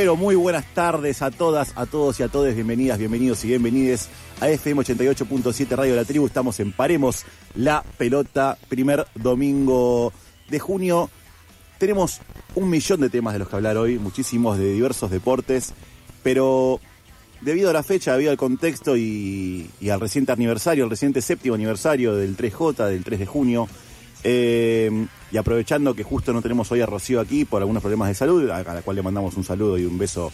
Pero muy buenas tardes a todas, a todos y a todos. Bienvenidas, bienvenidos y bienvenides a FM 88.7 Radio de la Tribu. Estamos en Paremos la Pelota, primer domingo de junio. Tenemos un millón de temas de los que hablar hoy, muchísimos de diversos deportes, pero debido a la fecha, debido al contexto y, y al reciente aniversario, el reciente séptimo aniversario del 3J, del 3 de junio, eh, y aprovechando que justo no tenemos hoy a Rocío aquí por algunos problemas de salud, a la cual le mandamos un saludo y un beso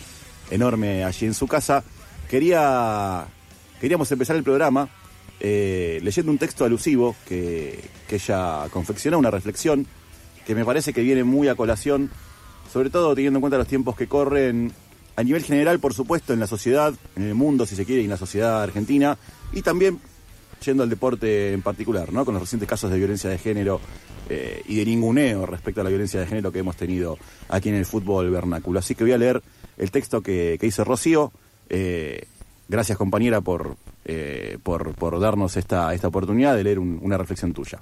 enorme allí en su casa, quería, queríamos empezar el programa eh, leyendo un texto alusivo que, que ella confeccionó, una reflexión que me parece que viene muy a colación, sobre todo teniendo en cuenta los tiempos que corren a nivel general, por supuesto, en la sociedad, en el mundo, si se quiere, y en la sociedad argentina, y también yendo al deporte en particular, ¿no? Con los recientes casos de violencia de género eh, y de ninguneo respecto a la violencia de género que hemos tenido aquí en el fútbol vernáculo. Así que voy a leer el texto que, que hizo Rocío. Eh, gracias compañera por, eh, por, por, darnos esta, esta oportunidad de leer un, una reflexión tuya.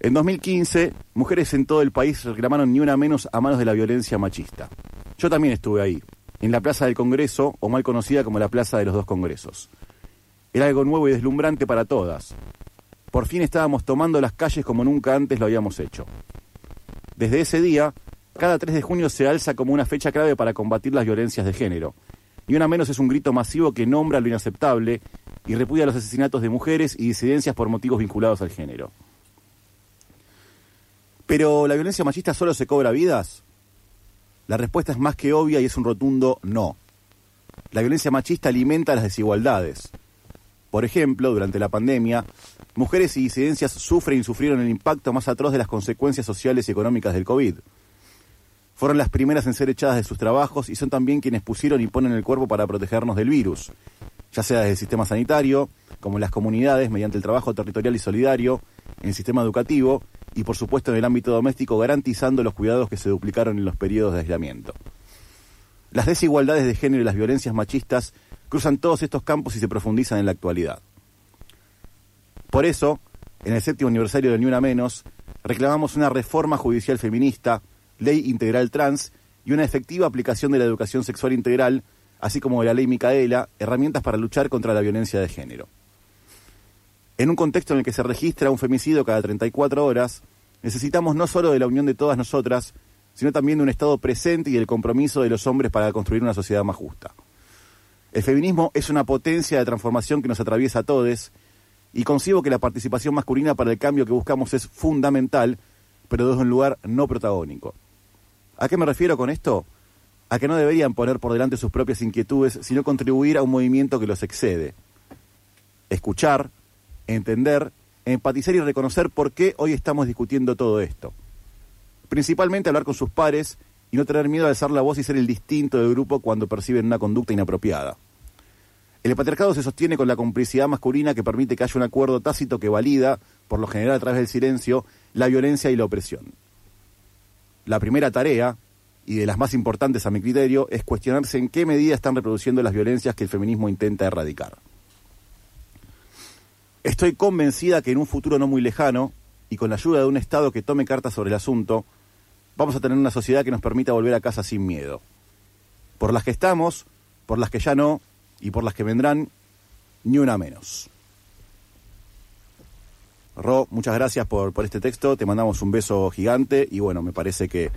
En 2015, mujeres en todo el país reclamaron ni una menos a manos de la violencia machista. Yo también estuve ahí, en la Plaza del Congreso, o mal conocida como la Plaza de los Dos Congresos. Era algo nuevo y deslumbrante para todas. Por fin estábamos tomando las calles como nunca antes lo habíamos hecho. Desde ese día, cada 3 de junio se alza como una fecha clave para combatir las violencias de género. Ni una menos es un grito masivo que nombra lo inaceptable y repudia los asesinatos de mujeres y disidencias por motivos vinculados al género. Pero ¿la violencia machista solo se cobra vidas? La respuesta es más que obvia y es un rotundo no. La violencia machista alimenta las desigualdades. Por ejemplo, durante la pandemia, mujeres y disidencias sufren y sufrieron el impacto más atroz de las consecuencias sociales y económicas del COVID. Fueron las primeras en ser echadas de sus trabajos y son también quienes pusieron y ponen el cuerpo para protegernos del virus, ya sea desde el sistema sanitario, como en las comunidades, mediante el trabajo territorial y solidario, en el sistema educativo y por supuesto en el ámbito doméstico, garantizando los cuidados que se duplicaron en los periodos de aislamiento. Las desigualdades de género y las violencias machistas cruzan todos estos campos y se profundizan en la actualidad. Por eso, en el séptimo aniversario de Ni Una Menos, reclamamos una reforma judicial feminista, ley integral trans y una efectiva aplicación de la educación sexual integral, así como de la ley Micaela, herramientas para luchar contra la violencia de género. En un contexto en el que se registra un femicidio cada 34 horas, necesitamos no solo de la unión de todas nosotras, sino también de un Estado presente y del compromiso de los hombres para construir una sociedad más justa. El feminismo es una potencia de transformación que nos atraviesa a todos y concibo que la participación masculina para el cambio que buscamos es fundamental, pero desde un lugar no protagónico. ¿A qué me refiero con esto? A que no deberían poner por delante sus propias inquietudes, sino contribuir a un movimiento que los excede. Escuchar, entender, empatizar y reconocer por qué hoy estamos discutiendo todo esto. Principalmente hablar con sus pares y no tener miedo a alzar la voz y ser el distinto del grupo cuando perciben una conducta inapropiada. El patriarcado se sostiene con la complicidad masculina que permite que haya un acuerdo tácito que valida, por lo general a través del silencio, la violencia y la opresión. La primera tarea, y de las más importantes a mi criterio, es cuestionarse en qué medida están reproduciendo las violencias que el feminismo intenta erradicar. Estoy convencida que en un futuro no muy lejano, y con la ayuda de un Estado que tome cartas sobre el asunto, vamos a tener una sociedad que nos permita volver a casa sin miedo. Por las que estamos, por las que ya no, y por las que vendrán, ni una menos. Ro, muchas gracias por, por este texto, te mandamos un beso gigante y bueno, me parece que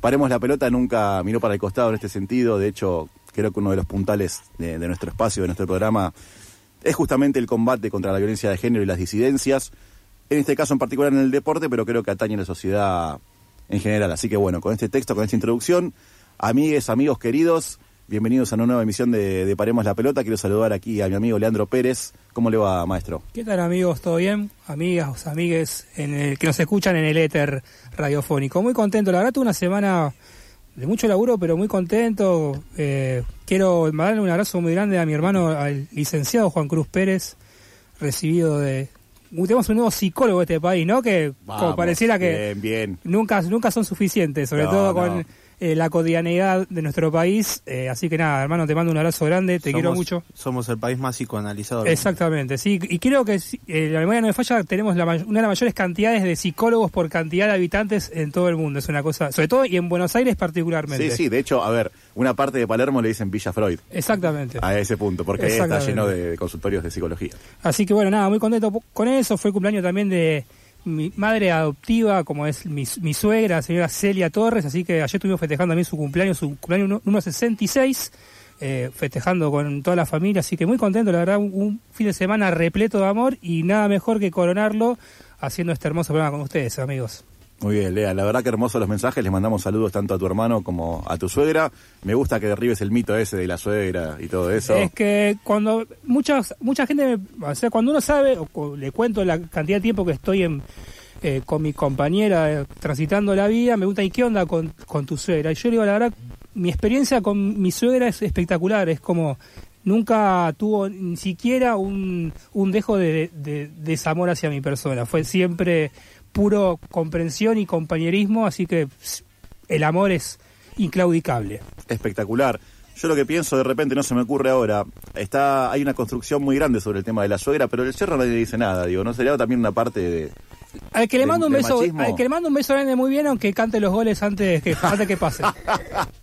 Paremos la pelota nunca miró para el costado en este sentido, de hecho creo que uno de los puntales de, de nuestro espacio, de nuestro programa, es justamente el combate contra la violencia de género y las disidencias, en este caso en particular en el deporte, pero creo que atañe a la sociedad en general. Así que bueno, con este texto, con esta introducción, amigues, amigos queridos, bienvenidos a una nueva emisión de, de, Paremos la Pelota. Quiero saludar aquí a mi amigo Leandro Pérez. ¿Cómo le va, maestro? ¿Qué tal, amigos? ¿Todo bien? Amigas, amigues en el, que nos escuchan en el éter radiofónico. Muy contento. La verdad, tuve una semana de mucho laburo, pero muy contento. Eh, quiero mandarle un abrazo muy grande a mi hermano, al licenciado Juan Cruz Pérez, recibido de... Tenemos un nuevo psicólogo de este país, ¿no? Que Vamos, como pareciera que bien, bien. Nunca, nunca son suficientes, sobre No, todo no. Eh, la cotidianeidad de nuestro país. Eh, así que nada, hermano, te mando un abrazo grande, te quiero mucho. Somos el país más psicoanalizado. Exactamente, sí. Y creo que si- eh, la memoria no me falla, tenemos la una de las mayores cantidades de psicólogos por cantidad de habitantes en todo el mundo. Es una cosa, sobre todo y en Buenos Aires particularmente. Sí, sí, de hecho, a ver, una parte de Palermo le dicen Villa Freud. Exactamente. A ese punto, porque ahí está lleno de consultorios de psicología. Así que bueno, nada, muy contento con eso. Fue el cumpleaños también de mi madre adoptiva, como es mi, mi suegra, señora Celia Torres. Así que ayer estuvimos festejando también su cumpleaños, su cumpleaños nu- número 66, eh, festejando con toda la familia. Así que muy contento, la verdad, un, un fin de semana repleto de amor y nada mejor que coronarlo haciendo este hermoso programa con ustedes, amigos. Muy bien, Lea, la verdad que hermosos los mensajes, les mandamos saludos tanto a tu hermano como a tu suegra. Me gusta que derribes el mito ese de la suegra y todo eso. Es que cuando muchas, mucha gente, me- o sea, cuando uno sabe, o le cuento la cantidad de tiempo que estoy en, eh, con mi compañera eh, transitando la vida, me gusta, ¿y qué onda con, con tu suegra? Y yo le digo, la verdad, mi experiencia con mi suegra es espectacular, es como nunca tuvo ni siquiera un, un dejo de, de- desamor hacia mi persona, fue siempre puro comprensión y compañerismo, así que el amor es inclaudicable. Espectacular. Yo lo que pienso de repente, no se me ocurre ahora, está hay una construcción muy grande sobre el tema de la suegra, pero el yerno nadie le dice nada, digo, ¿no sería también una parte de... Al que le de- mando un beso, al que le mando un beso grande muy bien, aunque cante los goles antes que antes que pase.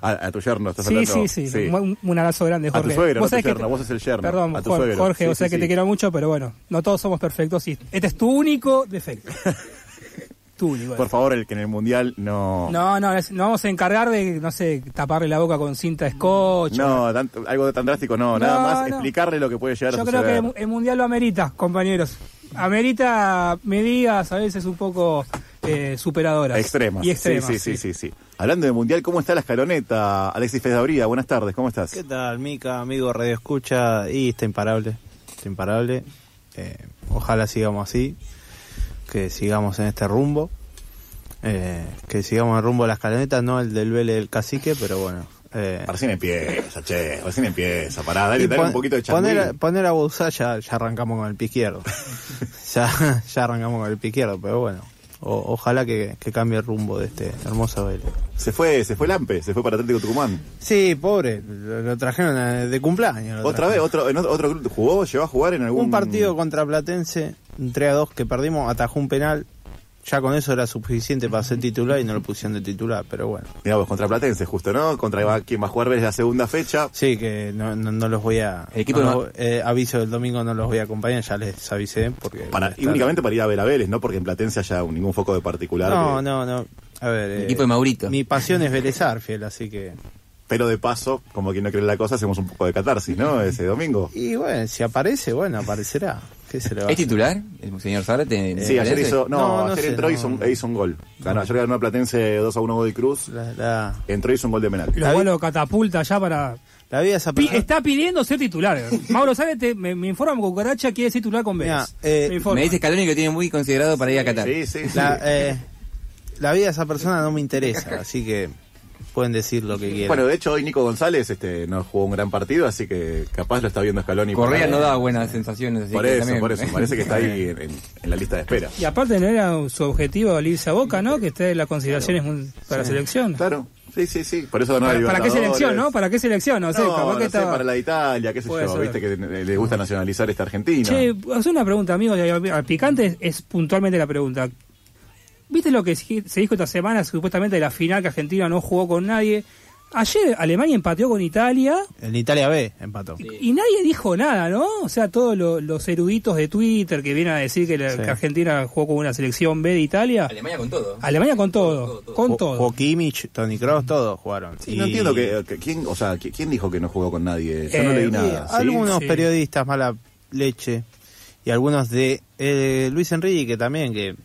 A, a tu yerno, estás sí, hablando. sí, sí, Un, un abrazo grande, A tu Jorge. suegro, no Vos a tu yerno, te- vos sos el yerno, Perdón, a tu. Jorge, Sí, o sea sí, que sí. te quiero mucho, pero bueno, no todos somos perfectos y este es tu único defecto. tu único. Por favor, el que en el mundial no... No, no, nos vamos a encargar de, no sé, taparle la boca con cinta scotch. No, tan- algo tan drástico no, nada No, más no. explicarle lo que puede llegar a Yo creo suceder. que el, el mundial lo amerita, compañeros. Amerita medidas a veces un poco eh, superadoras. Extremas. Y extremas. sí, sí, sí, sí, sí. Hablando de mundial, ¿cómo está la escaloneta? Alexis Fedabría, buenas tardes, ¿cómo estás? ¿Qué tal, Mica, amigo Radio Escucha? Y está imparable, está imparable. Eh, ojalá sigamos así, que sigamos en este rumbo, eh, que sigamos el rumbo de las calonetas, no el del Vélez del Cacique, pero bueno. Eh, Recién empieza, che, recién empieza. Pará, dale, y dale pon- un poquito de poner a Bouzá ya, ya arrancamos con el pie izquierdo. ya, ya arrancamos con el pie izquierdo, pero bueno. O- ojalá que, que cambie el rumbo de este hermoso Vélez. Se fue, se fue Lampe, se fue para Atlético Tucumán. Sí, pobre, lo, lo trajeron eh, de cumpleaños. Otra vez, otro, en otro, otro jugó, llegó a jugar en algún Un partido contra Platense, un 3 a 2 que perdimos, atajó un penal. Ya con eso era suficiente para ser titular y no lo pusieron de titular, pero bueno. Digamos, contra Platense, justo, ¿no? Contra quien va a jugar Vélez la segunda fecha. Sí, que no, no, no los voy a. El equipo no eh, aviso del domingo no los voy a acompañar, ya les avisé. porque Para, y únicamente para ir a ver a Vélez, no porque en Platense haya ningún foco de particular. No, que- no, no. A ver. El eh, equipo de Maurito. Mi pasión es Vélez Arfiel, así que. Pero de paso, como quien no cree en la cosa, hacemos un poco de catarsis, ¿no? Ese domingo. Y bueno, si aparece, bueno, aparecerá. ¿Qué se le va a ¿Es titular el señor Zárate? Sí, ayer Platense? hizo. No, No, no ayer sé, entró y no. hizo, un- e hizo un gol. Ganó, ayer ganó a Platense 2 a 1 Godoy Cruz. La, la, Entró y hizo un gol de penal. Lo vuelo catapulta ya para. la vida esa Pi- persona- está pidiendo ser titular. Mauro Sárez te- me, me informa que Cucaracha quiere ser titular con Vélez. Eh, me dice Scaloni que lo tiene muy considerado para ir a Qatar. Sí, sí, sí. La, eh, la vida de esa persona no me interesa, así que pueden decir lo que quieran. Bueno, de hecho, hoy Nico González este, no jugó un gran partido, así que capaz lo está viendo Scaloni. Correa por- no da buenas sensaciones. Así Por que eso, también- por eso. Parece que está ahí en, en- en la lista de espera. Y aparte no era su objetivo irse a Boca, ¿no? Que esté en las consideraciones mun- para la selección. Claro, sí, sí, sí. Por eso ganó ¿Para, para qué selección, no? ¿Para qué selección? No sé, No, no que sé, para la de Italia, qué sé Puede yo, ser. viste que le gusta nacionalizar esta Argentina. Che, hacer una pregunta, amigo. Al picante es, es puntualmente la pregunta. ¿Viste lo que se dijo esta semana, supuestamente, de la final que Argentina no jugó con nadie? Ayer Alemania empateó con Italia En Italia B empató. y nadie dijo nada, ¿no? O sea, todos lo- los eruditos de Twitter que vienen a decir que, la- Sí. que Argentina jugó con una selección B de Italia. Alemania con todo. Alemania con todo, con todo. Jugó Kimmich, Tony Kroos, todos jugaron. Sí, no Y- entiendo que, que- quién, o sea, que- quién dijo que no jugó con nadie. Yo no Eh, leí y nada. ¿sí? algunos Sí. periodistas mala leche y algunos de eh, Luis Enrique también que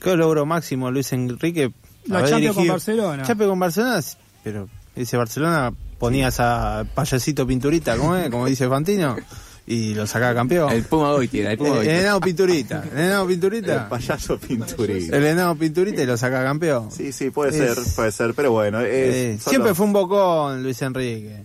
creo logró máximo Luis Enrique La Champions con Barcelona. Champions con Barcelona pero dice Barcelona ponías a payasito pinturita como es, como dice Fantino y lo sacaba campeón El Puma Goiti era, el el, Puma el Goiti. enano pinturita el enano El pinturita payaso pinturista. el enano pinturita y lo saca campeón Sí, sí, puede Es- ser, puede ser, pero bueno. es- Eh, siempre fue un bocón Luis Enrique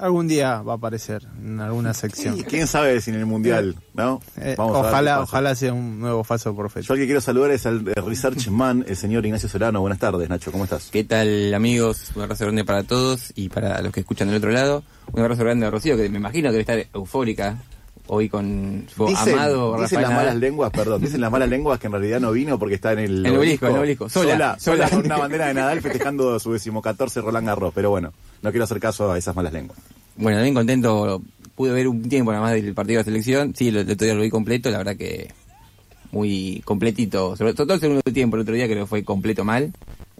algún día va a aparecer en alguna sección. Y quién sabe si en el mundial, ¿no? Eh, Vamos qué ojalá, ojalá sea un nuevo falso profeta. Yo al que quiero saludar es al eh, Research Man, el señor Ignacio Solano. Buenas tardes, Nacho, ¿cómo estás? ¿Qué tal amigos? Un abrazo grande para todos y para los que escuchan del otro lado. Un abrazo grande a Rocío, que me imagino que debe estar eufórica hoy con su Dicen, amado dicen Rafael las malas lenguas, perdón, dicen las malas lenguas que en realidad no vino porque está en el, En el obelisco, en el obelisco. Sola, sola, sola sola. con una bandera de Nadal festejando su decimocatorce Roland Garros, pero bueno, no quiero hacer caso a esas malas lenguas. Bueno, bien contento. Pude ver un tiempo nada más del partido de la selección. Sí, el otro día lo vi completo. La verdad que muy completito. Sobre todo el segundo tiempo, el otro día creo que fue completo mal.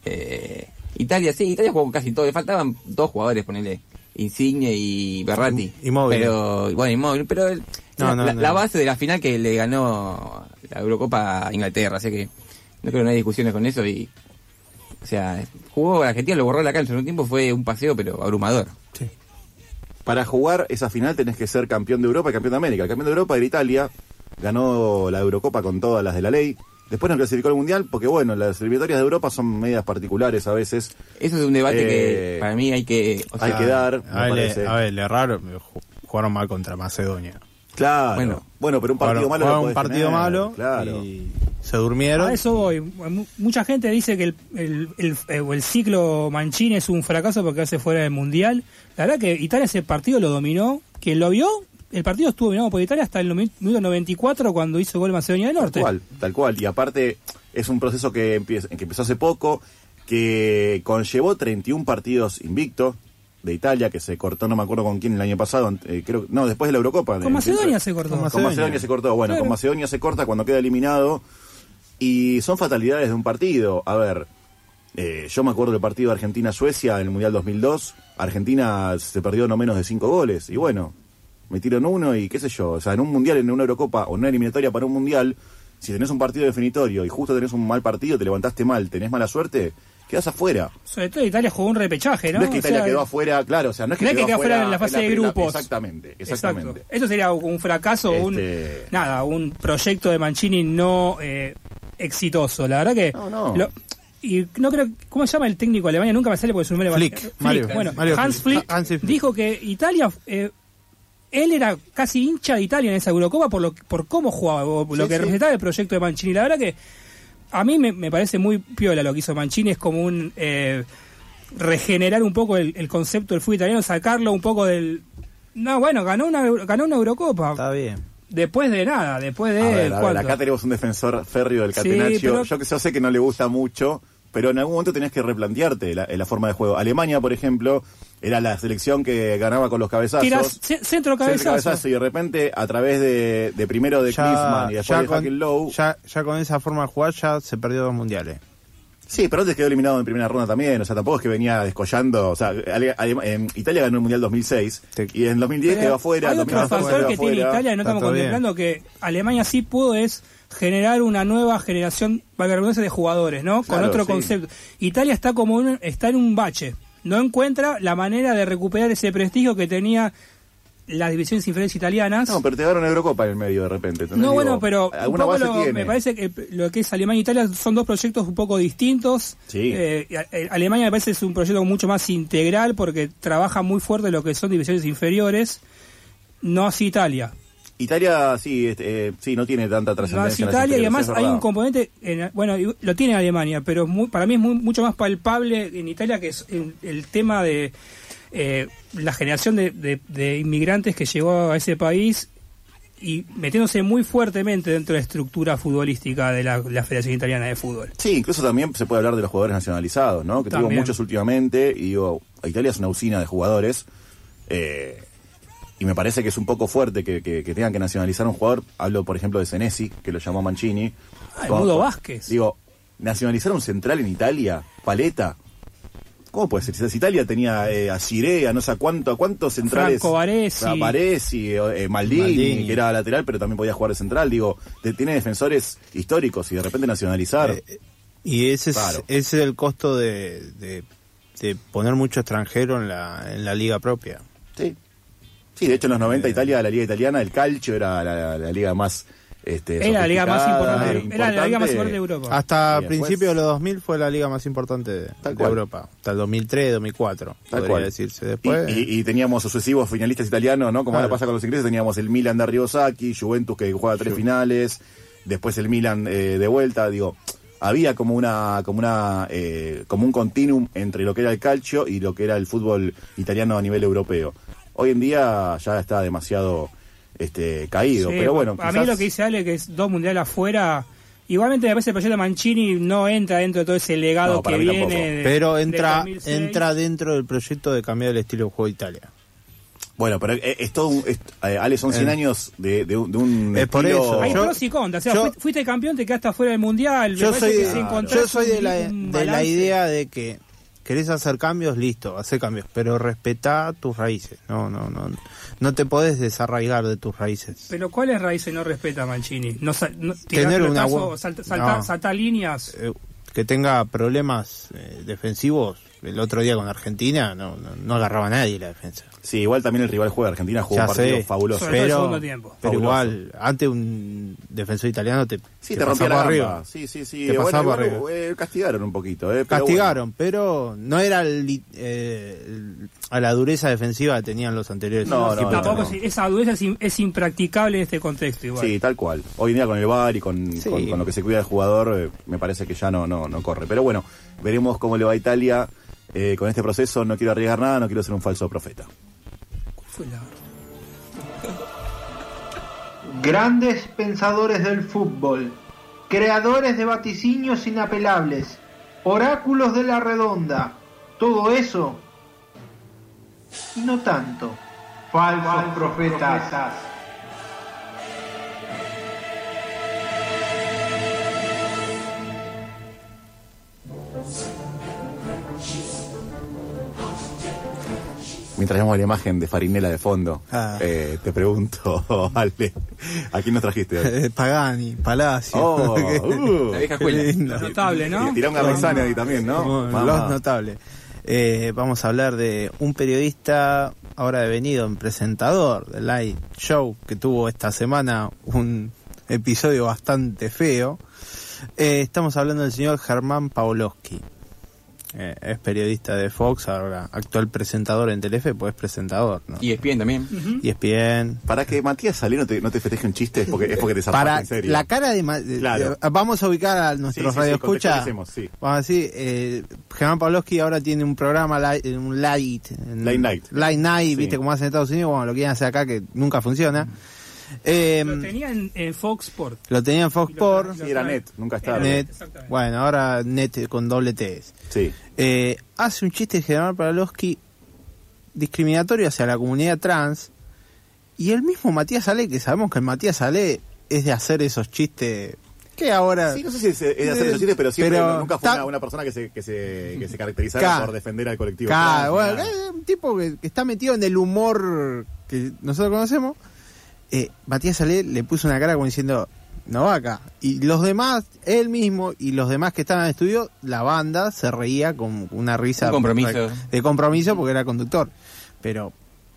Eh, Italia, sí, Italia jugó casi todo. Le faltaban dos jugadores, ponele. Insigne y Berratti. Immobile. Pero, bueno, Immobile, pero el- No, la, no, la- no. la base de la final que le ganó la Eurocopa a Inglaterra. Así que no creo que no hay discusiones con eso. y O sea, jugó Argentina, lo borró la cancha. En un tiempo fue un paseo, pero abrumador. Sí. Para jugar esa final tenés que ser campeón de Europa y campeón de América. El campeón de Europa era Italia, ganó la Eurocopa con todas las de la ley. Después no clasificó al Mundial porque, bueno, las eliminatorias de Europa son medidas particulares a veces. Eso es un debate Eh, que para mí hay que... o hay sea, que dar, me A ver, a ver, le error, ju- jugaron mal contra Macedonia. Claro. Bueno, Bueno. pero un partido Jugaron- malo. lo un partido tener, malo Claro. y se durmieron. A eso voy. Mu- Mucha gente dice que el, el, el- eh, el ciclo Mancini es un fracaso porque hace fuera del Mundial. La verdad que Italia ese partido lo dominó. Quien lo vio, el partido estuvo dominado por Italia hasta el minuto 94 cuando hizo gol Macedonia del Norte. Tal cual, tal cual. Y aparte, es un proceso que, empieza, que empezó hace poco, que conllevó 31 partidos invictos de Italia, que se cortó, no me acuerdo con quién el año pasado, eh, creo no, después de la Eurocopa. Con Macedonia se cortó. Con Con Macedonia. Macedonia se cortó. Bueno, Claro. con Macedonia se corta cuando queda eliminado. Y son fatalidades de un partido. A ver, eh, yo me acuerdo del partido de Argentina-Suecia en el Mundial 2002. Argentina se perdió no menos de cinco goles. Y bueno, metieron uno y qué sé yo. O sea, en un Mundial, en una Eurocopa o en una eliminatoria para un Mundial, si tenés un partido definitorio y justo tenés un mal partido, te levantaste mal, tenés mala suerte, quedás afuera. Sobre todo Italia jugó un repechaje, ¿no? No, es que O Italia sea, quedó afuera, claro, o sea, no es que no es que quedó afuera afuera en la fase de grupos. Exactamente, Exacto. exactamente. Eso sería un fracaso, un Este- nada, un proyecto de Mancini no eh, exitoso. La verdad que No, no. lo- y no creo ¿cómo se llama el técnico de Alemania? Nunca me sale porque su nombre Flick, Flick, Mario- bueno, Mario Hans Flick. Flick, Hansi Flick. dijo que Italia eh, él era casi hincha de Italia en esa Eurocopa por lo por cómo jugaba, o lo Sí, que sí. representaba el proyecto de Mancini. La verdad que a mí me, me parece muy piola lo que hizo Mancini, es como un eh, regenerar un poco el, el concepto del fútbol italiano, sacarlo un poco del no, bueno, ganó una Euro- ganó una Eurocopa. Está bien. Después de nada, después de A ver, a ver, ¿cuánto? acá tenemos un defensor férreo del Sí, Catenaccio. pero- Yo que yo sé que no le gusta mucho, pero en algún momento tenías que replantearte la, la forma de juego. Alemania, por ejemplo, era la selección que ganaba con los cabezazos. Tira ce- centro Centro cabezazo. y de repente a través de, de primero de Klinsmann y después de con, Low. ya, ya con esa forma de jugar ya se perdió dos mundiales. Sí, pero antes quedó eliminado en primera ronda también. O sea, tampoco es que venía descollando. O sea, Ale- Ale- en Italia ganó el Mundial 2006 Sí. y en 2010 Pero quedó afuera. Hay otro 2014 factor quedó que tiene afuera. Italia y no Está estamos bien. contemplando que Alemania sí pudo es generar una nueva generación, de jugadores, ¿no? Con Claro, otro sí. concepto. Italia está como un- está en un bache. No encuentra la manera de recuperar ese prestigio que tenía las divisiones inferiores italianas. No, pero te dieron Eurocopa en el medio de repente. No, Digo, bueno, pero un alguna base lo- tiene. me parece que lo que es Alemania e Italia son dos proyectos un poco distintos. Sí. Eh, eh, Alemania me parece es un proyecto mucho más integral porque trabaja muy fuerte lo que son divisiones inferiores. No así Italia. Italia sí, este, eh, sí, no tiene tanta trascendencia. Italia y además hay un componente, en- bueno, lo tiene Alemania, pero muy- para mí es muy- mucho más palpable en Italia que es el, el tema de eh, la generación de, de- de inmigrantes que llegó a ese país y metiéndose muy fuertemente dentro de la estructura futbolística de la, la Federación Italiana de Fútbol. Sí, incluso también se puede hablar de los jugadores nacionalizados, ¿no? Que También. muchos últimamente y digo, Italia es una usina de jugadores. eh, y me parece que es un poco fuerte que, que- que tengan que nacionalizar un jugador. Hablo, por ejemplo, de Senesi, que lo llamó Mancini. Ah, el Mudo Vázquez. Digo, nacionalizar un central en Italia, Paleta. ¿Cómo puede ser? Si Italia tenía eh, a Cirea, no sé a cuánto, a cuántos centrales. Franco Baresi. A Baresi, eh, Maldini, Maldini. que era lateral, pero también podía jugar de central. Digo, tiene defensores históricos y de repente nacionalizar. Eh, Y ese es, Claro. ese es el costo de, de, de poner mucho extranjero en la, en la liga propia. Sí. Sí, de hecho en los 90 Italia, la liga italiana, el calcio era la, la liga más este, Es la liga más importante. Era la liga más importante de Europa. Hasta principios de los 2000 fue la liga más importante de, Tal de cual. Europa. Hasta el 2003, 2004, Tal podría cual. decirse. Y, Después, y- y teníamos sucesivos finalistas italianos, ¿no? Como ahora Claro. pasa con los ingleses, teníamos el Milan de Riosaki, Juventus que juega tres finales, después el Milan eh, de vuelta, digo, había como una, como una, eh, como un continuum entre lo que era el calcio y lo que era el fútbol italiano a nivel europeo. Hoy en día ya está demasiado este caído, Sí, pero bueno, a mí lo que dice Ale, que es dos mundiales afuera, igualmente a veces el proyecto Mancini no entra dentro de todo ese legado No, que viene. de- pero entra 2006. entra dentro del proyecto de cambiar el estilo de juego de Italia. Bueno, pero es, es todo un, es- eh, Ale, son 100 Eh. años de, de un, de un Es por estilo- eso. Hay Yo- pros y contras. O sea, yo- fuiste, campeón, te quedaste afuera del mundial. Yo soy, que yo soy de, un- la, de la idea de que querés hacer cambios, listo, hacer cambios, pero respetá tus raíces. No, no, no, no te podés desarraigar de tus raíces. Pero ¿cuáles raíces no respeta Mancini? No, no, Tener una salta, salta- no. salta líneas. Eh, que tenga problemas eh, defensivos. El otro día con Argentina no, no, no agarraba a nadie la defensa. Sí, igual también el rival juega Argentina, jugó Ya un partido sé, fabuloso. Sobre todo el pero, segundo tiempo. pero Fabuloso. igual, ante un defensor italiano te, Sí, te, te rompía la arriba. Sí, sí, sí. Te Bueno, igual, eh, castigaron un poquito. Eh, pero Castigaron, pero no era el eh, el- a la dureza defensiva que tenían los anteriores. No, no, Tampoco no. esa dureza es, in- es impracticable en este contexto igual. Sí, tal cual. Hoy en día con el VAR y con, Sí. con, con lo que se cuida del jugador, eh, me parece que ya no, no, no corre. Pero bueno, veremos cómo le va a Italia eh, con este proceso. No quiero arriesgar nada, no quiero ser un falso profeta. Fue la- Grandes pensadores del fútbol, creadores de vaticinios inapelables, oráculos de la redonda, todo eso y no tanto. Falsos profetas. Mientras vemos la imagen de Farinela de fondo, Ah. eh, te pregunto, Ale, ¿a quién nos trajiste hoy? Eh, Pagani, Palacio. Oh, uh. La vieja escuela. Notable, ¿no? Garrezani ahí también, ¿no? Los notables. Eh, vamos a hablar de un periodista ahora devenido en presentador del Light Show que tuvo esta semana un episodio bastante feo. Eh, estamos hablando del señor Germán Pawlowski. Eh, es periodista de Fox, ahora actual presentador en Telefe, pues es presentador, ¿no? Y ESPN también. Y es bien. Para que Matías Salé no te, no te festeje un chiste, es porque, es porque te Para en serio. la cara de, ma- de- Claro. de- vamos a ubicar a nuestros sí, sí, radioescuchas. sí. Vamos a decir, eh, Germán Pawlowski ahora tiene un programa, light- un light, en- Late night. Light night, Sí. viste como hacen en Estados Unidos, bueno, lo quieren hacer acá que nunca funciona. Eh, Lo tenía en, en Fox Sport. lo tenía en Fox Sport, Sí, era net, nunca estaba. Net, bueno, ahora Net con doble T. Sí. Eh, hace un chiste Germán Pawlowski discriminatorio hacia la comunidad trans y el mismo Matías Ale, que sabemos que el Matías Ale es de hacer esos chistes que ahora... Sí, no sé si es, es de hacer esos chistes, pero siempre Pero nunca fue ta- una, una persona que se, que se, que se caracterizara por defender al colectivo. Claro, bueno, es un tipo que, que está metido en el humor que nosotros conocemos. Eh, Matías Ale le puso una cara como diciendo, no va acá. Y los demás, él mismo y los demás que estaban en el estudio, la banda se reía con una risa Un compromiso. de compromiso porque era conductor. Pero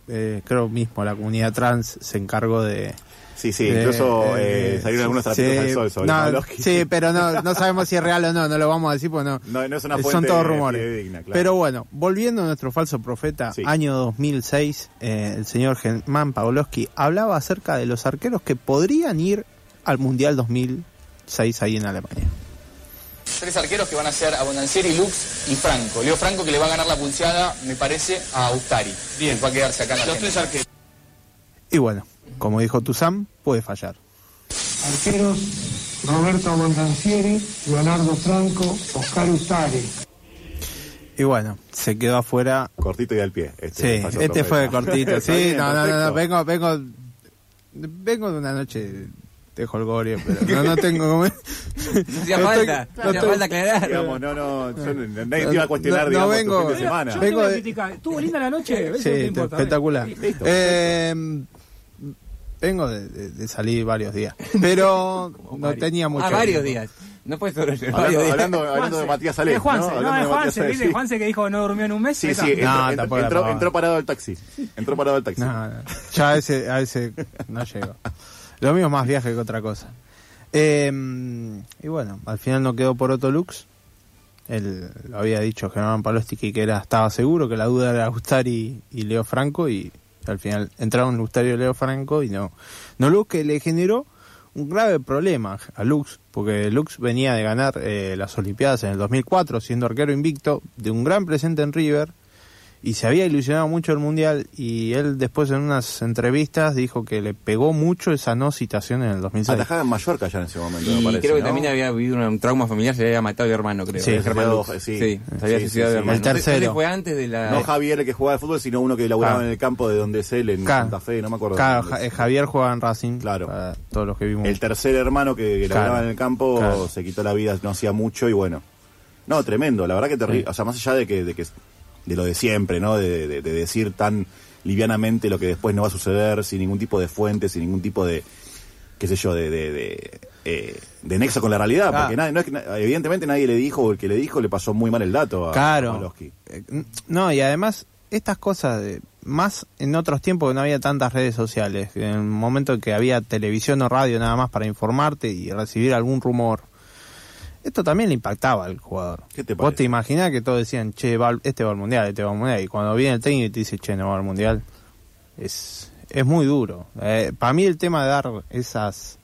eh, creo mismo la comunidad trans se encargó de... Sí, sí, de- incluso eh, eh, salieron algunos sí, trapitos al sol sobre no, Pavlovsky. Sí, pero no, no sabemos si es real o no, no lo vamos a decir porque no, No, no es una eh, fuente son todos rumores. claro. Pero bueno, volviendo a nuestro falso profeta, Sí. año 2006, eh, el señor Germán Pawlowski hablaba acerca de los arqueros que podrían ir al Mundial 2006 ahí en Alemania. Tres arqueros que van a ser Abondancieri, Lux y Franco. Leo Franco que le va a ganar la pulseada, me parece, a Ustari. Bien. Va a quedarse acá en Los tres arqueros. Y bueno, como dijo Tuzam, puede fallar. Arqueros Roberto Montancieri, Leonardo Franco, Oscar Ustari. Y bueno, se quedó afuera. Cortito y al pie. Este, Sí, este fue cortito. Sí, bien, no, no, no, no, vengo, vengo, vengo de una noche de holgorio, pero no, no tengo como... No hacía No falta, no no hacía falta aclarar. Digamos, no, no, yo no- nadie te iba a cuestionar, No, no digamos, vengo- tu fin de Yo semana. no Vengo voy a de- criticar. ¿Estuvo linda la noche? Eso Sí, no importa, espectacular. ¿eh? Vengo de, de- de salir varios días, pero no Varios. tenía mucho. Ah, varios tiempo. días. No puedes sobrellevar Hablando, varios hablando, hablando de. Matías Salé, Es Juanse, ¿no? de Juanse, sí. Juanse que dijo no durmió en un mes. Sí, sí, entró, No, entró- parado al taxi. Entró parado al taxi. No, no, ya a ese, a ese no llego. Lo mío es más viaje que otra cosa. Eh, y bueno, al final no quedó por Otto Lux. Él lo había dicho Germán Palostiki que era, estaba seguro que la duda era Gustari y Leo Franco y al final entraron Gustari y Leo Franco y no. No Lux que le generó un grave problema a Lux, porque Lux venía de ganar eh, las Olimpiadas en el 2004 siendo arquero invicto, de un gran presente en River y se había ilusionado mucho el mundial y él después en unas entrevistas dijo que le pegó mucho esa no citación en el 2006. Atajaba en Mallorca ya en ese momento, Y me parece. creo que ¿no? también había vivido un trauma familiar, se había matado mi hermano, creo. Sí, El Germán. Lux, sí. Sí, se había Sí, suicidado sí, de sí. hermano. El tercero. Ese fue antes de la... No Javier el que jugaba de fútbol, sino uno que laburaba Claro. en el campo de donde es él, en. Santa Fe, no me acuerdo. Eh, Javier jugaba en Racing. Claro. Para todos los que vimos. El tercer hermano que, que laburaba en el campo se quitó la vida no hacía mucho y bueno. No, tremendo, la verdad que terrible. O sea, más allá de que, de que de lo de siempre, ¿no? De, de- de decir tan livianamente lo que después no va a suceder sin ningún tipo de fuente, sin ningún tipo de, qué sé yo, de, de, de, eh, de nexo con la realidad. Ah. Porque nadie, no es que evidentemente nadie le dijo, o el que le dijo le pasó muy mal el dato a, Claro. Eh, No, y además, estas cosas, de, más en otros tiempos que no había tantas redes sociales, en el momento en que había televisión o radio nada más para informarte y recibir algún rumor, esto también le impactaba al jugador. ¿Qué te Vos te imaginás que todos decían, che, va este va al mundial, este va al mundial, y cuando viene el técnico y te dice, che, no va al mundial, es, es muy duro. Eh, para mí el tema de dar esas,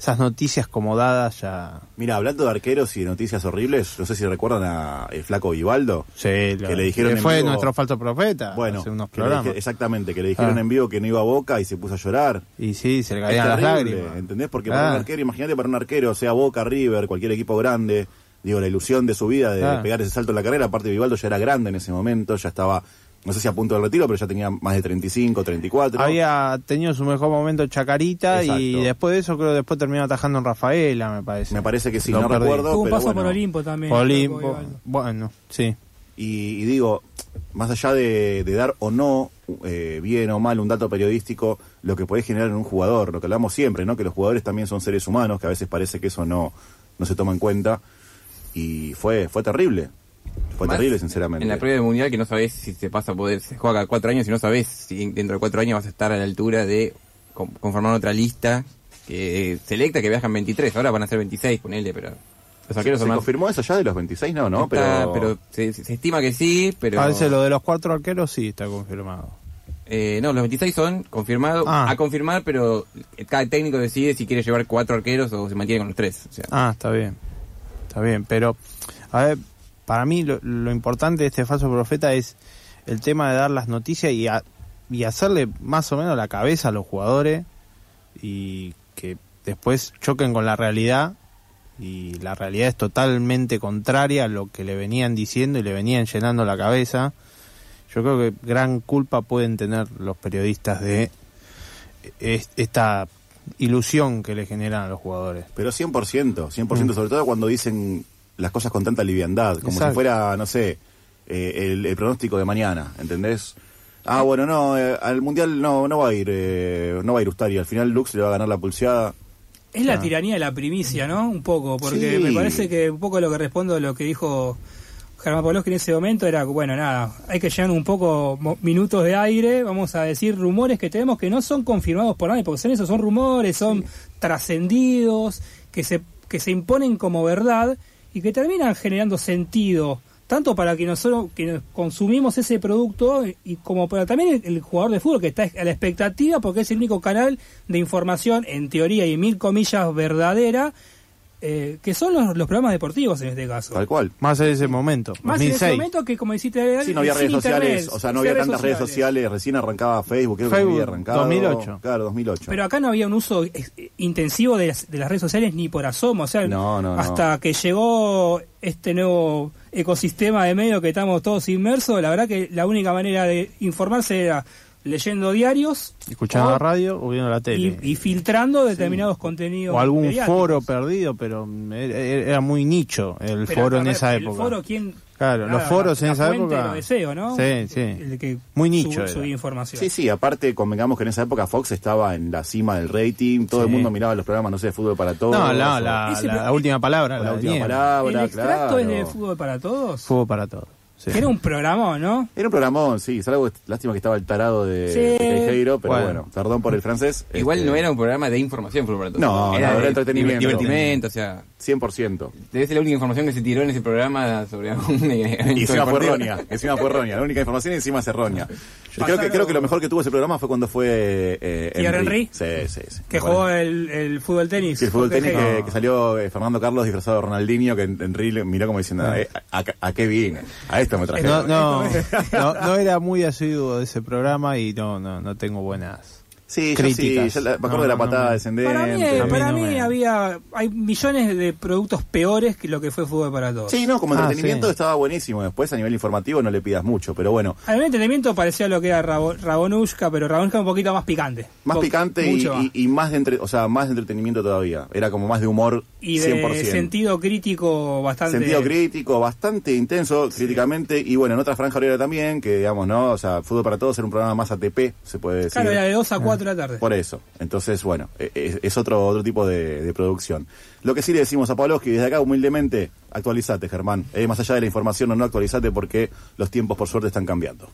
esas noticias como dadas ya... Mira, hablando de arqueros y de noticias horribles, no sé si recuerdan a el flaco Vivaldo. Sí, Que le dijeron en fue vivo- nuestro falso profeta Bueno, hace unos que programas. dije- exactamente, que le dijeron Ah. en vivo que no iba a Boca y se puso a llorar. Y sí, se le caían las lágrimas. ¿entendés? Porque Ah. para un arquero, imagínate para un arquero, sea Boca, River, cualquier equipo grande, digo, la ilusión de su vida de Ah. pegar ese salto en la carrera, aparte Vivaldo ya era grande en ese momento, ya estaba, no sé si a punto del retiro, pero ya tenía más de 35, 34. Había tenido su mejor momento Chacarita y después de eso creo que después terminó atajando en Rafaela, me parece. Me parece que sí, Lo no perdí. recuerdo, Tuvo un paso por bueno. Olimpo también. Olimpo, bueno, sí. Y, y digo, más allá de, de dar o no, eh, bien o mal, un dato periodístico, lo que puede generar en un jugador, lo que hablamos siempre, ¿no? Que los jugadores también son seres humanos, que a veces parece que eso no, no se toma en cuenta. Y fue, fue terrible. Fue Más terrible, sinceramente. En la previa del mundial que no sabés si se pasa a poder, se juega cada cuatro años y no sabés si dentro de cuatro años vas a estar a la altura de con- conformar otra lista que selecta que viajan 23, ahora van a ser 26, ponele, pero los ¿Se, arqueros se son más. confirmó eso ya de los 26? No, no, Está- pero... se, se estima que sí, pero. Parece lo de los cuatro arqueros sí está confirmado. Eh, no, los 26 son confirmados, Ah. a confirmar, pero cada técnico decide si quiere llevar cuatro arqueros o se mantiene con los tres. O sea, Ah, está bien. Está bien, pero a ver, para mí lo, lo importante de este falso profeta es el tema de dar las noticias y, a- y hacerle más o menos la cabeza a los jugadores y que después choquen con la realidad y la realidad es totalmente contraria a lo que le venían diciendo y le venían llenando la cabeza. Yo creo que gran culpa pueden tener los periodistas de es- esta ilusión que le generan a los jugadores. Pero 100%, 100%, Mm. sobre todo cuando dicen las cosas con tanta liviandad, como Exacto. si fuera, no sé, eh, el, el pronóstico de mañana, ¿entendés? Ah, bueno, no, eh, al Mundial no no va a ir, eh, no va a ir Ustari, al final Lux le va a ganar la pulseada. Es la Ah. tiranía de la primicia, ¿no? Un poco, porque Sí. me parece que un poco lo que respondo a lo que dijo Germán Pavlovsky en ese momento era, bueno, nada, hay que llenar un poco mo- minutos de aire, vamos a decir rumores que tenemos que no son confirmados por nadie, porque son esos, son rumores, son trascendidos, que se, que se imponen como verdad y que terminan generando sentido, tanto para que nosotros que consumimos ese producto y como para también el, el jugador de fútbol que está a la expectativa porque es el único canal de información, en teoría y mil comillas verdadera, eh, que son los, los programas deportivos en este caso. Tal cual. Más en ese momento, Más en 2006. ese momento que, como dijiste, Sí, no había redes sociales, internet, o sea, no había tantas redes sociales, recién arrancaba Facebook, creo que Facebook, había arrancado. 2008. Claro, 2008. Pero acá no había un uso intensivo de las, de las redes sociales ni por asomo. O sea, No, no, no. hasta que llegó este nuevo ecosistema de medio que estamos todos inmersos, la verdad que la única manera de informarse era leyendo diarios Escuchando o- la radio o viendo la tele. y, y filtrando determinados contenidos. o algún mediáticos. foro perdido, pero era, muy nicho el Pero foro en ver, esa el época. foro, ¿quién? Claro, los Nada, foros la- en la esa época. de los deseos, ¿no? Sí, sí. El que Muy sub- nicho era. subía información. Sí, sí, aparte convengamos que en esa época Fox estaba en la cima del rating, todo Sí. el mundo miraba los programas, no sé, de fútbol para todos. No, la, la, la última palabra. La, la última palabra, ¿El extracto claro. es de fútbol para todos? Fútbol para todos. Sí. Era un programa, ¿no? Era un programón, sí, salvo lástima que estaba el tarado de, Sí. de pero Bueno. bueno. perdón por el francés. Igual este, no era un programa de información, Fútbol para Todos. No, era no, era de entretenimiento. Divertimento, o sea, 100%. debe ser la única información que se tiró en ese programa sobre evento Y encima fue errónea, encima fue errónea. La única información y encima es errónea. Yo creo que, creo que lo mejor que tuvo ese programa fue cuando fue eh, ¿Thierry Henry? Sí, sí, sí. Que jugó el, el fútbol tenis. Sí, el fútbol tenis que, salió eh, Fernando Carlos disfrazado de Ronaldinho, que Henry le miró como diciendo, eh, a, a- a qué vine? A esto me traje. No, no, no, no era muy asiduo de ese programa y no, no, no tengo buenas. Sí, yo sí, críticas. yo la- me acuerdo No, de la no, patada no. descendente. Para mí, A mí para no mí me- había hay millones de productos peores que lo que fue fútbol para todos. Sí, no, como Ah, entretenimiento sí. estaba buenísimo. Después, a nivel informativo, no le pidas mucho, pero bueno. A nivel de entretenimiento parecía lo que era Rabo- Rabonushka, pero Rabonushka un poquito más picante. Más Po- picante y, más. y- y más de entre, o sea, más de entretenimiento todavía. Era como más de humor Y de 100%. sentido crítico bastante. Sentido crítico, bastante intenso críticamente y bueno, en otra franja horaria también, que digamos, ¿no? O sea, Fútbol para Todos era un programa más ATP, se puede decir. Claro, era de 2 a 4 la tarde. Por eso. Entonces, bueno, e- es, es otro otro tipo de, de producción. Lo que sí le decimos a Pavlovsky desde acá, humildemente, actualizate, Germán. Eh, más allá de la información o no, actualizate porque los tiempos, por suerte, están cambiando.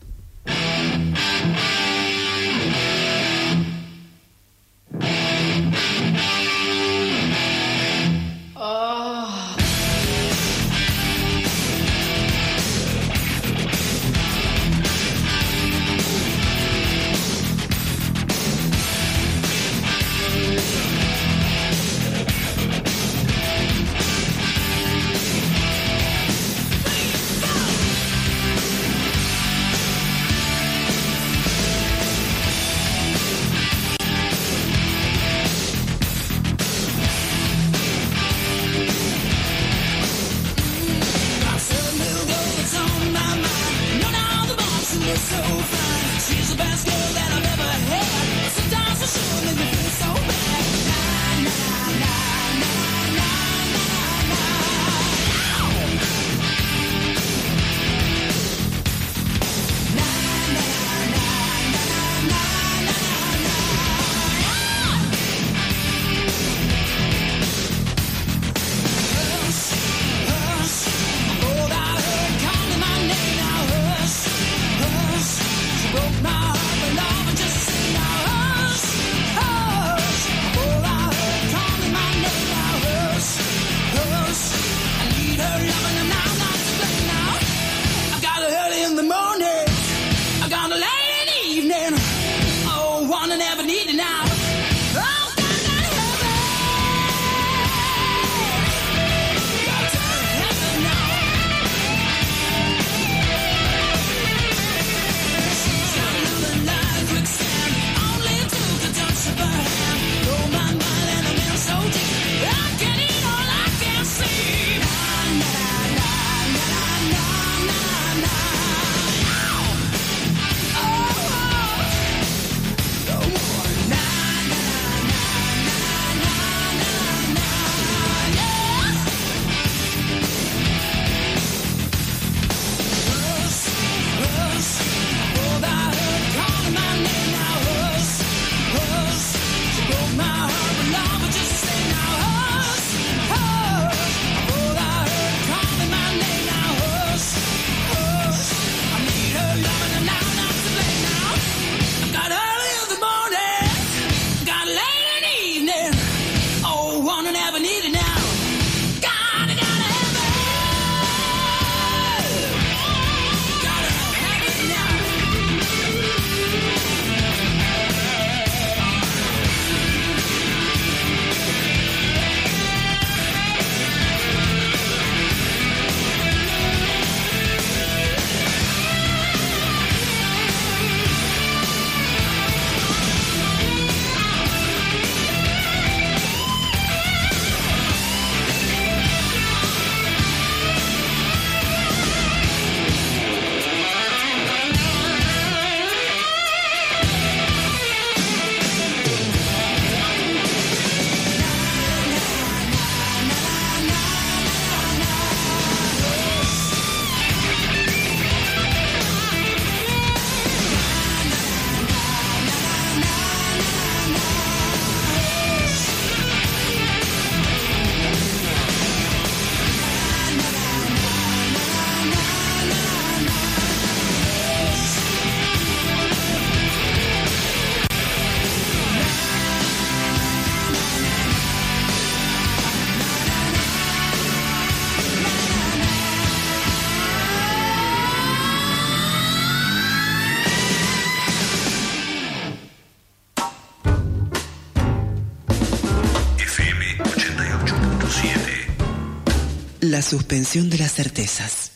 La suspensión de las certezas.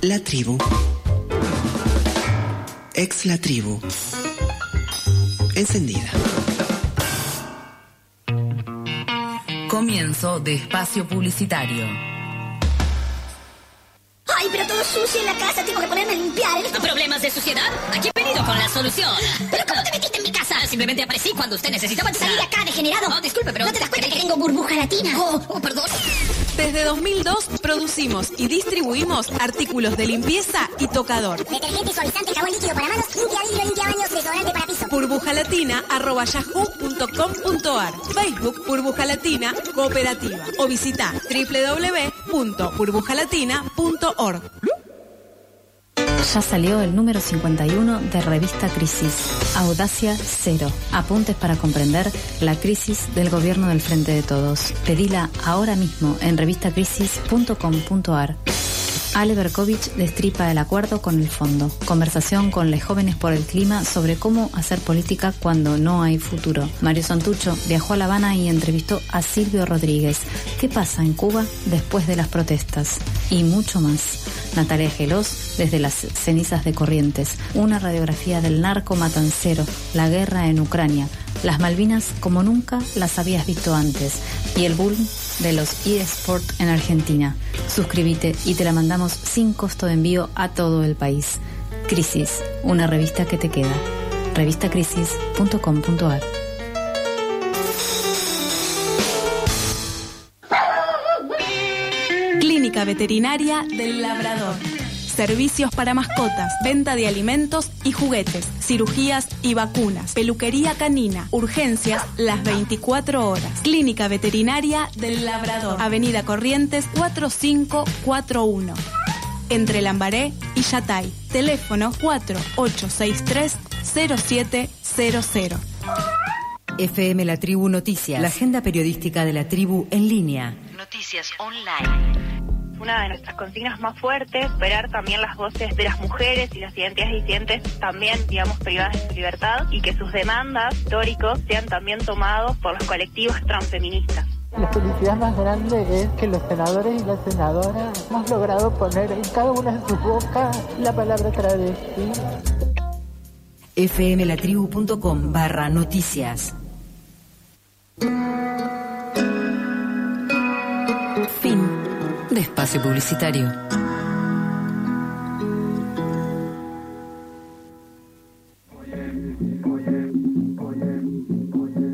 La tribu. Ex la tribu. Encendida. Comienzo de espacio publicitario. Ay, pero todo sucio en la casa, tengo que ponerme a limpiar. ¿Problemas de suciedad? Aquí he venido con la solución. ¿Pero cómo te metiste en mi casa? Simplemente aparecí cuando usted necesitaba entrar. Salí de acá, degenerado. No, disculpe, pero... ¿No te das cuenta que tengo burbuja latina? Oh, oh, perdón. Desde 2002 producimos y distribuimos artículos de limpieza y tocador. Detergente, suavizante, jabón líquido para manos, limpia vidrio, limpia baños, desodorante para piso. Burbujalatina arroba yahoo.com.ar Facebook Burbuja Latina Cooperativa o visita www.burbujalatina.org Ya salió el número 51 de Revista Crisis, Audacia Cero. Apuntes para comprender la crisis del gobierno del Frente de Todos. Pedila ahora mismo en revistacrisis.com.ar. Ale Berkovich destripa el acuerdo con el fondo. Conversación con los jóvenes por el clima sobre cómo hacer política cuando no hay futuro. Mario Santucho viajó a La Habana y entrevistó a Silvio Rodríguez. ¿Qué pasa en Cuba después de las protestas? Y mucho más. Natalia Gelos desde las cenizas de Corrientes. Una radiografía del narco matancero, la guerra en Ucrania, las Malvinas como nunca las habías visto antes y el boom de los eSport en Argentina. Suscríbete y te la mandamos sin costo de envío a todo el país. Crisis, una revista que te queda. Revistacrisis.com.ar Clínica Veterinaria del Labrador. Servicios para mascotas, venta de alimentos y juguetes, cirugías y vacunas, peluquería canina, urgencias las 24 horas. Clínica Veterinaria del Labrador, Avenida Corrientes 4541. Entre Lambaré y Yatay. Teléfono 4863-0700. FM La Tribu Noticias. La agenda periodística de la tribu en línea. Noticias online. Una de nuestras consignas más fuertes, esperar también las voces de las mujeres y las identidades disidentes también, digamos, privadas de su libertad y que sus demandas históricos sean también tomados por los colectivos transfeministas. La felicidad más grande es que los senadores y las senadoras hemos logrado poner en cada una de sus bocas la palabra travesti. fmlatribu.com barra noticias. De espacio publicitario.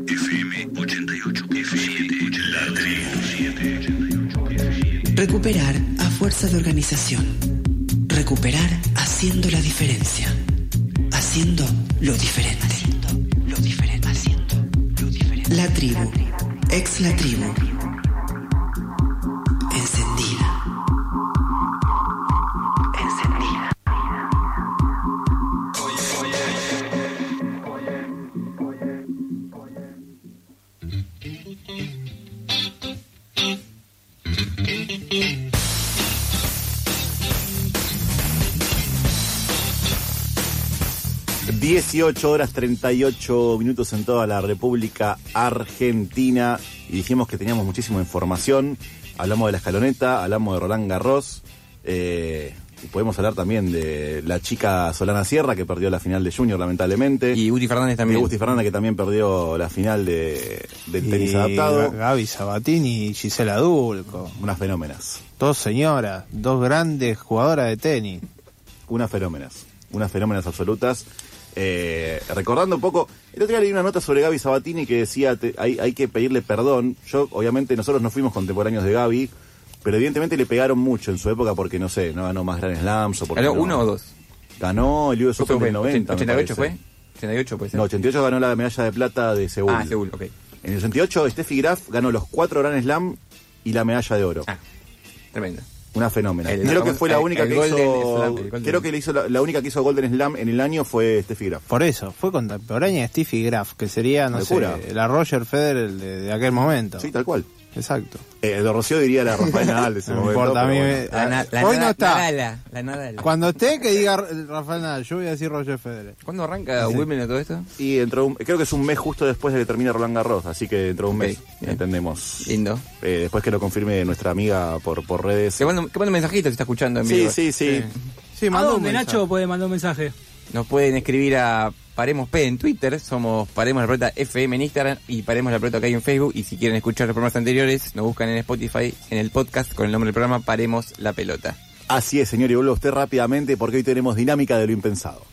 FM 88 La tribu Recuperar a fuerza de organización. Recuperar haciendo la diferencia. Haciendo lo diferente. Lo diferente. Haciendo lo diferente. La tribu. Ex la tribu. 18 horas 38 minutos en toda la República Argentina y dijimos que teníamos muchísima información. Hablamos de la escaloneta, hablamos de Roland Garros. eh, y podemos hablar también de la chica Solana Sierra que perdió la final de Junior lamentablemente. Y Guti Fernández también. Y Guti Fernández que también perdió la final de, del tenis Y adaptado. Gaby Sabatini y Gisela Dulco. Unas fenómenas. Dos señoras, dos grandes jugadoras de tenis. Unas fenómenas. Unas fenómenas absolutas. Eh, recordando un poco, el otro día leí una nota sobre Gaby Sabatini que decía te- hay, hay que pedirle perdón. Yo, obviamente, nosotros no fuimos contemporáneos de Gaby, pero evidentemente le pegaron mucho en su época porque, no sé, no ganó más Grand Slams o porque ¿Ganó no- uno o dos? Ganó el US Open del 90. me 88 parece. fue? 88 puede ser. No, 88 ganó la medalla de plata de Seúl. Ah, Seúl, ok. En el 88, Steffi Graf ganó los cuatro Grand Slam y la medalla de oro. Tremendo. Una fenómena. El- creo que fue la única el que hizo. Slam, creo que le hizo la, la única que hizo Golden Slam en el año fue Steffi Graf. Por eso, fue contemporánea de Steffi Graf, que sería, no Locura. sé, la Roger Federer de, de aquel momento. Sí, tal cual. Exacto. Eh, Don Rocío diría la Rafael Nadal de ese No momento. importa, a mí me-. La, na- la Hoy nada- no está. Nadala, la Nadala. Cuando esté, que diga Rafael Nadal. Yo voy a decir Roger Federer. ¿Cuándo arranca Sí. Wimbledon todo esto? Y dentro de un- creo que es un mes justo después de que termine Roland Garros, así que dentro de un mes entendemos. Lindo. Eh, después que lo confirme nuestra amiga por, por redes. Que manda, que manda un mensajito si está escuchando en Sí, vivo. sí, sí. Sí, ¿A dónde, Nacho, puede mandar un mensaje? Nos pueden escribir a Paremos P en Twitter, somos Paremos la Pelota FM en Instagram y Paremos la Pelota acá en Facebook. Y si quieren escuchar los programas anteriores, nos buscan en Spotify, en el podcast con el nombre del programa Paremos la Pelota. Así es, señor, y vuelvo a usted rápidamente porque hoy tenemos dinámica de lo impensado.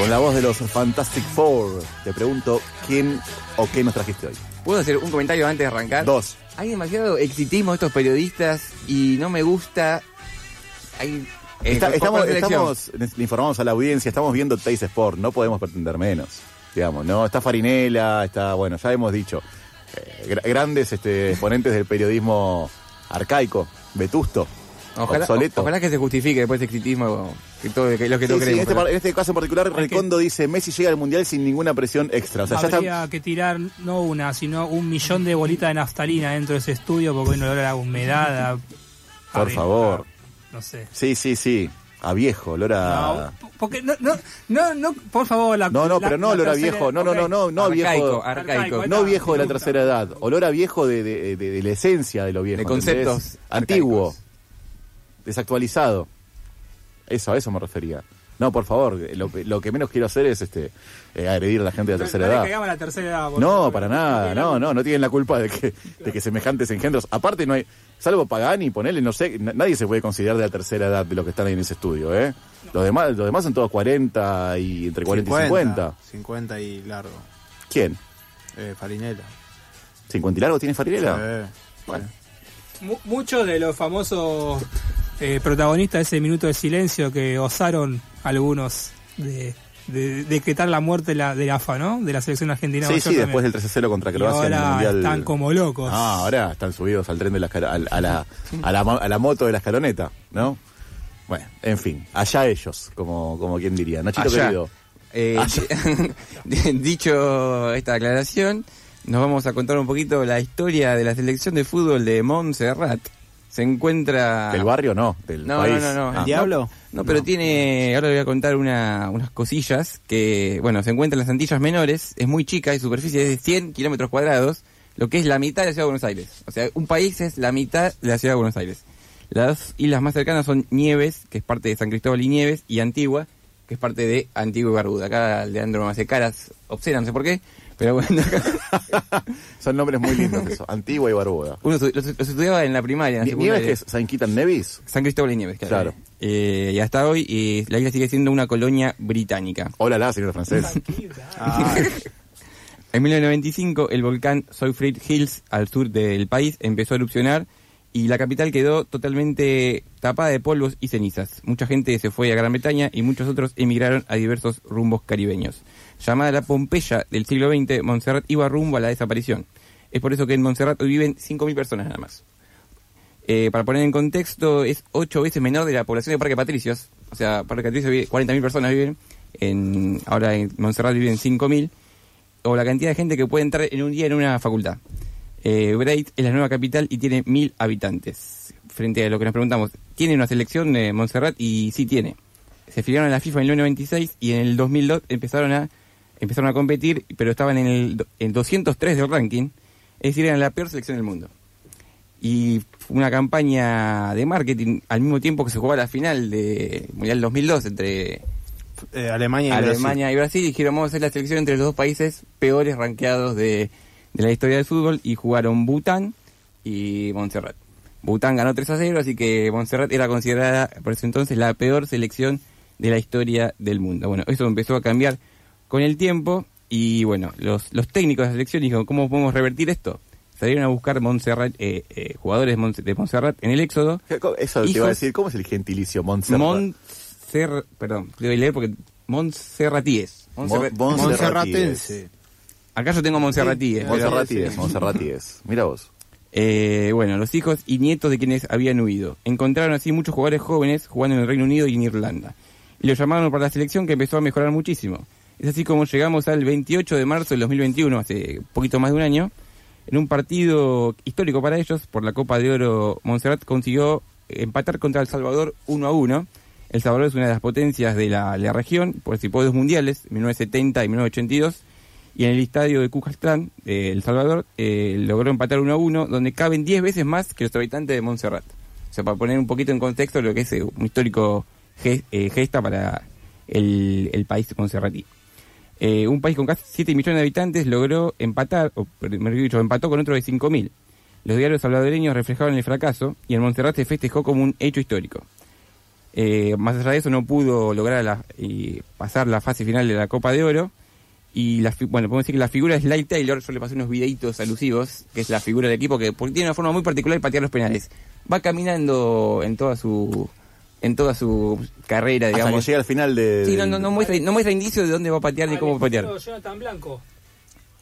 Con la voz de los Fantastic Four, te pregunto quién o qué nos trajiste hoy. ¿Puedo hacer un comentario antes de arrancar? Dos. Hay demasiado exitismo de estos periodistas y no me gusta. Hay, eh, Está- estamos, estamos, le informamos a la audiencia, estamos viendo Taste Sport, no podemos pretender menos. Digamos, no, está Farinela, está, bueno, ya hemos dicho, eh, gra- grandes este, exponentes del periodismo arcaico, vetusto, Ojalá, obsoleto. ojalá que se justifique después ese exitismo que todo, que, lo que Sí, todos sí, en, este, pero- par- en este caso en particular, Recondo dice, Messi llega al Mundial sin ninguna presión extra. O sea, ya Habría está... que tirar no una, sino un millón de bolitas de naftalina dentro de ese estudio porque hoy no olor a humedad. a- Por a- favor. No sé. Sí, sí, sí. A viejo, olor a... No, porque no, no, no, no, por favor, la No, no, la- pero no olor a viejo, no, no, no, no, no Arcaico, viejo, arcaico. no viejo de la tercera edad, olor a viejo de, de- de- de la esencia de lo viejo, De conceptos ¿entendés? antiguo, desactualizado. Eso, a eso me refería. No, por favor, lo, lo que menos quiero hacer es este eh, agredir a la gente de la tercera No edad. la tercera edad. No, favor. para nada, no, no, no tienen la culpa de que, de que semejantes engendros. Aparte no hay, salvo Pagani, ponele, no sé, na- nadie se puede considerar de la tercera edad de los que están ahí en ese estudio, ¿eh? Los demás, los demás son todos 40 y entre 40 y 50. 50 y largo. ¿Quién? Eh, Farinela. ¿50 y largo tiene Farinela? Eh, Bueno. Mu- Muchos de los famosos eh, protagonistas de ese minuto de silencio que osaron algunos de, de decretar la muerte de la, de la AFA, ¿no? De la selección argentina. Sí, sí, también. después del 3-0 contra Croacia en el Mundial. están como locos. Ah, ahora están subidos al tren de la, escala- al- a, la, a, la, a la moto de la escaloneta, ¿no? Bueno, en fin, allá ellos, como, como quien diría. Nachito Allá. querido. Eh, dicho esta aclaración, nos vamos a contar un poquito la historia de la selección de fútbol de Montserrat. Se encuentra... Del barrio no, del No, país. no, no, no. Ah. No, No, pero tiene. Ahora le voy a contar una, unas cosillas que, bueno, se encuentra en las Antillas Menores, es muy chica, y superficie es de 100 kilómetros cuadrados, lo que es la mitad de la ciudad de Buenos Aires. O sea, un país es la mitad de la ciudad de Buenos Aires. Las islas más cercanas son Nieves, que es parte de San Cristóbal y Nieves, y Antigua, que es parte de Antigua y Barbuda. Acá Leandro me hace caras obscenas, no sé por qué, pero bueno. Son nombres muy lindos eso, Antigua y Barbuda. Uno los, los estudiaba en la primaria. en la Ni- ¿Nieves que es San Quitan Nevis? San Cristóbal y Nieves, claro. Claro. Eh, y hasta hoy eh, la isla sigue siendo una colonia británica. Hola, la señor francés. En 1995 el volcán Soifrid Hills al sur del país empezó a erupcionar y la capital quedó totalmente tapada de polvos y cenizas. Mucha gente se fue a Gran Bretaña y muchos otros emigraron a diversos rumbos caribeños. Llamada la Pompeya del siglo XX, Montserrat iba rumbo a la desaparición. Es por eso que en Montserrat hoy viven 5.000 personas nada más. Eh, para poner en contexto, es ocho veces menor de la población de Parque Patricios. O sea, Parque Patricios vive, 40.000 personas viven, en, ahora en Montserrat viven 5.000. O la cantidad de gente que puede entrar en un día en una facultad. Eh, es la nueva capital y tiene 1.000 habitantes. Frente a lo que nos preguntamos, ¿tiene una selección de Montserrat? Y sí tiene. Se afiliaron a la FIFA en el 1996 y en el 2002 empezaron a, empezaron a competir, pero estaban en el en 203 del ranking. Es decir, eran la peor selección del mundo y una campaña de marketing al mismo tiempo que se jugaba la final de Mundial 2002 entre Eh, Alemania y Alemania y Brasil dijeron vamos a hacer la selección entre los dos países peores rankeados de, de la historia del fútbol y jugaron Bután y Montserrat. Bután ganó 3 a 0, así que Montserrat era considerada por ese entonces la peor selección de la historia del mundo. Bueno, eso empezó a cambiar con el tiempo y bueno, los, los técnicos de la selección dijeron, ¿cómo podemos revertir esto? Salieron a buscar Montserrat, eh, eh, jugadores de Mont- de Montserrat en el Éxodo. Eso te iba a Hijos- decir, ¿cómo es el gentilicio? Montserrat. Montser, perdón, le voy a leer porque Montserratíes. Montserra- Mon- Monserratense. Acá yo tengo Montserratíes. Monserratíes, Monserratíes. Mira vos. Eh, bueno, los hijos y nietos de quienes habían huido. Encontraron así muchos jugadores jóvenes jugando en el Reino Unido y en Irlanda. Y lo llamaron para la selección que empezó a mejorar muchísimo. Es así como llegamos al 28 de marzo del 2021, hace poquito más de un año, en un partido histórico para ellos, por la Copa de Oro, Montserrat consiguió empatar contra El Salvador 1 a 1. El Salvador es una de las potencias de la, la región, participó de dos mundiales, 1970 y 1982, y en el estadio de Cujastlán, eh, El Salvador, eh, logró empatar 1 a 1, donde caben 10 veces más que los habitantes de Montserrat. O sea, para poner un poquito en contexto lo que es eh, un histórico eh, gesta para el, el país montserratí. Eh, un país con casi 7 millones de habitantes logró empatar, o mejor dicho, empató con otro de 5.000. Los diarios salvadoreños reflejaban el fracaso y el Montserrat se festejó como un hecho histórico. Eh, más allá de eso no pudo lograr pasar la fase final de la Copa de Oro y la, bueno podemos decir que la figura es Light Taylor yo le pasé unos videitos alusivos que es la figura del equipo que tiene una forma muy particular de patear los penales va caminando en toda su en toda su carrera Hasta que digamos llega al final de... sí no, no, no muestra no muestra indicios de dónde va a patear ni cómo va a patear Jonathan Blanco.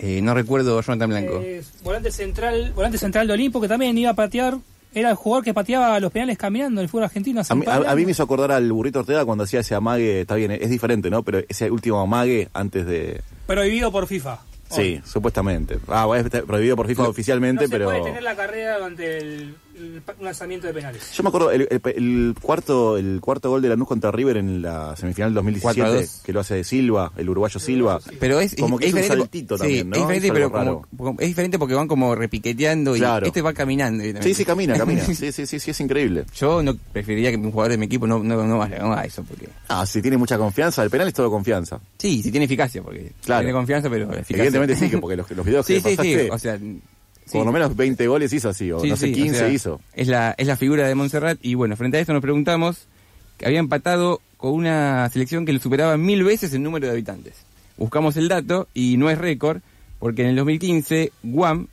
Eh, no recuerdo Jonathan Blanco Eh, volante central, volante central de Olimpo que también iba a patear, era el jugador que pateaba los penales caminando en el fútbol argentino. A mí, par de a- a mí me hizo acordar al burrito Ortega cuando hacía ese amague, está bien, es diferente, ¿no? Pero ese último amague antes de... Prohibido por FIFA. Sí, supuestamente. Ah, bueno, prohibido por FIFA oficialmente, no se pero... puede tener la carrera durante el, el- un lanzamiento de penales. Yo me acuerdo, el, el- el cuarto el cuarto gol de Lanús contra River en la semifinal del 4 a 2017, 2. que lo hace de Silva, el uruguayo Silva. pero es, como que es es, un diferente, saltito sí, también, ¿no? es diferente Es pero algo raro. como, como- es diferente porque van como repiqueteando y Claro. este va caminando Sí, sí, camina, camina. Sí, sí, sí, sí, es increíble. Yo no preferiría que un jugador de mi equipo no, no, no haga eso porque Ah, si tiene mucha confianza, el penal es todo confianza. Sí, si tiene eficacia, porque Claro. tiene confianza, pero eficacia. Evidentemente sí, que porque los, los videos que Sí, sí, pasaste, sí, o sea, por lo menos 20 goles hizo así, o no sé, sí, 15 o sea, hizo. Es la, es la figura de Montserrat y bueno, frente a eso nos preguntamos que había empatado con una selección que le superaba mil veces el número de habitantes. Buscamos el dato y no es récord, porque en el 2015 Guam,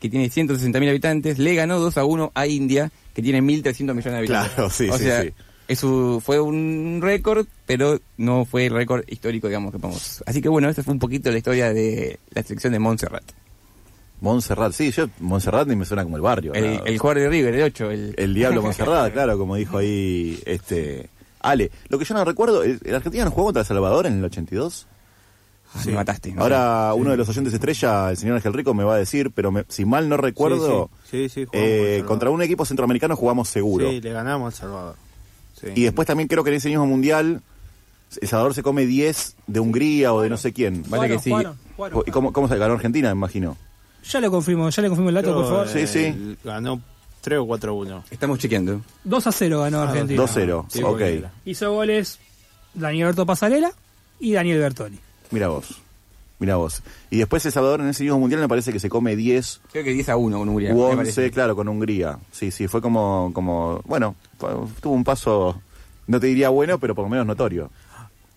que tiene 160.000 habitantes, le ganó 2 a 1 a India, que tiene 1.300 millones de habitantes. Claro, sí, o sí, sea, sí. Eso fue un récord, pero no fue el récord histórico, digamos, que podemos. Así que bueno, esta fue un poquito la historia de la selección de Montserrat. Montserrat, sí, yo Montserrat ni me suena como el barrio. El, ¿no? el jugador de River, el 8. El, El Diablo Montserrat, claro, como dijo ahí este Ale. Lo que yo no recuerdo, ¿el, el Argentina no jugó contra El Salvador en el 82? Ah, me mataste. no Ahora uno de los oyentes estrella, el señor Ángel Rico, me va a decir, pero me- si mal no recuerdo, Sí, sí, sí, eh, contra un equipo centroamericano jugamos seguro. Sí, le ganamos al Salvador. Sí. Y después también creo que en ese mismo mundial, El Salvador se come 10 de Hungría o de no sé quién. Vale que sí. ¿Y cómo, cómo se ganó Argentina, me imagino? Ya le confirmo, ya le confirmo el dato, por favor. Sí, sí. Eh, Ganó 3 o 4-1. Estamos chequeando. 2 a 0 ganó Argentina. 2-0, Sí, ok. Hizo goles Daniel Alberto Pasarela y Daniel Bertoni. Mira vos. Mira vos. Y después El Salvador en ese mismo mundial me parece que se come 10 Creo que 10 a 1 con Hungría. u me 11, parece. claro, con Hungría. Sí, sí, fue como, como bueno, fue- tuvo un paso, no te diría bueno, pero por lo menos notorio.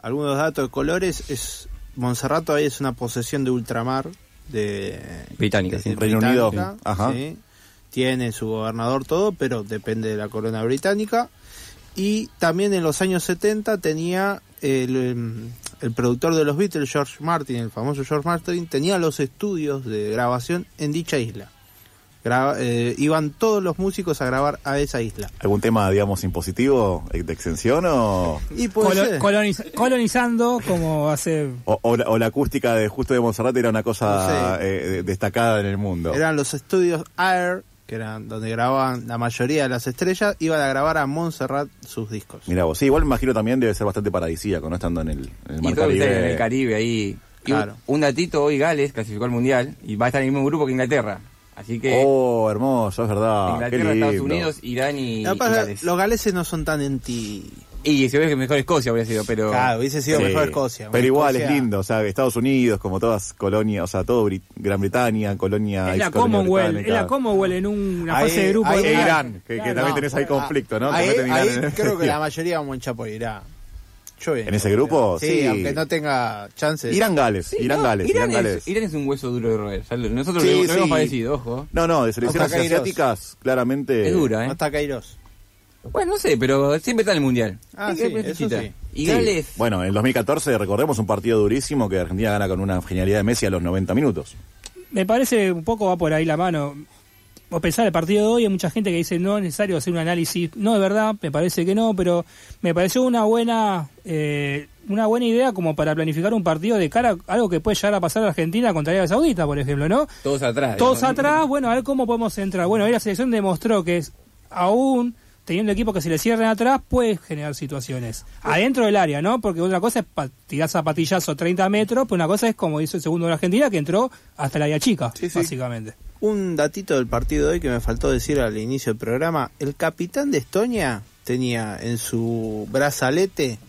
Algunos datos de colores es Montserrat todavía es una posesión de ultramar de Británica, sí. Reino Unido. británica, Ajá. sí. Tiene su gobernador todo, pero depende de la corona británica. Y también en los años 70 tenía el, em, el productor de los Beatles, George Martin, el famoso George Martin, tenía los estudios de grabación en dicha isla. Graba- eh, iban todos los músicos a grabar a esa isla. ¿Algún tema, digamos, impositivo eh, de extensión o, Y puede Colo- ser. coloniz- colonizando como hace... o, o la, o la acústica de justo de Montserrat era una cosa No sé. eh, de- destacada en el mundo? Eran los estudios Air, que eran donde grababan la mayoría de las estrellas, iban a grabar a Montserrat sus discos. Mira vos, sí, igual me imagino también debe ser bastante paradisíaco, ¿no? Estando en el, en el Y Mar todo está en Caribe. el Caribe ahí. Y un- Claro. un, datito, hoy Gales clasificó al Mundial y va a estar en el mismo grupo que Inglaterra. Así que Oh, hermoso, es verdad. Inglaterra, Qué Estados lindo. Unidos, Irán y, que pasa Gales. los galeses no son tan anti... Y se ve que mejor Escocia habría sido, pero... Claro, hubiese sido Sí, mejor Escocia. Pero igual Escocia- es lindo, o sea, Estados Unidos, como todas colonias, o sea, todo Brit- Gran Bretaña, colonia. Es la Commonwealth, es la Commonwealth en una Ahí- fase de grupo. ahí- de E Irán. Irán, que, que Claro, también no, tenés ahí ah, conflicto, ¿no? Ahí, ahí creo que la mayoría vamos a hinchar por Irán. Yo bien. ¿En ese grupo? Sí, Sí. aunque no tenga chances. Irán Gales, Sí, Irán no, Gales, Irán, Irán es, Gales. Irán es un hueso duro de roer. Nosotros Sí, lo, lo hemos padecido, ojo. No, no, de selecciones Hasta Kairos. asiáticas, claramente. Es dura, ¿eh? Hasta Kairos. Bueno, no sé, pero siempre está en el Mundial. Ah, sí, eso sí. Y Sí. Gales, Bueno, en el 2014 recordemos un partido durísimo que Argentina gana con una genialidad de Messi a los 90 minutos. Me parece un poco va por ahí la mano. O pensar el partido de hoy, hay mucha gente que dice no es necesario hacer un análisis. No, de verdad, me parece que no, pero me pareció una buena eh, una buena idea como para planificar un partido de cara a algo que puede llegar a pasar a Argentina contra Arabia Saudita, por ejemplo, ¿no? todos atrás. Todos atrás, bueno, a ver cómo podemos entrar. Bueno, ahí la selección demostró que es, aún teniendo equipo que se le cierren atrás, puede generar situaciones. Adentro del área, ¿no? Porque otra cosa es tirar zapatillazo 30 metros, pues una cosa es como hizo el segundo de la Argentina, que entró hasta el área chica, básicamente. Un datito del partido de hoy que me faltó decir al inicio del programa. El capitán de Estonia tenía en su brazalete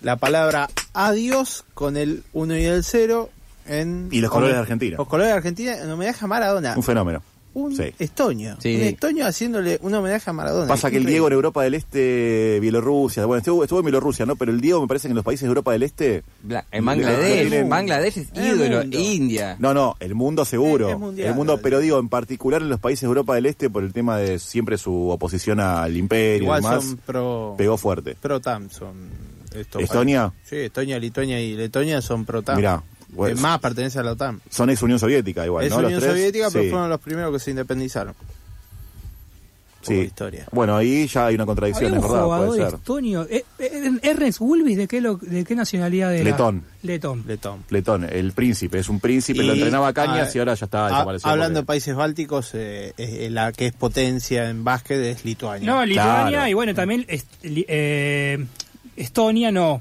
la palabra adiós con el 1 y el 0 en... Y los colores de Argentina. Los colores de Argentina en homenaje a Maradona. Un fenómeno. Un Sí. estonio. Sí. Un estonio haciéndole un homenaje a Maradona. Pasa que el. Diego en Europa del Este, Bielorrusia, bueno, estuvo, estuvo en Bielorrusia, ¿no? Pero el Diego me parece que en los países de Europa del Este... Bla- en Bangladesh, Tienen- Bangladesh es ídolo. India. No, no, el mundo seguro. Es- es mundial, el mundo, pero digo, en particular en los países de Europa del Este, por el tema de siempre su oposición al imperio Igual y demás, son pro... pegó fuerte. Pro TAM son ¿Estonia? países. Sí, Estonia, Lituania y Letonia son pro TAM. Mirá, Que pues, más pertenece a la OTAN. son ex Unión Soviética igual, es ¿no? Los Unión tres. Soviética, pero Sí, fueron los primeros que se independizaron. sí. historia. Bueno, ahí ya hay una contradicción, es verdad, jugador puede ser. estonio. Eh, eh, Ernest Wolvis, ¿de qué, lo- ¿de qué nacionalidad era? Letón. Letón. Letón. Letón, el príncipe, es un príncipe, lo entrenaba a Cañas y ahora ya está desaparecido. hablando de países bálticos, eh, eh, la que es potencia en básquet es Lituania. No, Lituania Claro. y bueno, también est- li- eh, Estonia no.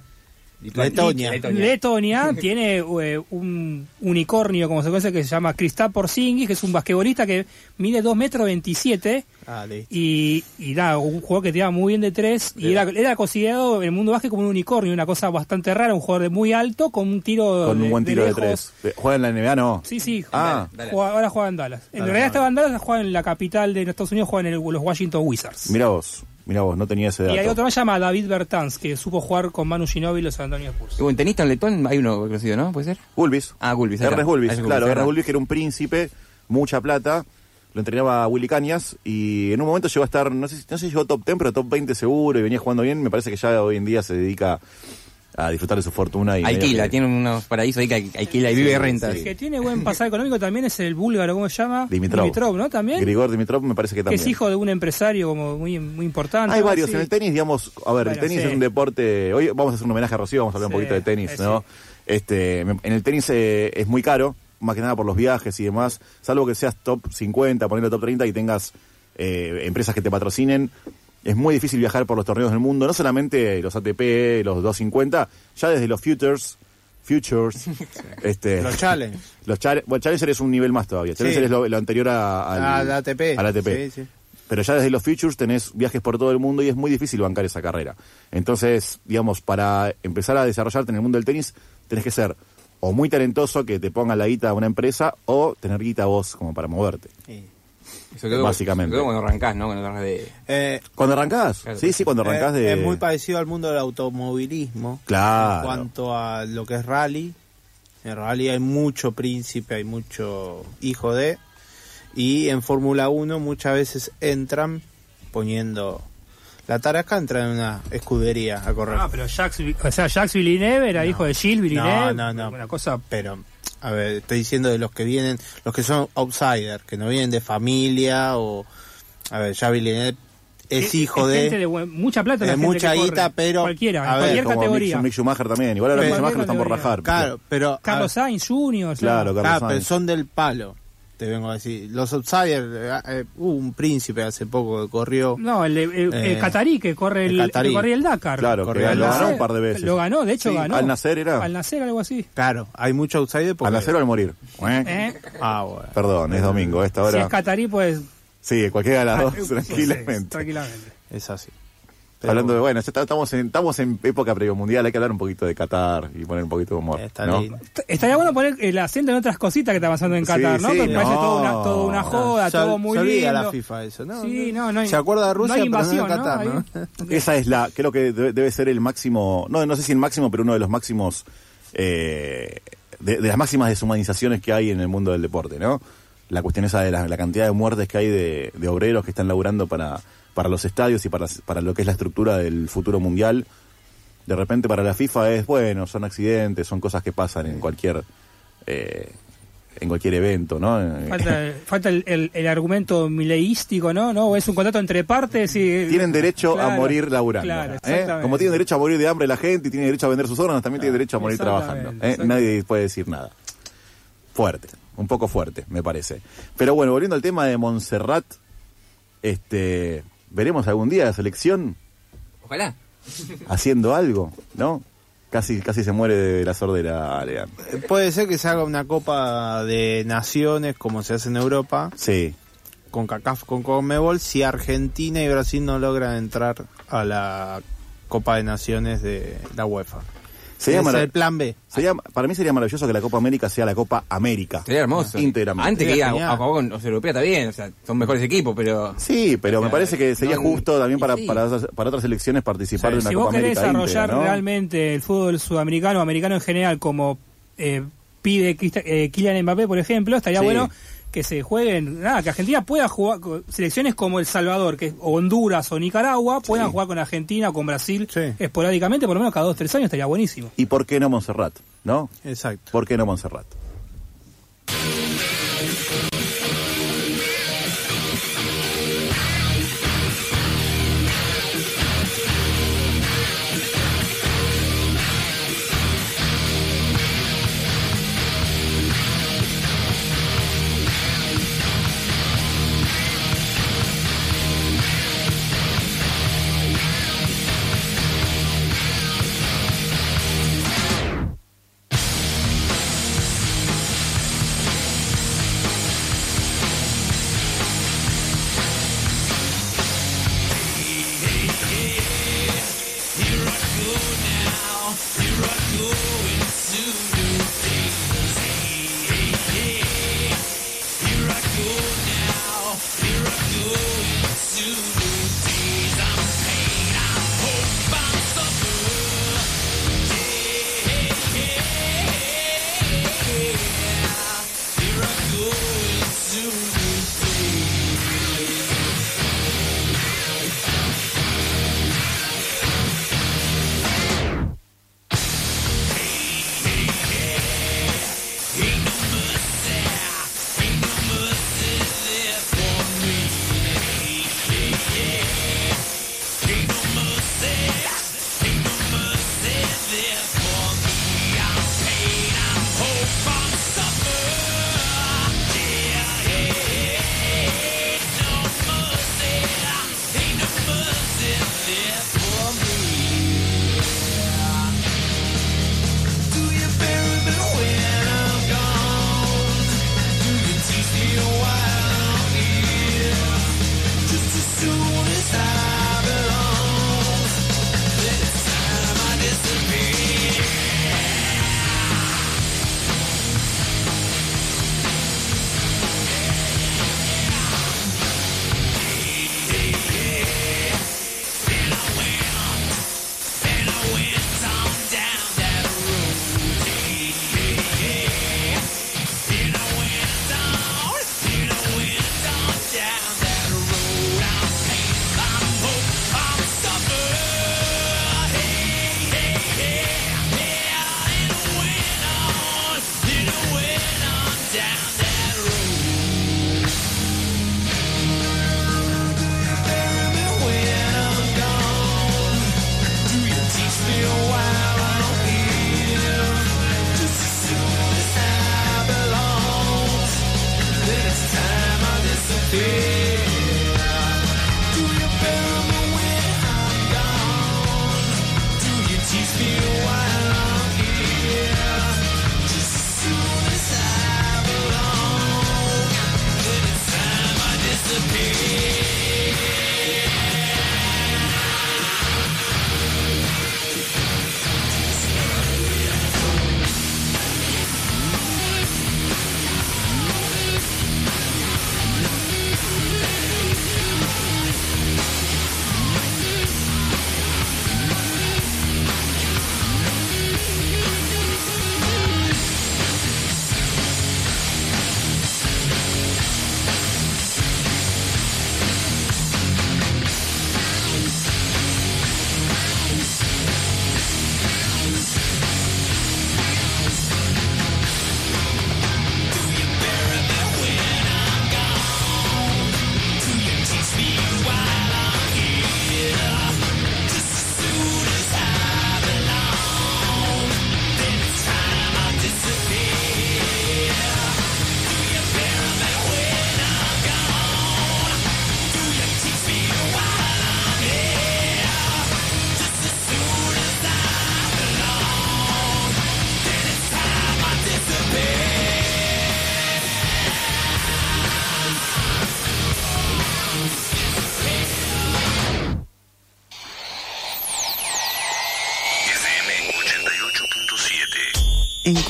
Letonia. Letonia tiene eh, un unicornio, como se conoce, que se llama Kristaps Porzingis, que es un basquetbolista que mide 2 metros 27 Ah, y, y nada, un jugador que tiraba muy bien de tres y era, era considerado en el mundo básquet como un unicornio, una cosa bastante rara, un jugador de muy alto con un tiro Con de, un buen tiro de, tres. Eh, ¿Juega en la NBA no? Sí, sí. Ah. Juega- ahora juega en Dallas. En realidad estaba en Dallas, juega en la capital de Estados Unidos, juega en el- los Washington Wizards. Mira vos, mira vos, no tenía ese dato. Y hay otro más llamado David Bertans, que supo jugar con Manu Ginóbili y los San Antonio Spurs. Y bueno, tenista en letón hay uno conocido, ¿no? ¿Puede ser? Gulbis. Ah, Gulbis. está. Gulbis, claro, ahí Gulbis que era un príncipe, mucha plata, lo entrenaba Willy Cañas y en un momento llegó a estar, no sé, si- no sé si llegó top 10, pero top 20 seguro y venía jugando bien, me parece que ya hoy en día se dedica a disfrutar de su fortuna y Alquila, que- tiene unos paraísos ahí que alquila y vive de rentas. El que tiene buen pasar económico también es el búlgaro, ¿cómo se llama? Dimitrov. ¿no? También. Grigor Dimitrov me parece que que también. es hijo de un empresario como muy, muy importante. Hay varios. Sí. En el tenis, digamos, a ver, el tenis sí. es un deporte. Hoy vamos a hacer un homenaje a Rocío, vamos a hablar un poquito de tenis, ¿no? Este, en el tenis eh, es muy caro, más que nada por los viajes y demás, salvo que seas top 50, poniendo top 30 y tengas eh, empresas que te patrocinen. Es muy difícil viajar por los torneos del mundo, no solamente los ATP, los 250, ya desde los Futures. Futures. este, Los Challenge. Los chale- bueno, Challenger es un nivel más todavía. Sí. Challenger es lo, lo anterior a- al, Al ATP. al ATP. Sí, sí. Pero ya desde los Futures tenés viajes por todo el mundo y es muy difícil bancar esa carrera. Entonces, digamos, para empezar a desarrollarte en el mundo del tenis, tenés que ser o muy talentoso que te ponga la guita a una empresa o tener guita vos como para moverte. Eso Básicamente. quedó cuando arrancás, ¿no? Cuando arrancás de... Eh, ¿Cuando arrancás? Claro. Sí, sí, cuando arrancás eh, de... Es muy parecido al mundo del automovilismo. Claro. En cuanto a lo que es rally. En rally hay mucho príncipe, hay mucho hijo de. Y en Fórmula 1 muchas veces entran poniendo. La Tarasca entra en una escudería a correr. Ah, pero Jacques, o sea, Jacques Villeneuve era hijo de Gilles Villeneuve. No, no, no. Una cosa Pero, a ver, estoy diciendo de los que vienen, los que son outsiders, que no vienen de familia o. A ver, ya Villeneuve es hijo de. gente de buen- mucha plata. la de gente mucha guita, pero. Cualquiera, a ver, cualquier como categoría. Mick, Mick Schumacher también. Igual ahora Mick Pero- Schumacher lo están por rajar. Claro, pero. Carlos Sainz Jr. Claro, Carlos Ah, pero Sainz. son del palo, te vengo a decir. Los outsiders, eh, eh, hubo un príncipe hace poco que corrió. No, el, el, el Eh, catarí que corre el, el catarí. que corría el Dakar. Claro, lo ganó un par de veces. Lo ganó, de hecho Sí, ganó. Al nacer era. Al nacer, algo así. Claro, hay mucho outsider porque. Al nacer o al morir. ¿Eh? ¿Eh? Ah, bueno. Perdón, es domingo, esta Si hora. es catarí, pues. Sí, cualquiera de las dos, tranquilamente. Es así. Pero- Hablando de, bueno, estamos en, estamos en época previo mundial, hay que hablar un poquito de Qatar y poner un poquito de humor. Está ¿no? Estaría bueno poner el acento en otras cositas que está pasando en Sí, Qatar, ¿no? sí, Porque parece no. toda una, toda una joda, Se- todo muy se olvida lindo. la FIFA eso, ¿no? Sí, no, no hay- Se acuerda de Rusia, no hay pero no invasión. Qatar, ¿no? Esa es la, creo que debe, debe ser el máximo, no, no sé si el máximo, pero uno de los máximos, eh, de, de las máximas deshumanizaciones que hay en el mundo del deporte, ¿no? La cuestión esa de la, la cantidad de muertes que hay de, de obreros que están laburando para, para los estadios y para, para lo que es la estructura del futuro mundial. De repente para la FIFA es, bueno, son accidentes, son cosas que pasan en cualquier... eh, en cualquier evento, ¿no? Falta, falta el, el- el argumento mileístico, ¿no? ¿no? Es un contrato entre partes y... tienen derecho a morir laburando. Claro, ¿eh? Como tienen derecho a morir de hambre la gente y tienen derecho a vender sus órganos, también tienen derecho a morir trabajando. ¿eh? Nadie puede decir nada. Fuerte, un poco fuerte, me parece. Pero bueno, volviendo al tema de Montserrat, este, veremos algún día la selección Ojalá. haciendo algo, ¿no? Casi, casi se muere de la sordera, Lean. Eh, Puede ser que se haga una copa de naciones como se hace en Europa. Sí. Con CACAF, con Conmebol, si Argentina y Brasil no logran entrar a la Copa de Naciones de la UEFA. Sería es el plan B. Sería- para mí sería maravilloso que la Copa América sea la Copa América. Sería hermoso. Íntegramente. Antes que ir a, Sería a jugar con los europeos está bien, o sea, son mejores equipos, pero... Sí, pero me parece que sería No, justo también para, sí. para, otras- para otras selecciones participar de una si Copa vos querés América desarrollar íntegra, ¿no? realmente el fútbol sudamericano o americano en general como eh, pide eh, Kylian Mbappé, por ejemplo, estaría Sí. bueno que se jueguen, nada, que Argentina pueda jugar, con selecciones como El Salvador, que o Honduras o Nicaragua, puedan jugar con Argentina con Brasil esporádicamente, por lo menos cada dos tres años estaría buenísimo. ¿Y por qué no Montserrat? ¿No? Exacto. ¿Por qué no Montserrat?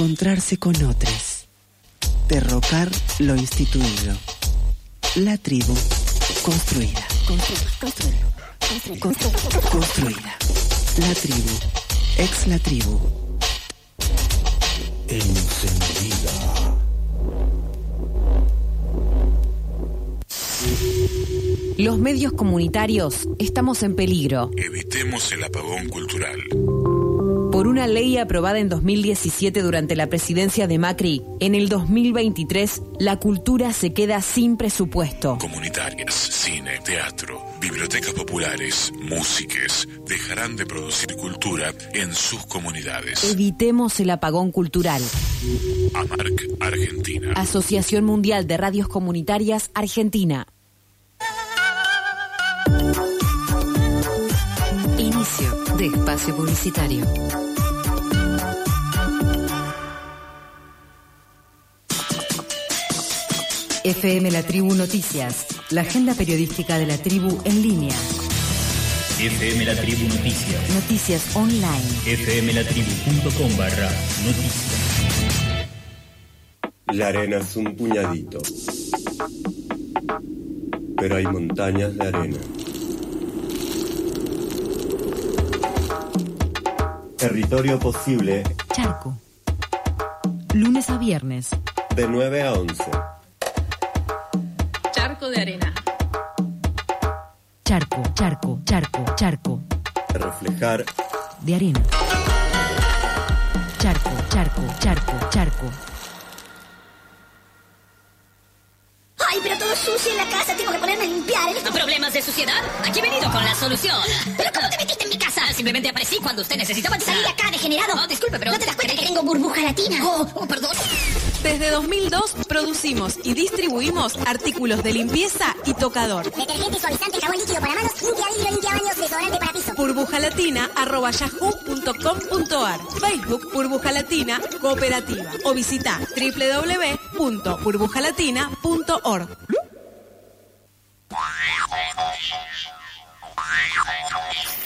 Encontrarse con otros, derrocar lo instituido. La tribu construida. Construida. La tribu. Ex la tribu. Encendida. Los medios comunitarios estamos en peligro. Evitemos el apagón cultural. Por una ley aprobada en 2017 durante la presidencia de Macri, en el 2023 la cultura se queda sin presupuesto. Comunitarias, cine, teatro, bibliotecas populares, músicas dejarán de producir cultura en sus comunidades. Evitemos el apagón cultural. AMARC, Argentina. Asociación Mundial de Radios Comunitarias Argentina. Inicio de espacio publicitario. FM La Tribu Noticias, la agenda periodística de la tribu en línea. FM La Tribu Noticias. Noticias online. fmlatribu.com barra noticias. La arena es un puñadito. Pero hay montañas de arena. Territorio posible Charco. Lunes a viernes. de 9 a 11. Charco de arena. Charco, charco, charco, charco. Reflejar De arena. Charco, charco, charco, charco. Ay, pero todo sucio en la casa, tengo que ponerme a limpiar. ¿eh? ¿Problemas de suciedad? Aquí he venido con la solución. ¿Pero cómo te metiste en mi casa? Simplemente aparecí cuando usted necesitaba Salí de acá, degenerado. No, disculpe, pero... ¿No te das cuenta que tengo burbuja latina? Oh, oh, perdón. Desde 2002 producimos y distribuimos artículos de limpieza y tocador. Detergente, suavizante, jabón líquido para manos, limpia vidrio, limpia baños, desodorante para piso. burbujalatina arroba yahoo.com.ar Facebook Burbuja Latina Cooperativa o visita www.burbujalatina.org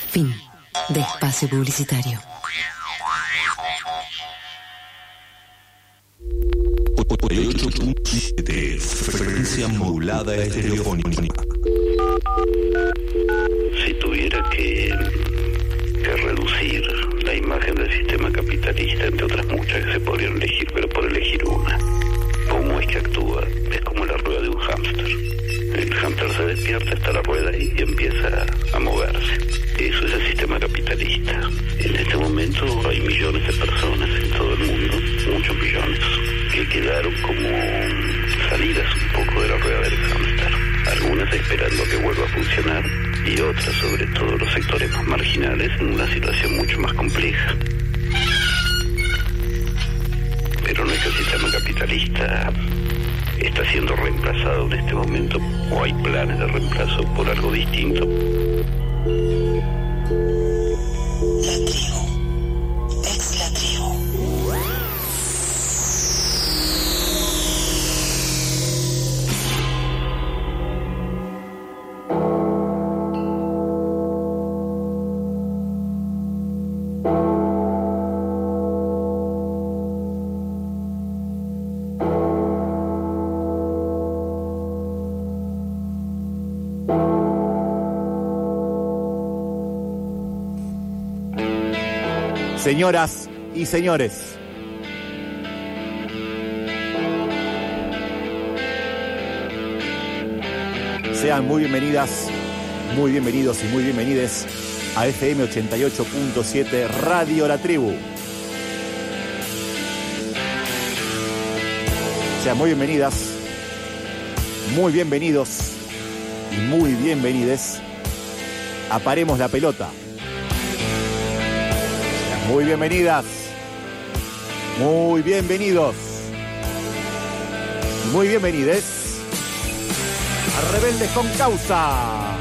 Fin de espacio publicitario. 88.7 frecuencia modulada estereofónica. Si tuviera que, que reducir la imagen del sistema capitalista, entre otras muchas que se podrían elegir, pero por elegir una, ¿cómo es que actúa? Es como la rueda de un hámster. El hámster se despierta, está la rueda ahí y empieza a moverse. Eso es el sistema capitalista. En este momento hay millones de personas en todo el mundo, muchos millones, que quedaron como salidas un poco de la rueda del hámster. Algunas esperando que vuelva a funcionar y otras, sobre todo los sectores más marginales, en una situación mucho más compleja. Pero el sistema capitalista está siendo reemplazado en este momento o hay planes de reemplazo por algo distinto. La tribu. Señoras y señores, sean muy bienvenidas, muy bienvenidos y muy bienvenides a FM 88.7 Radio La Tribu. Sean muy bienvenidas, muy bienvenidos y muy bienvenides a Paremos la Pelota. Muy bienvenidas. Muy bienvenidos. Muy bienvenides a Rebeldes con Causa.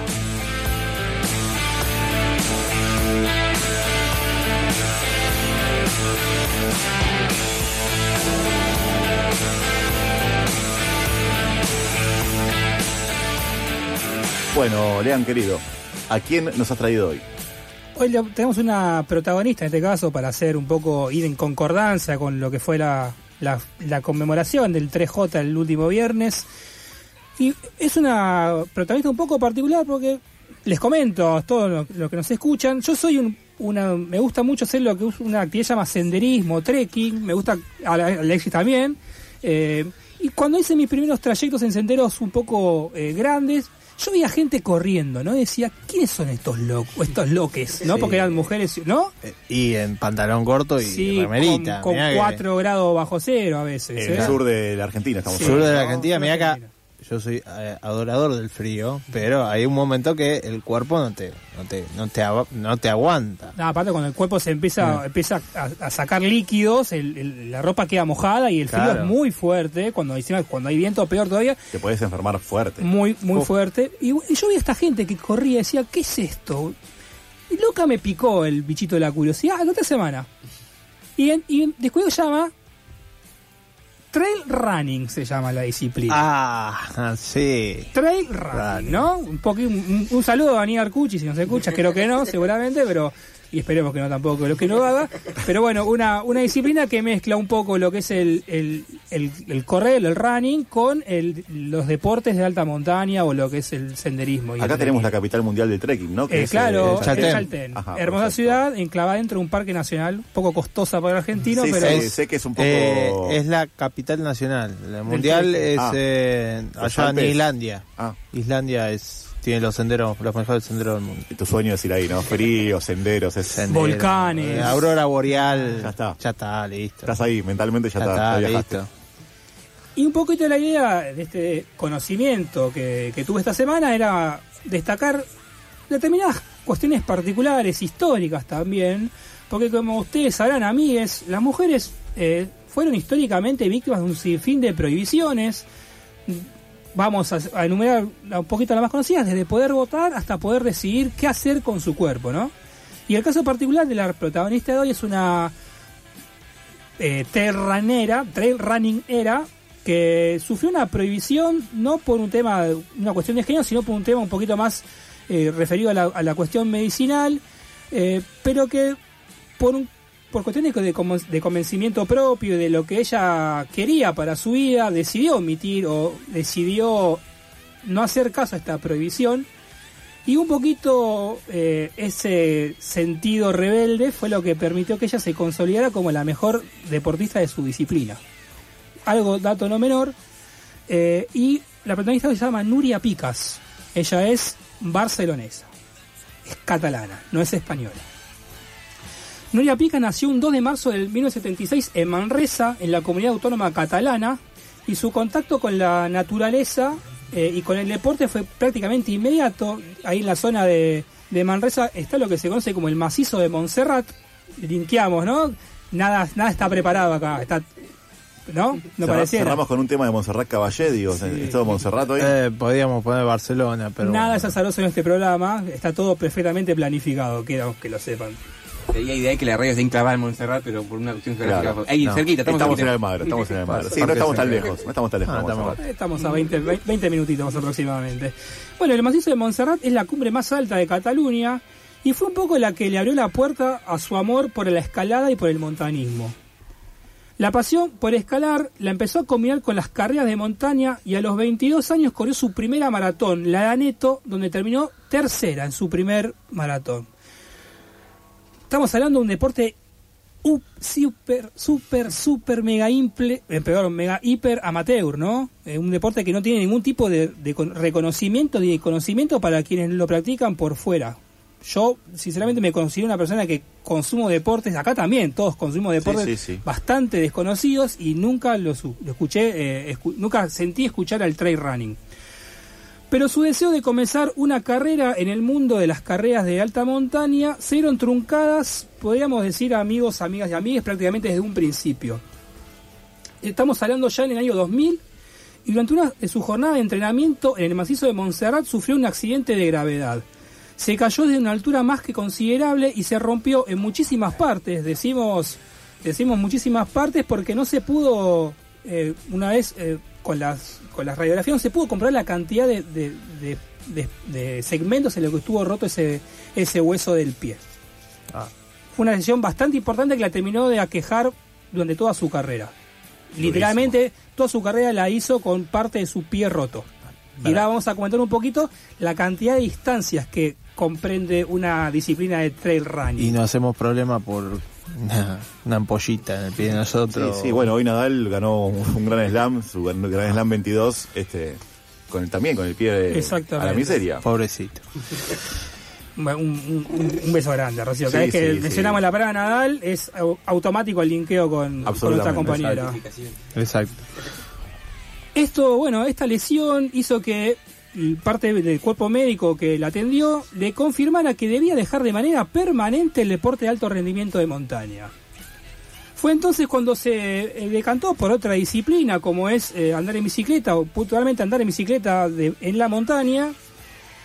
Bueno, Lean querido, ¿a quién nos has traído hoy? Hoy tenemos una protagonista en este caso para hacer un poco, ir en concordancia con lo que fue la, la, la conmemoración del 3J el último viernes. Y es una protagonista un poco particular porque les comento a todos los que nos escuchan, yo soy un, una, me gusta mucho hacer lo que es una actividad llama senderismo, trekking, me gusta, Alexis también. eh, y cuando hice mis primeros trayectos en senderos un poco eh, grandes, yo veía gente corriendo, ¿no? Y decía, ¿quiénes son estos locos, estos loques? ¿No? Sí. Porque eran mujeres, ¿no? Y en pantalón corto y Sí, remerita. con, mirá que- 4 grados bajo cero a veces. En ¿eh? el sur de la Argentina estamos sur de la. Argentina, mira acá. Yo soy eh, adorador del frío, pero hay un momento que el cuerpo no te, no te, no te, no te aguanta. No, aparte cuando el cuerpo se empieza, Mm. empieza a, a sacar líquidos, el- el- la ropa queda mojada y el frío es muy fuerte. Cuando encima, cuando hay viento, peor todavía, Te puedes enfermar fuerte. muy, muy Uf. fuerte. Y, y yo vi a esta gente que corría y decía, ¿qué es esto? Y loca me picó el bichito de la curiosidad la otra semana. Y, en- y después llama Trail Running, se llama la disciplina. Ah, sí. Trail Running, ¿no? Un, poqui- un, un saludo a Daniel Arcucci, si nos escucha, creo que no, seguramente, pero y esperemos que no tampoco lo que no haga. Pero bueno, una, una disciplina que mezcla un poco lo que es el, el, el, el correr, el running, con el, los deportes de alta montaña o lo que es el senderismo. y el Acá tenemos la capital mundial del trekking, ¿no? Que Eh, es, claro, eh, el Chaltén. Chaltén. Ajá, Hermosa perfecto. ciudad, enclavada dentro de un parque nacional, un poco costosa para el argentino, Sí, pero sí, sé que es un poco... Eh, es la capital nacional. El mundial es Ah. eh, allá en. Islandia. Ah. Islandia es tiene los senderos, los mejores senderos del mundo. Y tu sueño es ir ahí, ¿no? Frío, senderos, es... Sendero, Volcanes. eh, aurora boreal. Ya está. Ya está, listo. Estás ahí, mentalmente ya, Ya está, está, ya viajaste. listo. Y un poquito la idea de este conocimiento que, que tuve esta semana era destacar determinadas cuestiones particulares, históricas también, porque como ustedes sabrán, amigues, las mujeres eh, fueron históricamente víctimas de un sinfín de prohibiciones. Vamos a, enumerar un poquito las más conocidas, desde poder votar hasta poder decidir qué hacer con su cuerpo, ¿no? Y el caso particular de la protagonista de hoy es una eh, terranera, trail running era, que sufrió una prohibición no por un tema, una cuestión de género, sino por un tema un poquito más eh, referido a la, a la cuestión medicinal, eh, pero que por un por cuestiones de, convencimiento propio de lo que ella quería para su vida, decidió omitir o decidió no hacer caso a esta prohibición. Y un poquito eh, ese sentido rebelde fue lo que permitió que ella se consolidara como la mejor deportista de su disciplina. Algo, dato no menor. eh, y la protagonista se llama Nuria Picas. Ella es barcelonesa. Es catalana, no es española. Nuria Pica nació un 2 de marzo del 1976 en Manresa, en la comunidad autónoma catalana, y su contacto con la naturaleza eh, y con el deporte fue prácticamente inmediato. Ahí en la zona de, de Manresa está lo que se conoce como el macizo de Montserrat. Linkeamos, ¿no? Nada, nada está preparado acá. Está, ¿No? No pareciera. Cerramos con un tema de Montserrat Caballé, digo, ¿es todo Montserrat hoy? Eh, podríamos poner Barcelona, pero Nada bueno. es azaroso en este programa. Está todo perfectamente planificado, quiero que lo sepan. Sería idea que la radio se enclavara en Montserrat, pero por una cuestión geográfica. Claro. Ahí, No. cerquita, estamos, Estamos en Almagro, estamos en Almagro. Sí, no estamos tan lejos, no estamos tan lejos. Ah, estamos-. Estamos a 20, 20 minutitos aproximadamente. Bueno, el macizo de Montserrat es la cumbre más alta de Cataluña y fue un poco la que le abrió la puerta a su amor por la escalada y por el montañismo. La pasión por escalar la empezó a combinar con las carreras de montaña y a los 22 años corrió su primera maratón, la de Aneto, donde terminó tercera en su primer maratón. Estamos hablando de un deporte u- super, super, super, mega, imple, eh, perdón, mega, hiper amateur, ¿no? Eh, un deporte que no tiene ningún tipo de, de con- reconocimiento ni de conocimiento para quienes lo practican por fuera. Yo, sinceramente, me considero una persona que consumo deportes, acá también, todos consumimos deportes sí, sí. bastante desconocidos y nunca lo, su- lo escuché, eh, escu- nunca sentí escuchar al trail running. Pero su deseo de comenzar una carrera en el mundo de las carreras de alta montaña se vieron truncadas, podríamos decir amigos, amigas y amigues, prácticamente desde un principio. Estamos hablando ya en el año 2000 y durante una de su jornada de entrenamiento en el macizo de Montserrat sufrió un accidente de gravedad. Se cayó desde una altura más que considerable y se rompió en muchísimas partes. Decimos, decimos muchísimas partes porque no se pudo, eh, una vez eh, con, las, con las radiografías, no se pudo comprar la cantidad de, de- de- de- de segmentos en los que estuvo roto ese, ese hueso del pie. Ah. Fue una lesión bastante importante que la terminó de aquejar durante toda su carrera. Literalmente, toda su carrera la hizo con parte de su pie roto. Y ahora vamos a comentar un poquito la cantidad de distancias que comprende una disciplina de trail running. Y no hacemos problema por una, una ampollita en el pie de nosotros. Sí, sí, bueno, hoy Nadal ganó un, gran slam, su gran, gran slam 22, este, con el, también con el pie de, a la miseria. Pobrecito. Un, un- un beso grande, Rocío. Cada Sí, vez que sí, mencionamos sí. la palabra Nadal, es au- automático el linkeo con, con nuestra compañera. Exacto. Esto, bueno, esta lesión hizo que parte del cuerpo médico que la atendió le confirmara que debía dejar de manera permanente el deporte de alto rendimiento de montaña. Fue entonces cuando se eh, decantó por otra disciplina como es eh, andar en bicicleta o puntualmente andar en bicicleta en la montaña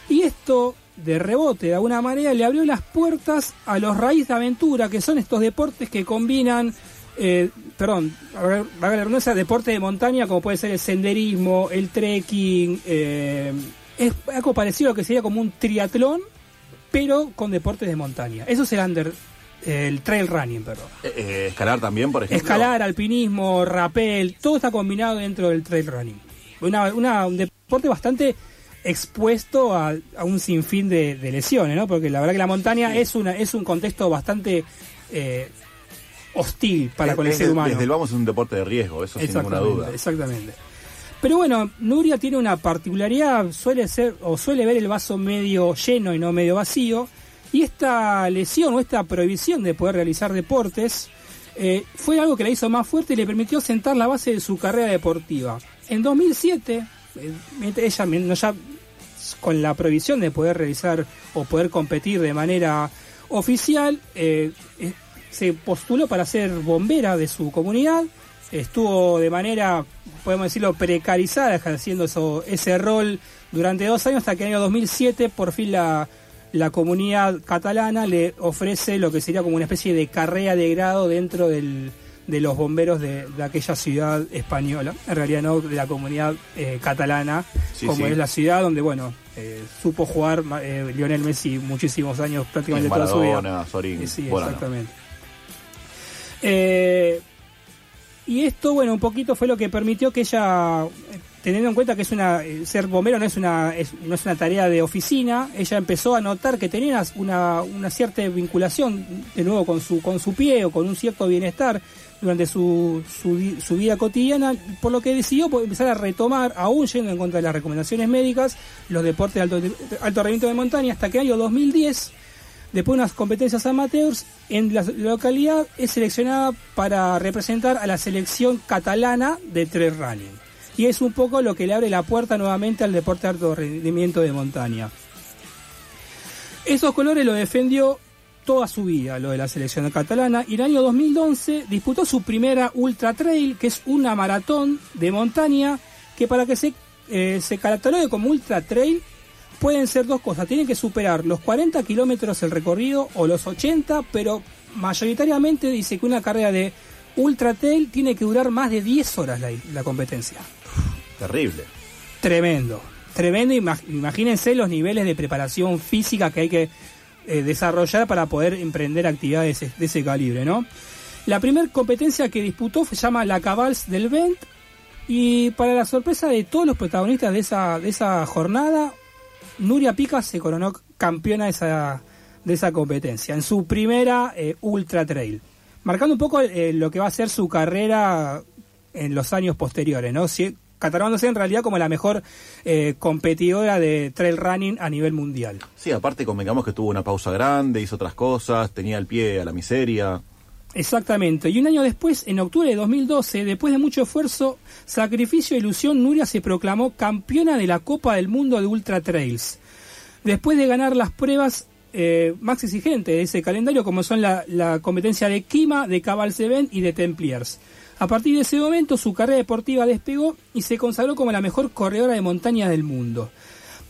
y esto de rebote de alguna manera le abrió las puertas a los raíz de aventura que son estos deportes que combinan eh, perdón, a ver, valga la redundancia, deporte de montaña como puede ser el senderismo, el trekking, eh, es algo parecido a lo que sería como un triatlón, pero con deportes de montaña. Eso es el under, el trail running, perdón. Eh, eh, escalar también, por ejemplo. Escalar, alpinismo, rappel, todo está combinado dentro del trail running. Una, una- un deporte bastante expuesto a, a un sinfín de, de lesiones, ¿no? Porque la verdad que la montaña es una es un contexto bastante eh, hostil para con el ser humano. Desde el vamos es un deporte de riesgo, eso sin ninguna duda. Exactamente. Pero bueno, Nuria tiene una particularidad, suele ser o suele ver el vaso medio lleno y no medio vacío. Y esta lesión o esta prohibición de poder realizar deportes eh, fue algo que la hizo más fuerte y le permitió sentar la base de su carrera deportiva. En 2007, eh, ella ya con la prohibición de poder realizar o poder competir de manera oficial, eh, eh, se postuló para ser bombera de su comunidad, estuvo de manera, podemos decirlo, precarizada, ejerciendo eso, ese rol durante dos años, hasta que en el año 2007 por fin la, la comunidad catalana le ofrece lo que sería como una especie de carrera de grado dentro del, de los bomberos de, de aquella ciudad española, en realidad no de la comunidad eh, catalana, Sí, como sí. es la ciudad donde, bueno, eh, supo jugar eh, Lionel Messi muchísimos años, prácticamente toda su vida. Sorín, Eh, Sí, exactamente. Eh, y esto, bueno, un poquito fue lo que permitió que ella, teniendo en cuenta que es una eh, ser bombero no es una es- no es una tarea de oficina, ella empezó a notar que tenía una, una cierta vinculación de nuevo con su con su pie o con un cierto bienestar durante su, su, su vida cotidiana, por lo que decidió empezar a retomar, aún yendo en contra de las recomendaciones médicas, los deportes de alto, de alto rendimiento de montaña, hasta que año 2010 Después de unas competencias amateurs, en la localidad es seleccionada para representar a la selección catalana de trail running. Y es un poco lo que le abre la puerta nuevamente al deporte de alto rendimiento de montaña. Esos colores lo defendió toda su vida, lo de la selección catalana, y en el año 2011 disputó su primera Ultra Trail, que es una maratón de montaña, que para que se, eh, se catalogue como Ultra Trail pueden ser dos cosas. Tienen que superar los 40 kilómetros el recorrido o los 80, pero mayoritariamente dice que una carrera de Ultra Trail tiene que durar más de 10 horas la, la competencia. Terrible. Tremendo. Tremendo. Ima- Imagínense los niveles de preparación física que hay que eh, desarrollar para poder emprender actividades de ese, de ese calibre, ¿no? La primera competencia que disputó se llama la Cabals del Vent y para la sorpresa de todos los protagonistas de esa, de esa jornada, Nuria Pica se coronó campeona de esa, de esa competencia en su primera eh, Ultra Trail, marcando un poco eh, lo que va a ser su carrera en los años posteriores, ¿no? Si- catalogándose en realidad como la mejor eh, competidora de trail running a nivel mundial. Sí, aparte convengamos que tuvo una pausa grande, hizo otras cosas, tenía el pie a la miseria. Exactamente. Y un año después, en octubre de 2012, después de mucho esfuerzo, sacrificio e ilusión, Nuria se proclamó campeona de la Copa del Mundo de Ultra Trails. Después de ganar las pruebas eh, más exigentes de ese calendario, como son la, competencia de Kima, de Cabal Seven y de Templiers. A partir de ese momento, su carrera deportiva despegó y se consagró como la mejor corredora de montaña del mundo.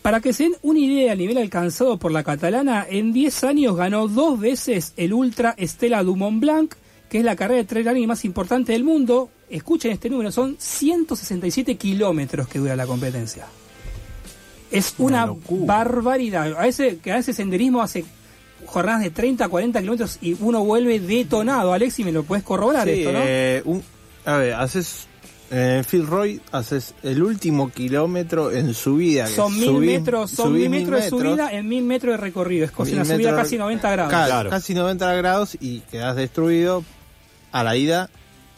Para que se den una idea del nivel alcanzado por la catalana, en 10 años ganó dos veces el Ultra Estela du Mont Blanc, que es la carrera de trail running más importante del mundo. Escuchen este número, son 167 kilómetros que dura la competencia. Es una, barbaridad. A veces, que a veces senderismo hace jornadas de 30, 40 kilómetros y uno vuelve detonado. Alexi, ¿me lo puedes corroborar Sí, esto, no? eh, un- a ver, haces. En Phil Roy haces el último kilómetro en subida. Son mil subís- metros, son mil metros de subida en mil metros de recorrido. Es casi Mil una subida casi 90 grados. Ca- Casi 90 grados y quedas destruido a la ida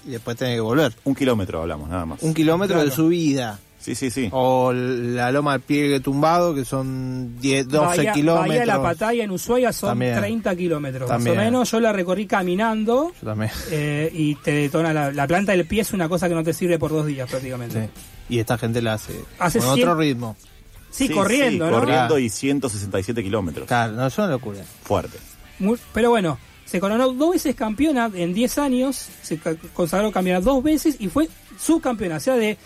y después tenés que volver. Un kilómetro hablamos, nada más. Un kilómetro de Claro. subida. Sí, sí, sí. O la loma del pliegue tumbado, que son 10, 12 Bahía, kilómetros. Bahía de la Pataya en Ushuaia son También. 30 kilómetros. También. Más o menos yo la recorrí caminando Yo también. eh, y te detona la, la planta del pie es una cosa que no te sirve por dos días prácticamente. Sí. Y esta gente la hace, Hace con cien- otro ritmo. Sí, corriendo, ¿no? Corriendo y 167 kilómetros. Claro, no, es una locura. Fuerte. Muy- pero bueno, se coronó dos veces campeona en 10 años, se consagró campeona dos veces y fue subcampeona, o sea, de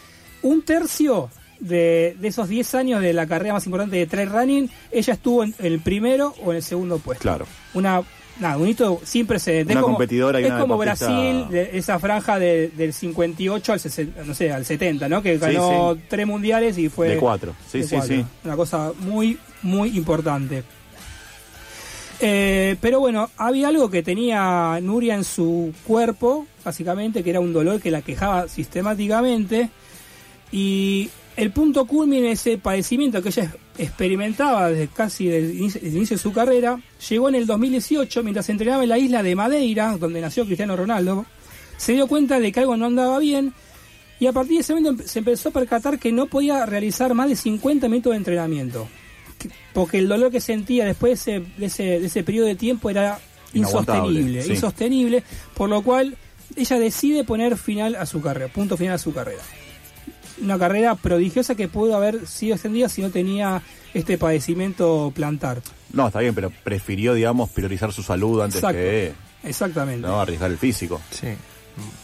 un tercio de, de esos 10 años de la carrera más importante de trail running, ella estuvo en el primero o en el segundo puesto. Claro. Una, nada, un hito sin precedentes. Una es como, competidora y es una como deportista- Brasil, de esa franja de- del 58 al, 60, no sé, al 70, ¿no? Que ganó sí. tres mundiales y fue... De cuatro. Sí, de sí, cuatro. sí. Una cosa muy, muy importante. Eh, pero bueno, había algo que tenía Nuria en su cuerpo, básicamente, que era un dolor que la quejaba sistemáticamente. Y el punto culmine de ese padecimiento que ella experimentaba desde casi el inicio, el inicio de su carrera, llegó en el 2018 mientras entrenaba en la isla de Madeira, donde nació Cristiano Ronaldo. Se dio cuenta de que algo no andaba bien y a partir de ese momento se empezó a percatar que no podía realizar más de 50 minutos de entrenamiento. Que- Porque el dolor que sentía después de ese, de ese, de ese periodo de tiempo era insostenible, sí. insostenible, por lo cual ella decide poner final a su carrera, punto final a su carrera. Una carrera prodigiosa que pudo haber sido extendida si no tenía este padecimiento plantar. No, está bien, pero prefirió, digamos, priorizar su salud antes Exacto. que Exactamente. no arriesgar el físico. Sí.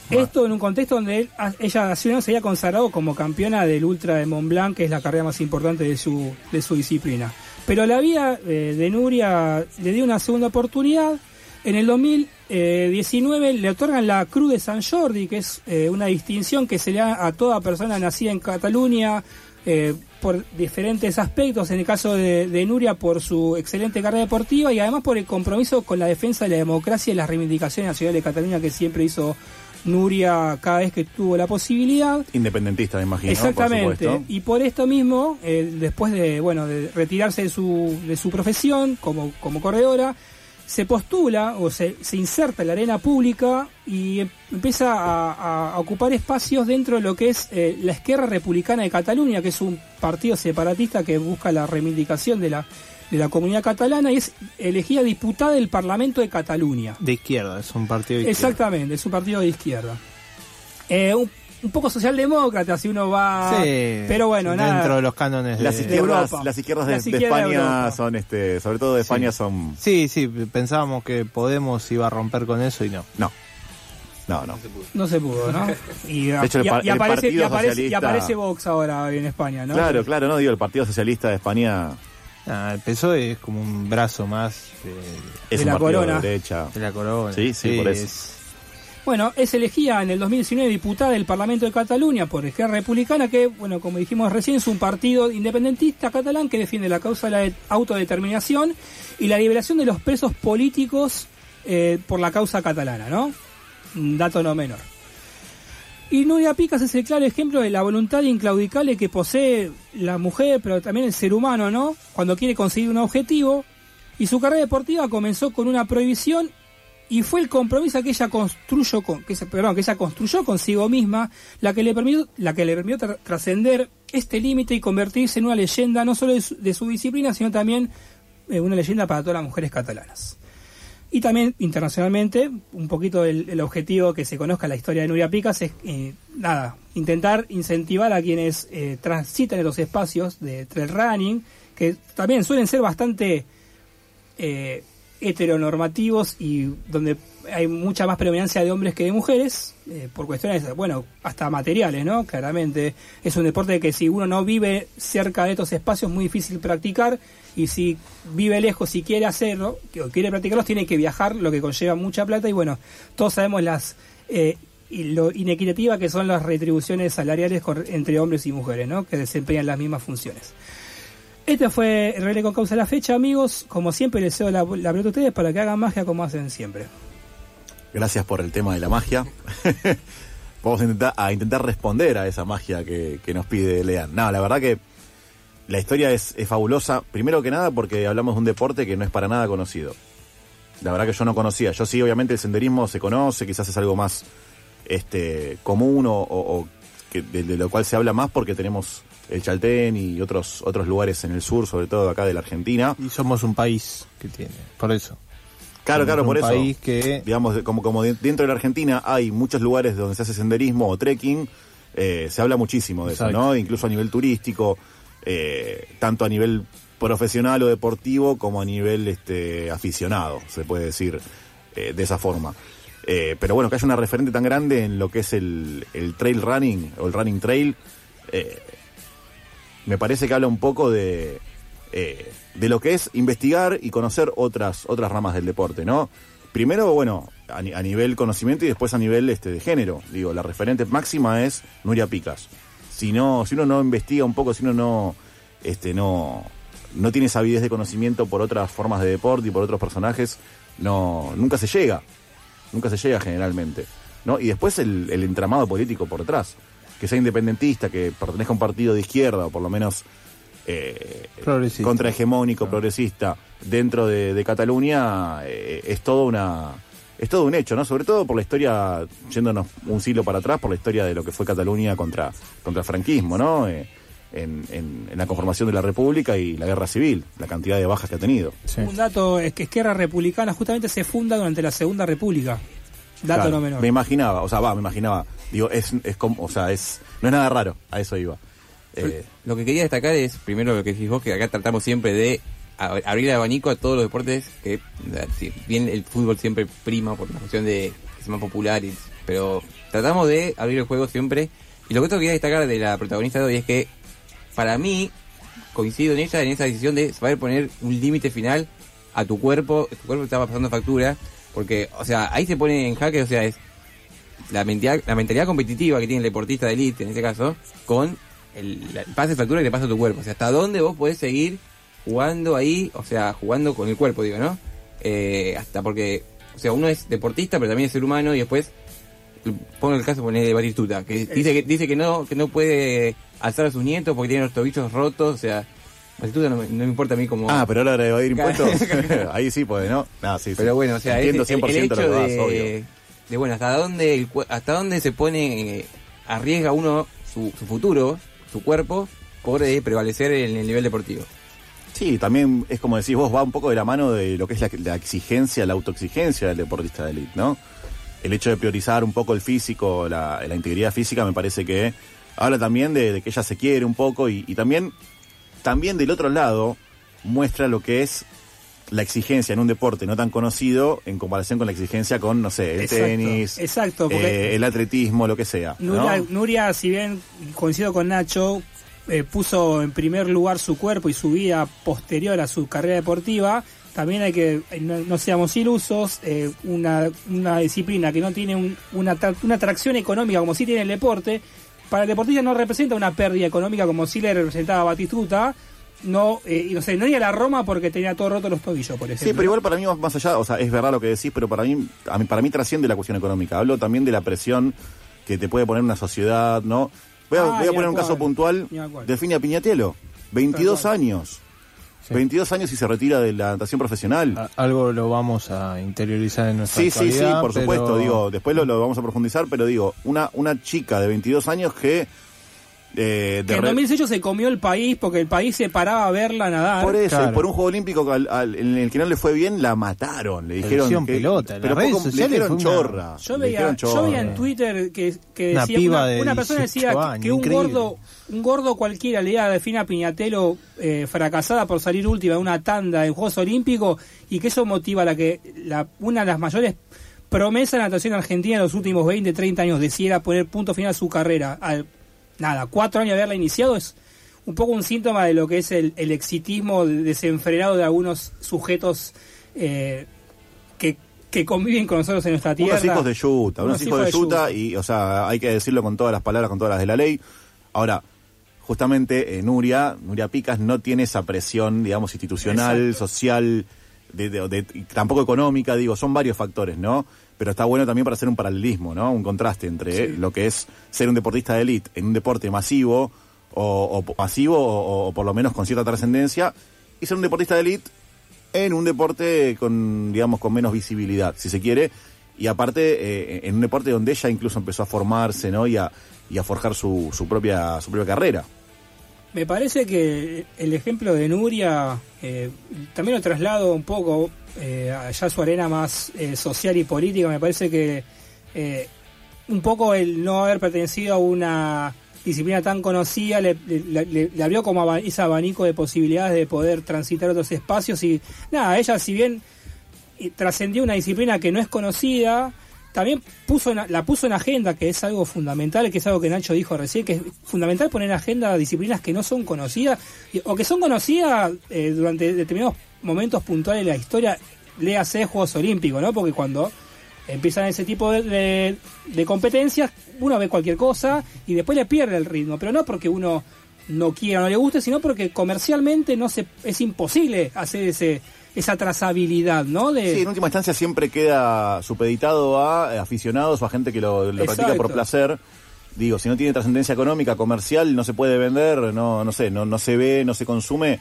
Esto en un contexto donde él- a- ella hace un año se había consagrado como campeona del Ultra de Mont Blanc, que es la carrera más importante de su, de su disciplina. Pero la vida eh, de Nuria le dio una segunda oportunidad. En el 2019 le otorgan la Cruz de San Jordi, que es eh, una distinción que se le da a toda persona nacida en Cataluña eh, por diferentes aspectos. En el caso de, de Nuria, por su excelente carrera deportiva y además por el compromiso con la defensa de la democracia y las reivindicaciones nacionales de Cataluña que siempre hizo Nuria cada vez que tuvo la posibilidad. Independentista, me imagino. Exactamente. y por esto mismo, eh, después de bueno de retirarse de su, de su profesión como, como corredora, se postula o se, se inserta en la arena pública y em- empieza a, a- a ocupar espacios dentro de lo que es eh, la Esquerra Republicana de Cataluña, que es un partido separatista que busca la reivindicación de la, de la comunidad catalana y es elegida diputada del Parlamento de Cataluña. De izquierda, es un partido de izquierda. Exactamente, es un partido de izquierda. Eh, un, un poco socialdemócrata si uno va... Sí, pero bueno, dentro nada. de los cánones Las de, izquierdas, Europa. las izquierdas de, Las izquierdas de España Europa. son, este, sobre todo de España, son. Sí, sí, pensábamos que Podemos iba a romper con eso y no. No. No, no. No se pudo, ¿no? Y, De hecho, el y- par- y el aparece, y, aparece, y Socialista- aparece Vox ahora en España, ¿no? Claro, claro, no digo, el Partido Socialista de España Ah, el PSOE es como un brazo más es De un la corona. de derecha. de la corona. Sí, sí, por eso. es- Bueno, es elegida en el 2019 diputada del Parlamento de Cataluña por Esquerra Republicana, que, bueno, como dijimos recién, es un partido independentista catalán que defiende la causa de la de- autodeterminación y la liberación de los presos políticos eh, por la causa catalana, ¿no? Un dato no menor. Y Nuria Picas es el claro ejemplo de la voluntad inclaudicable que posee la mujer, pero también el ser humano, ¿no? Cuando quiere conseguir un objetivo. Y su carrera deportiva comenzó con una prohibición y fue el compromiso que ella construyó con, que perdón, que ella construyó consigo misma, la que le permitió, la que le permitió tra- trascender este límite y convertirse en una leyenda no solo de su, disciplina, sino también eh, una leyenda para todas las mujeres catalanas. Y también internacionalmente, un poquito el, el objetivo que se conozca la historia de Nuria Picas es, eh, nada, intentar incentivar a quienes eh, transitan en los espacios de trail running, que también suelen ser bastante eh, heteronormativos y donde hay mucha más predominancia de hombres que de mujeres, eh, por cuestiones, bueno, hasta materiales, ¿no? Claramente es un deporte que si uno no vive cerca de estos espacios es muy difícil practicar y si vive lejos y quiere hacerlo, o quiere practicarlos, tiene que viajar, lo que conlleva mucha plata y bueno, todos sabemos las... eh, y lo inequitativa que son las retribuciones salariales entre hombres y mujeres, ¿no? Que desempeñan las mismas funciones. Este fue el relé con causa de la fecha, amigos. Como siempre, les cedo la, la pelota a ustedes para que hagan magia como hacen siempre. Gracias por el tema de la magia. Vamos a intentar, responder a esa magia que, nos pide Lean. No, la verdad que la historia es, fabulosa. Primero que nada porque hablamos de un deporte que no es para nada conocido. La verdad que yo no conocía. Yo sí, obviamente el senderismo se conoce, quizás es algo más este común o, de lo cual se habla más porque tenemos el Chaltén y otros otros lugares en el sur, sobre todo acá de la Argentina. Y somos un país que tiene, por eso. Claro, Somos claro, un por eso. país que- Digamos, como, como de- dentro de la Argentina hay muchos lugares donde se hace senderismo o trekking, eh, se habla muchísimo de eso. ¿no? Incluso a nivel turístico, eh, tanto a nivel profesional o deportivo como a nivel este, aficionado, se puede decir eh, de esa forma. Pero bueno, que haya una referente tan grande en lo que es el, el trail running o el running trail, me parece que habla un poco de, eh, de lo que es investigar y conocer otras, otras ramas del deporte, ¿no? Primero, bueno, a, ni- a nivel conocimiento y después a nivel este, de género. Digo, la referente máxima es Nuria Picas. Si no, si uno no investiga un poco, si uno no, este, no, no tiene esa de conocimiento por otras formas de deporte y por otros personajes, no, nunca se llega. Nunca se llega generalmente. ¿no? Y después el, el entramado político por detrás. Que sea independentista, que pertenezca a un partido de izquierda, o por lo menos eh, Progresista. contrahegemónico, progresista, dentro de, de Cataluña, eh, es todo una es todo un hecho, ¿no? Sobre todo por la historia, yéndonos un siglo para atrás, por la historia de lo que fue Cataluña contra, contra el franquismo, ¿no? Eh, en, en- en la conformación de la República y la guerra civil, la cantidad de bajas que ha tenido. Un dato es que Esquerra Republicana justamente se funda durante la Segunda República. Dato Claro, no menor. Me imaginaba, o sea, va, me imaginaba. Digo, es, es como, o sea, es, no es nada raro, a eso iba. Eh, Lo que quería destacar es, primero lo que decís vos, que acá tratamos siempre de abrir el abanico a todos los deportes, que si bien el fútbol siempre prima por una cuestión de que es más popular, y- pero tratamos de abrir el juego siempre. Y lo que otro que quería destacar de la protagonista de hoy es que, para mí, coincido en ella en esa decisión de saber poner un límite final a tu cuerpo, tu cuerpo estaba pasando factura, porque, o sea, ahí se pone en jaque, o sea, es la mentalidad, la mentalidad competitiva que tiene el deportista de élite, en este caso, con el pase de factura que le pasa a tu cuerpo. O sea, hasta dónde vos podés seguir jugando ahí, o sea, jugando con el cuerpo, digo, ¿no? Eh, hasta porque, o sea, uno es deportista, pero también es ser humano y después, pongo el caso poner de Batistuta, que dice que dice que no que no puede alzar a sus nietos porque tiene los tobillos rotos, o sea, Batistuta no no me importa a mí como... Ah, pero ahora de evadir impuestos, ahí sí puede, ¿no? No, sí, sí. Pero bueno, o sea, Entiendo es el, 100% el hecho lo que vas, de, obvio. de, bueno, hasta dónde el hasta dónde se pone, eh, arriesga uno su, su futuro, su cuerpo, por eh, prevalecer en el nivel deportivo. Sí, también es como decís vos, va un poco de la mano de lo que es la, la exigencia, la autoexigencia del deportista de élite, ¿no? El hecho de priorizar un poco el físico, la, la integridad física, me parece que habla también de, de que ella se quiere un poco y, y también, también del otro lado muestra lo que es la exigencia en un deporte no tan conocido en comparación con la exigencia con, no sé, el Exacto, tenis, exacto, porque- eh, el atletismo, lo que sea. ¿no? Nuria, Nuria, si bien coincido con Nacho, eh, puso en primer lugar su cuerpo y su vida posterior a su carrera deportiva, también hay que, eh, no, no seamos ilusos, eh, una, una disciplina que no tiene un- una, una atracción económica como sí tiene el deporte, para el deportista no representa una pérdida económica como sí le representaba a Batistuta, no, eh, y no sé, no iba a la Roma porque tenía todo roto los tobillos, por ejemplo. Sí, pero igual para mí más, allá, o sea, es verdad lo que decís, pero para mí, a mí, para mí trasciende la cuestión económica. Hablo también de la presión que te puede poner una sociedad, ¿no? Voy a, Ah, voy a poner un caso puntual ni al cual. de Fini Piñatielo. 22 Tal años. 22 años y se retira de la natación profesional. Algo lo vamos a interiorizar en nuestra Sí, sí, sí, por pero- supuesto, digo, después lo, lo vamos a profundizar, pero digo, una, una chica de 22 años que... eh, Que de en re- 2018 se comió el país porque el país se paraba a verla nadar. Por eso, y por un juego olímpico al- al- en el que no le fue bien, la mataron. Le dijeron. que- pelota, en pero redes poco- le dijeron una- chorra. Yo veía, yo veía en Twitter que, que Una decía una, de una persona 18 decía que- años, que un increíble. gordo un gordo cualquiera le iba a definir a Piñatelo eh, fracasada por salir última en una tanda en Juegos Olímpicos y que eso motiva la que la, una de las mayores promesas de la natación argentina en los últimos 20, 30 años decidiera poner punto final a su carrera. Al, nada, cuatro años de haberla iniciado es un poco un síntoma de lo que es el, el exitismo desenfrenado de algunos sujetos eh, que, que conviven con nosotros en nuestra tierra. Unos hijos de yuta, unos, hijos de yuta, y, o sea, hay que decirlo con todas las palabras, con todas las de la ley. Ahora, justamente eh, Nuria, Nuria Picas no tiene esa presión, digamos, institucional, social, de, de- de- tampoco económica, digo, son varios factores, ¿no? Pero está bueno también para hacer un paralelismo, ¿no? Un contraste entre lo que es ser un deportista de élite en un deporte masivo o, o masivo o, o por lo menos con cierta trascendencia y ser un deportista de élite en un deporte con, digamos, con menos visibilidad, si se quiere, y aparte eh, en un deporte donde ella incluso empezó a formarse, ¿no? Y a, y a forjar su, su propia su propia carrera. Me parece que el ejemplo de Nuria eh, también lo traslado un poco eh, allá a su arena más eh, social y política. Me parece que eh, un poco el no haber pertenecido a una disciplina tan conocida le, abrió como ese abanico de posibilidades de poder transitar otros espacios y nada, ella si bien trascendió una disciplina que no es conocida, también puso en- la puso en agenda, que es algo fundamental, que es algo que Nacho dijo recién, que es fundamental poner en agenda disciplinas que no son conocidas, o que son conocidas eh, durante determinados momentos puntuales de la historia, léase Juegos Olímpicos, ¿no? Porque cuando empiezan ese tipo de, de- competencias, uno ve cualquier cosa y después le pierde el ritmo, pero no porque uno no quiera no le guste, sino porque comercialmente no se es imposible hacer ese esa trazabilidad, ¿no? De, Sí, en última instancia siempre queda supeditado a eh, aficionados o a gente que lo, lo practica por placer. Digo, si no tiene trascendencia económica, comercial, no se puede vender, no, no sé, no, no se ve, no se consume,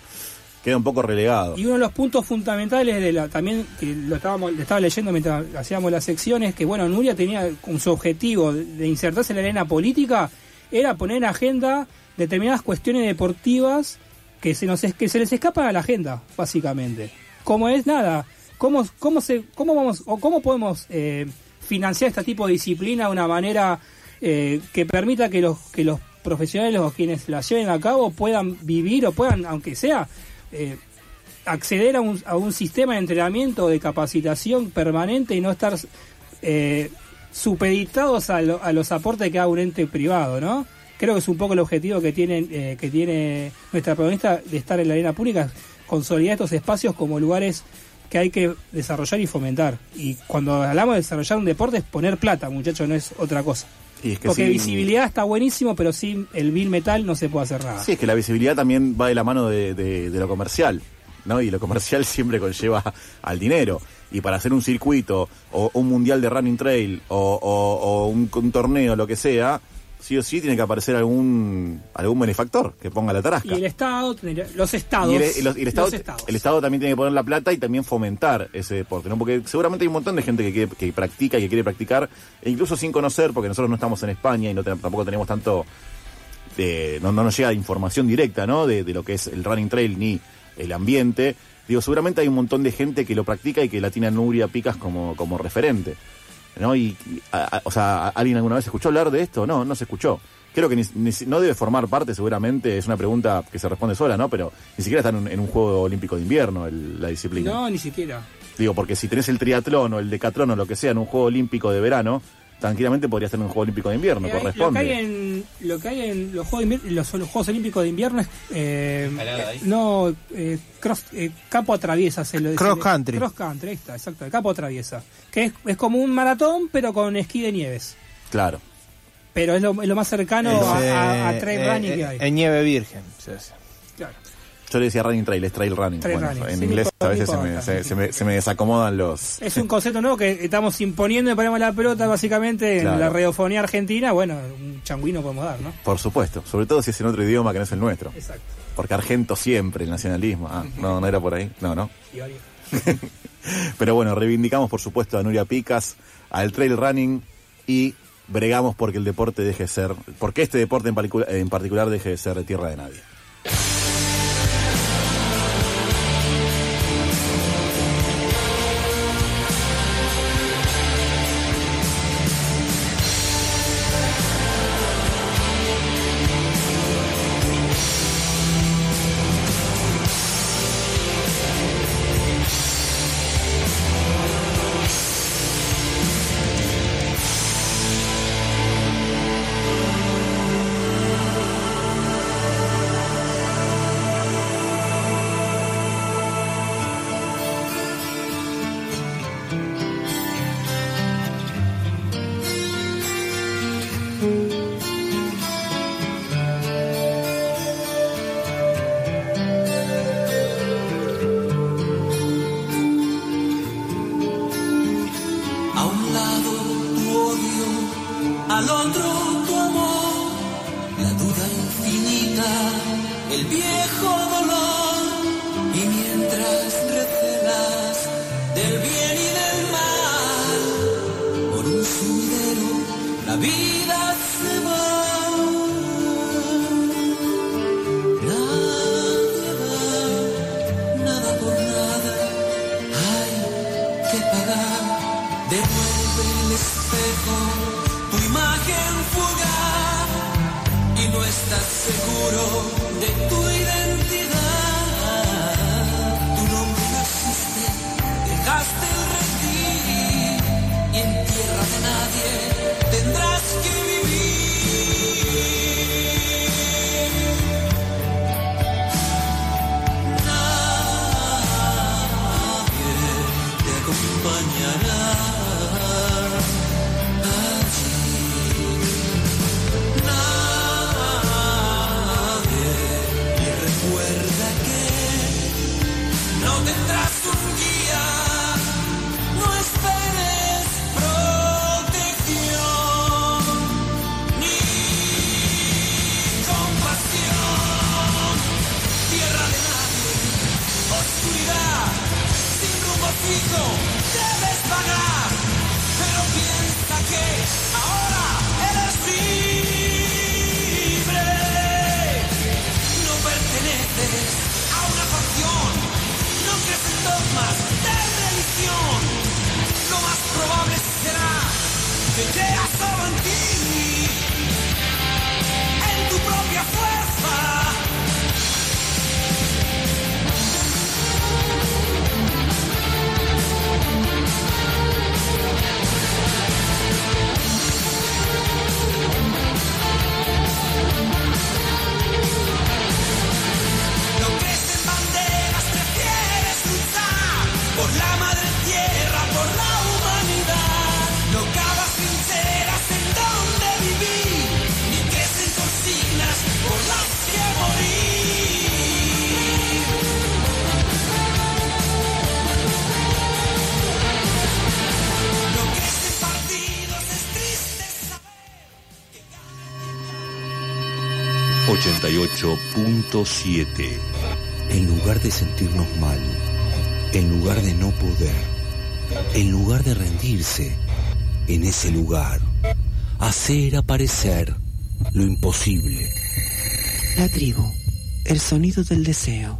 queda un poco relegado. Y uno de los puntos fundamentales de la también que lo estábamos lo estaba leyendo mientras hacíamos las secciones que bueno Nuria tenía con su objetivo de- insertarse en la arena política era poner en agenda determinadas cuestiones deportivas que se nos que se les escapan a la agenda básicamente como es nada cómo cómo se cómo vamos o cómo podemos eh, financiar este tipo de disciplina de una manera eh, que permita que los que los profesionales o quienes la lleven a cabo puedan vivir o puedan aunque sea eh, acceder a un, a un sistema de entrenamiento de capacitación permanente y no estar eh, supeditados a, lo- a los aportes que haga un ente privado, ¿no? Creo que es un poco el objetivo que tiene, eh, que tiene nuestra protagonista de estar en la arena pública, consolidar estos espacios como lugares que hay que desarrollar y fomentar. Y cuando hablamos de desarrollar un deporte es poner plata, muchachos, no es otra cosa. Y es que Porque sin- visibilidad está buenísimo, pero sin el bill metal no se puede hacer nada. Sí, es que la visibilidad también va de la mano de, de- de lo comercial, ¿no? Y lo comercial siempre conlleva al dinero. Y para hacer un circuito, o un mundial de running trail, o, o- o un, un torneo, lo que sea, sí o sí tiene que aparecer algún algún benefactor que ponga la tarasca. Y el Estado, tendría- los Estados. Y el, Estado, estados. el Estado también tiene que poner la plata y también fomentar ese deporte, ¿no? Porque seguramente hay un montón de gente que, quiere- que practica y que quiere practicar, e incluso sin conocer, porque nosotros no estamos en España y no tampoco tenemos tanto, de- no, no nos llega información directa, ¿no? De, de lo que es el running trail ni el ambiente. Digo, seguramente hay un montón de gente que lo practica y que la tiene a Nuria Picas como, como referente. ¿No? Y, a- a- o sea, ¿alguien alguna vez escuchó hablar de esto? No, no se escuchó. Creo que ni- ni no debe formar parte, seguramente, es una pregunta que se responde sola, ¿no? Pero ni siquiera está en un, en un juego olímpico de invierno el- la disciplina. No, ni siquiera. Digo, porque si tenés el triatlón o el decatlón o lo que sea en un juego olímpico de verano, tranquilamente podría en un juego olímpico de invierno, Eh, corresponde. Lo que hay en, lo que hay en los, Juegos, de los, los Juegos Olímpicos de Invierno es. eh, ahí. no, eh, cross, eh, campo atraviesa. Se lo, Cross se le- country. Cross country, ahí está, exacto. El campo atraviesa. Que es, es como un maratón, pero con esquí de nieves. Claro. Pero es lo, es lo más cercano a, a- a trail Eh, running que eh, hay. En nieve virgen. se hace. Yo le decía running trail, es trail running. Trail Bueno, running, en sí, inglés a veces se me, se, se me, se me desacomodan los... Es un concepto nuevo que estamos imponiendo y ponemos la pelota básicamente Claro. en la radiofonía argentina. Bueno, un changuino podemos dar, ¿no? Por supuesto, sobre todo si es en otro idioma que no es el nuestro. Exacto. Porque argento siempre, el nacionalismo. Ah, no, no era por ahí. No, no. Pero bueno, reivindicamos por supuesto a Nuria Picas, al trail running y bregamos porque el deporte deje de ser, porque este deporte en particular, en particular deje de ser de tierra de nadie. 98.7. En lugar de sentirnos mal, en lugar de no poder, en lugar de rendirse, en ese lugar, hacer aparecer lo imposible. La tribu, el sonido del deseo.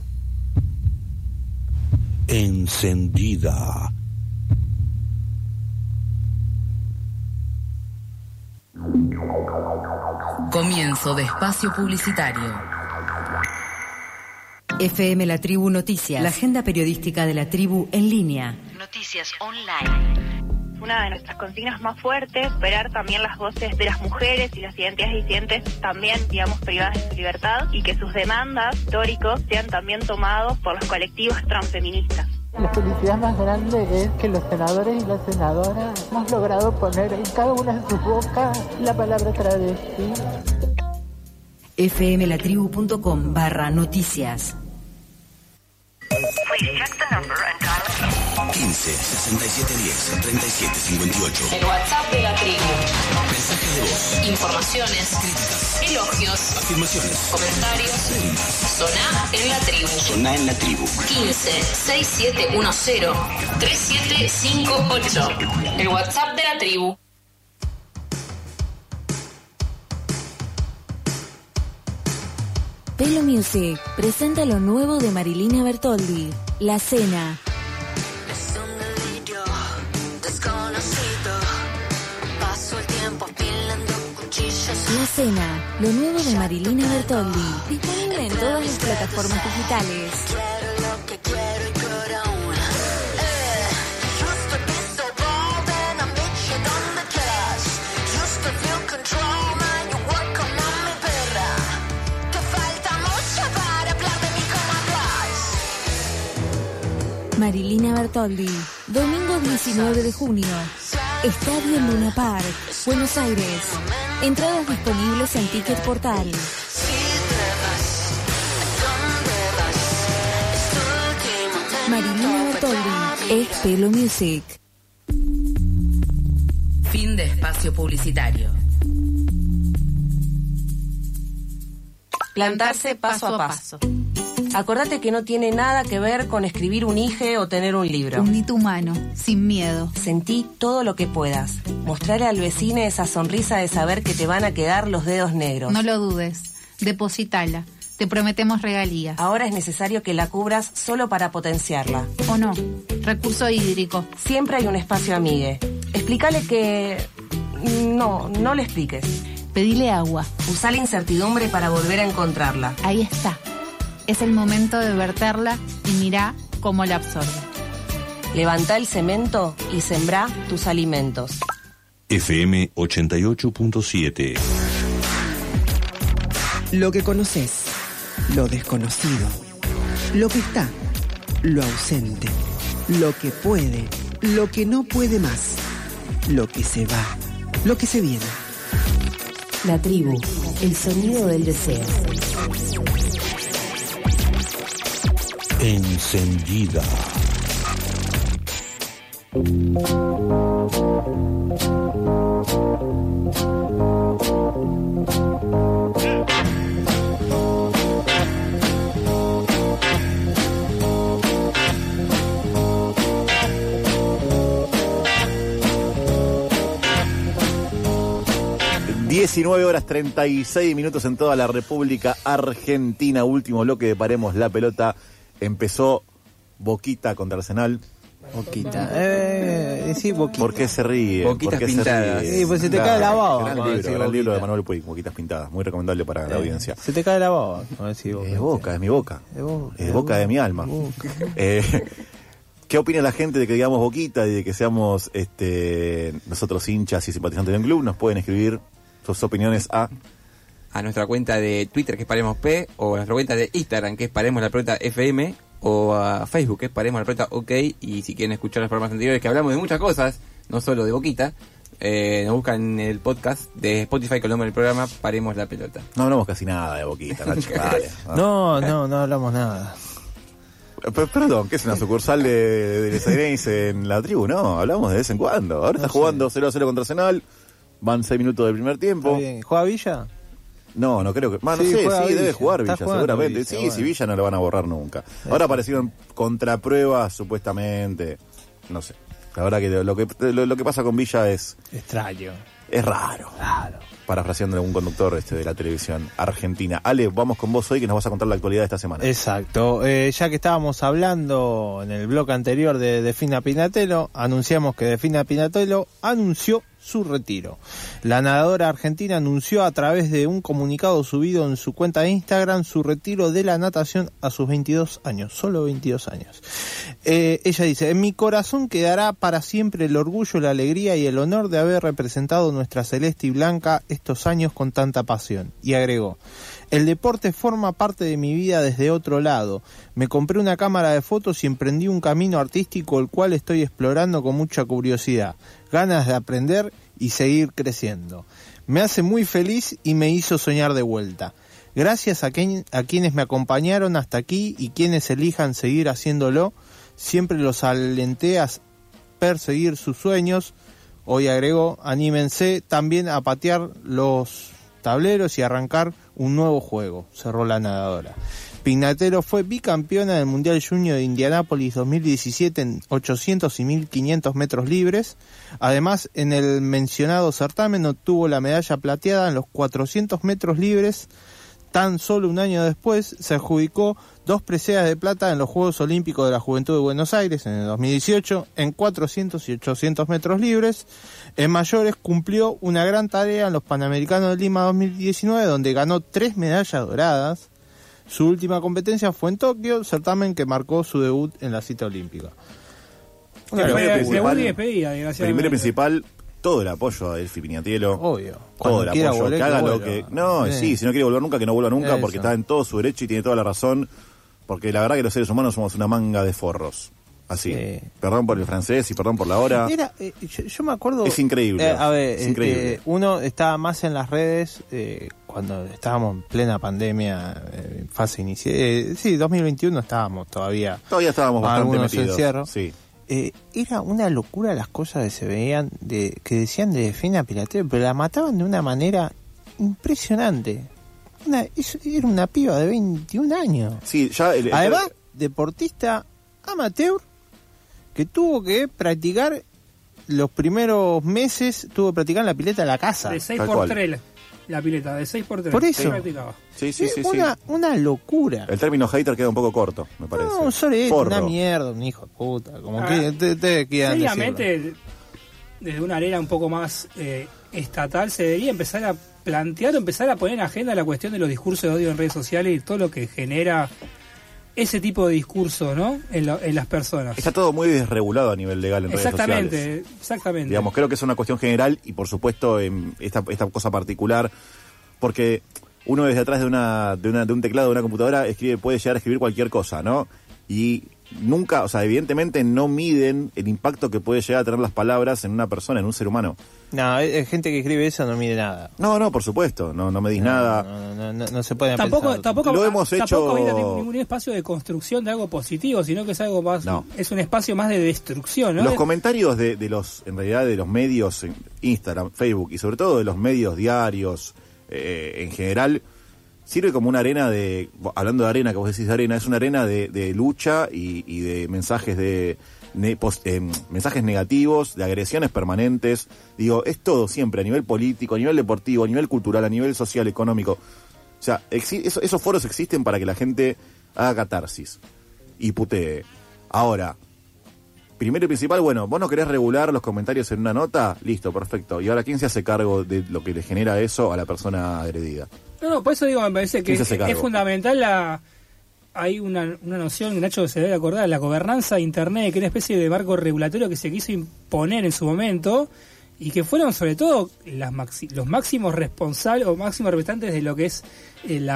Encendida. Comienzo de espacio publicitario. FM La Tribu Noticias, la agenda periodística de la tribu en línea. Noticias online. Una de nuestras consignas más fuertes, superar también las voces de las mujeres y las identidades disidentes también, digamos, privadas de su libertad y que sus demandas históricos sean también tomados por los colectivos transfeministas. La felicidad más grande es que los senadores y las senadoras hemos logrado poner en cada una de sus bocas la palabra travesti. fmlatribu.com barra noticias. 15 6710 3758. El WhatsApp de la tribu. Mensajes de voz. Informaciones. Elogios. Afirmaciones. Comentarios. Soná en la tribu. Soná en la tribu. 15 6710 3758. El WhatsApp de la tribu. Pelo Music presenta lo nuevo de Marilina Bertoldi, La Cena. La Cena, lo nuevo de Marilina Bertoldi. Disponible en todas las plataformas digitales. Marilina Bertoldi, domingo 19 de junio. Estadio Luna Park, Buenos Aires. Entradas disponibles en Ticket Portal. Marilina Bertoldi, es Pelo Music. Fin de espacio publicitario. Plantarse paso a paso. Acordate que no tiene nada que ver con escribir un IGE o tener un libro. Un hito humano, sin miedo. Sentí todo lo que puedas. Mostrarle al vecino esa sonrisa de saber que te van a quedar los dedos negros. No lo dudes. Depositala. Te prometemos regalías. Ahora es necesario que la cubras solo para potenciarla. ¿O no? Recurso hídrico. Siempre hay un espacio amigue. Explícale que... No, no le expliques. Pedile agua. Usá la incertidumbre para volver a encontrarla. Ahí está. Es el momento de verterla y mirá cómo la absorbe. Levantá el cemento y sembrá tus alimentos. FM 88.7. Lo que conoces, lo desconocido, lo que está, lo ausente, lo que puede, lo que no puede más, lo que se va, lo que se viene. La tribu, el sonido del deseo. Encendida. 19 horas 36 minutos en toda la República Argentina. Último bloque de Paremos la Pelota. Empezó Boquita contra Arsenal. Boquita. Eh, sí, boquita. ¿Por qué se ríe? Boquitas ¿Por qué se pintadas. ríe? Sí, pues se te cae la baba, Gran libro, gran libro de. Manuel Puig, Boquitas pintadas. Muy recomendable para la audiencia. Se te cae la baba. Es boca, es mi boca. Es boca, Es es boca de mi alma. Eh, ¿Qué opina la gente de que digamos boquita y de que seamos este nosotros hinchas y simpatizantes de un club? Nos pueden escribir sus opiniones a a nuestra cuenta de Twitter que es Paremos P o a nuestra cuenta de Instagram que es Paremos la Pelota FM o a Facebook que es Paremos la Pelota OK y si quieren escuchar los programas anteriores que hablamos de muchas cosas, no solo de Boquita, eh, nos buscan en el podcast de Spotify con el nombre del programa Paremos la Pelota. No hablamos casi nada de boquita, Nacho. Dale. No, no, no hablamos nada. P- Perdón, que es una sucursal de, de Les en la tribu, no, hablamos de vez en cuando. Ahora está jugando 0 a 0 contra Arsenal, van 6 minutos del primer tiempo. Está bien. ¿Juega Villa? No, no creo que. Más, no Sí, sé, sí, Villa. debe jugar Villa, seguramente. Villa, sí, bueno. si Villa no lo van a borrar nunca. Ahora aparecieron contrapruebas, supuestamente. No sé. La verdad que lo que, lo, lo que pasa con Villa es, Extraño. es raro. Claro. Parafraseando a algún conductor este de la televisión argentina. Ale, vamos con vos hoy que nos vas a contar la actualidad de esta semana. Exacto. Eh, ya que estábamos hablando en el bloque anterior de Defina Pinatelo, anunciamos que Defina Pinatelo anunció su retiro. La nadadora argentina anunció a través de un comunicado subido en su cuenta de Instagram su retiro de la natación a sus 22 años, solo 22 años. Eh, ella dice, en mi corazón quedará para siempre el orgullo, la alegría y el honor de haber representado nuestra celeste y blanca estos años con tanta pasión. Y agregó, el deporte forma parte de mi vida desde otro lado. Me compré una cámara de fotos y emprendí un camino artístico el cual estoy explorando con mucha curiosidad, ganas de aprender y seguir creciendo. Me hace muy feliz y me hizo soñar de vuelta. Gracias a, quien- a quienes me acompañaron hasta aquí y quienes elijan seguir haciéndolo, siempre los alenté a perseguir sus sueños. Hoy agregó, anímense también a patear los tableros y arrancar un nuevo juego, cerró la nadadora. Pignatero fue bicampeona del Mundial Junior de Indianápolis 2017 en 800 y 1500 metros libres. Además, en el mencionado certamen obtuvo la medalla plateada en los 400 metros libres. Tan solo un año después se adjudicó dos preseas de plata en los Juegos Olímpicos de la Juventud de Buenos Aires en el 2018 en 400 y 800 metros libres. En mayores cumplió una gran tarea en los Panamericanos de Lima 2019 donde ganó tres medallas doradas. Su última competencia fue en Tokio, certamen que marcó su debut en la cita olímpica. Locura. debut y despedida. Primero y principal, todo el apoyo a Elfi Piñatielo. Obvio. Todo el apoyo. volver, que haga que lo que. No, Sí. sí, si no quiere volver nunca, que no vuelva nunca, Eso. porque está en todo su derecho y tiene toda la razón. Porque la verdad que los seres humanos somos una manga de forros. Así. Sí. Perdón por el francés y perdón por la hora. Era, eh, yo, yo me acuerdo. Es increíble. Eh, a ver, Es este, increíble. uno estaba más en las redes eh, cuando estábamos en plena pandemia, eh, fase inicial. Eh, sí, 2021 estábamos todavía. Todavía estábamos bastante metidos. Sí. Eh, era una locura las cosas que se veían, de que decían de Fina Pilatero, pero la mataban de una manera impresionante. Una, es- era una piba de 21 años. Sí, ya el- el- Además, deportista amateur que tuvo que practicar los primeros meses, tuvo que practicar en la pileta de la casa. De 6 Tal por cual. 3 la pileta, de 6 por 3 Por eso. Sí, sí, Es sí, sí. una, una locura. El término hater queda un poco corto, me parece. No, un sorete, Forro. una mierda, un hijo de puta. Como Ah, que te, te quieran decirlo. Seriamente, desde una arena un poco más eh, estatal, se debería empezar a plantear o empezar a poner en agenda la cuestión de los discursos de odio en redes sociales y todo lo que genera ese tipo de discurso, ¿no? En, lo- en las personas. Está todo muy desregulado a nivel legal en redes sociales. Exactamente, exactamente. Digamos, creo que es una cuestión general y por supuesto en esta, esta cosa particular, porque uno desde atrás de una, de una de un teclado de una computadora escribe, puede llegar a escribir cualquier cosa, ¿no? Y nunca, o sea, evidentemente no miden el impacto que puede llegar a tener las palabras en una persona, en un ser humano. No, gente que escribe eso no mide nada. No, no, por supuesto, no, no medís nada. No, no, no, no se puede Tampoco, pensar. tampoco, Lo hemos tampoco hecho- había ningún, ningún espacio de construcción de algo positivo, sino que es algo más, No. es un espacio más de destrucción, ¿no? Los comentarios de, de los, en realidad, de los medios, en Instagram, Facebook y sobre todo de los medios diarios eh, en general, sirve como una arena de, hablando de arena, que vos decís de arena, es una arena de, de lucha y, y de mensajes de ne- eh, mensajes negativos, de agresiones permanentes. Digo, es todo siempre a nivel político, a nivel deportivo, a nivel cultural, a nivel social, económico. O sea, eso- esos foros existen para que la gente haga catarsis y putee. Ahora, primero y principal, bueno, vos no querés regular los comentarios en una nota, listo, perfecto. Y ahora, ¿quién se hace cargo de lo que le genera eso a la persona agredida? No, no, por eso digo, me parece que es fundamental la... Hay una, una noción, Nacho se debe acordar, la gobernanza de Internet, que era una especie de marco regulatorio que se quiso imponer en su momento y que fueron sobre todo las maxi- los máximos responsables o máximos representantes de lo que es eh,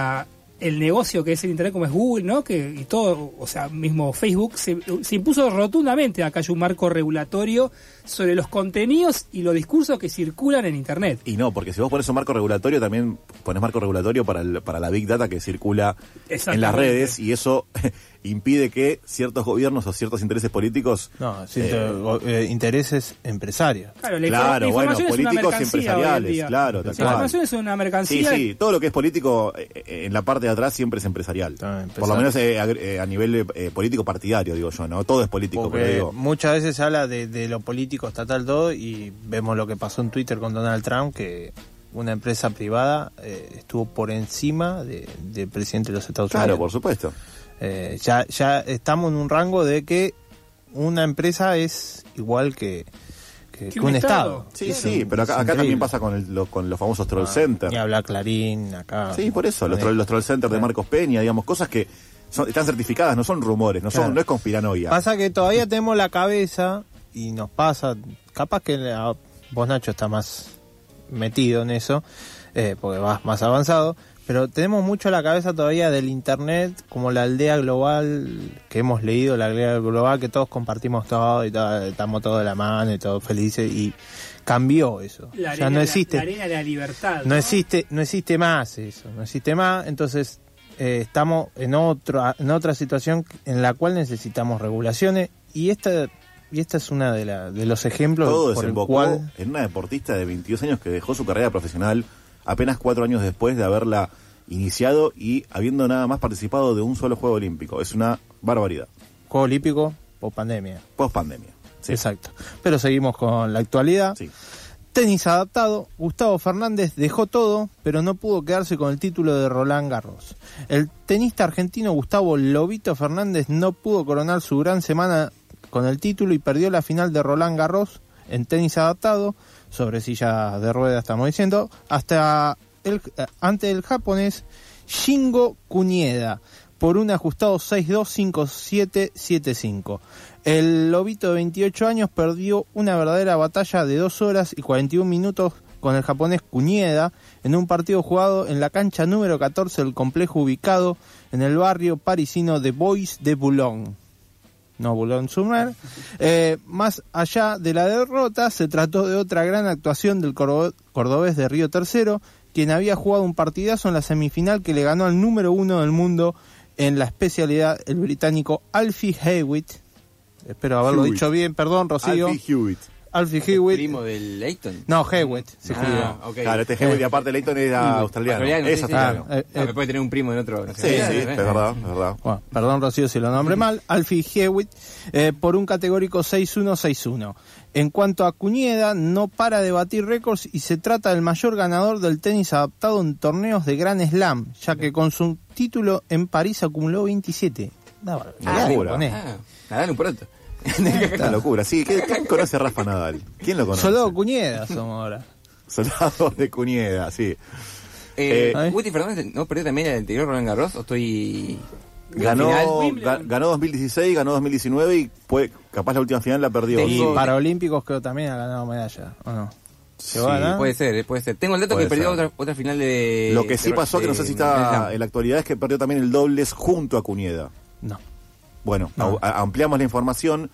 el negocio que es el internet como es Google, ¿no? Que y todo, o sea, mismo Facebook se, se impuso rotundamente acá hay un marco regulatorio sobre los contenidos y los discursos que circulan en internet. Y no, porque si vos pones un marco regulatorio, también pones marco regulatorio para, el- para la Big Data que circula en las redes y eso impide que ciertos gobiernos o ciertos intereses políticos... No, sí, eh, eh, intereses empresarios. Claro, la, Claro, la bueno, información es una políticos empresariales, claro, La información es una Sí, mercancía. sí, todo lo que es político eh, eh, en la parte de atrás siempre es empresarial. Por lo menos eh, eh, a nivel eh, político partidario, digo yo, ¿no? Todo es político, pero digo... muchas veces se habla de, de lo político estatal todo y vemos lo que pasó en Twitter con Donald Trump, que una empresa privada eh, estuvo por encima de- del presidente de los Estados Claro, Unidos. por supuesto. Eh, ya, ya estamos en un rango de que una empresa es igual que, que, que un, Estado. Sí, Es sí, un- pero acá, acá también pasa con, el- lo- con los famosos troll Ah, center. Y habla Clarín acá. Sí, por eso, los Eh, troll, los troll center de Marcos Peña, digamos, cosas que son- están certificadas, no son rumores, no son Claro. no es conspiranoia. Pasa que todavía tenemos la cabeza y nos pasa, capaz que la- vos Nacho está más metido en eso, eh, porque vas más avanzado, pero tenemos mucho la cabeza todavía del Internet como la aldea global que hemos leído, la aldea global que todos compartimos todo y todo, estamos todos de la mano y todos felices y cambió eso. La ya arena, no la- existe. La, arena de la libertad. No existe, no existe más eso, no existe más, entonces eh, estamos en otra, en otra situación en la cual necesitamos regulaciones y esta y esta es una de, la, de los ejemplos Todo por el cual en una deportista de 22 años que dejó su carrera profesional apenas cuatro años después de haberla iniciado y habiendo nada más participado de un solo Juego Olímpico. Es una barbaridad. Juego Olímpico o pandemia. Post pandemia. Exacto. Pero seguimos con la actualidad. Tenis adaptado, Gustavo Fernández dejó todo, pero no pudo quedarse con el título de Roland Garros. El tenista argentino Gustavo Lobito Fernández no pudo coronar su gran semana con el título y perdió la final de Roland Garros en tenis adaptado, sobre silla de ruedas estamos diciendo, hasta el, eh, ante el japonés Shingo Kunieda por un ajustado 6-2, 5-7-7-5. El lobito de 28 años perdió una verdadera batalla de 2 horas y 41 minutos con el japonés Kunieda en un partido jugado en la cancha número 14 del complejo ubicado en el barrio parisino de Bois de Boulogne. No Boulogne-sur-Mer. Eh, más allá de la derrota, se trató de otra gran actuación del cordo- cordobés de Río Tercero, quien había jugado un partidazo en la semifinal que le ganó al número uno del mundo en la especialidad, el británico Alfie Hewitt. Espero haberlo Hewitt. dicho bien, perdón, Rocío. Alfie Hewitt. Alfie Hewitt. Primo del Leighton. No, Hewitt. se Ah, escribe. ok. Claro, este Hewitt y aparte Leighton era australiano. Es sí, australiano. claro. Eh, eh, que puede tener un primo en otro. no sé. Sí, sí, Eh, es eh. verdad, es verdad. Bueno, perdón, Rocío, si lo nombré mal. Alfie Hewitt eh, por un categórico 6-1-6-1. En cuanto a Cuñeda, no para de batir récords y se trata del mayor ganador del tenis adaptado en torneos de Gran Slam, ya que con su título en París acumuló 27. Una barbaridad, locura. ponés. Ah, Nadal un pronto. Una locura, sí. ¿Quién, conoce a Rafa Nadal? ¿Quién lo conoce? Solo Cuñeda somos ahora. Soldado de Cuñeda, sí. Eh, Eh, Guti Fernández no perdió también el anterior Roland Garros o estoy Ganó, ga- ganó 2016, ganó 2019 y puede, capaz la última final la perdió. Y. Paralímpicos creo también ha ganado medalla, ¿o no? Puede ser, eh, puede ser. Tengo el dato Puede que perdió otra, otra final de. Lo que sí de- pasó, que no sé si está en la actualidad, es que perdió también el dobles junto a Cuñeda. No. Bueno, No. a- a- ampliamos la información.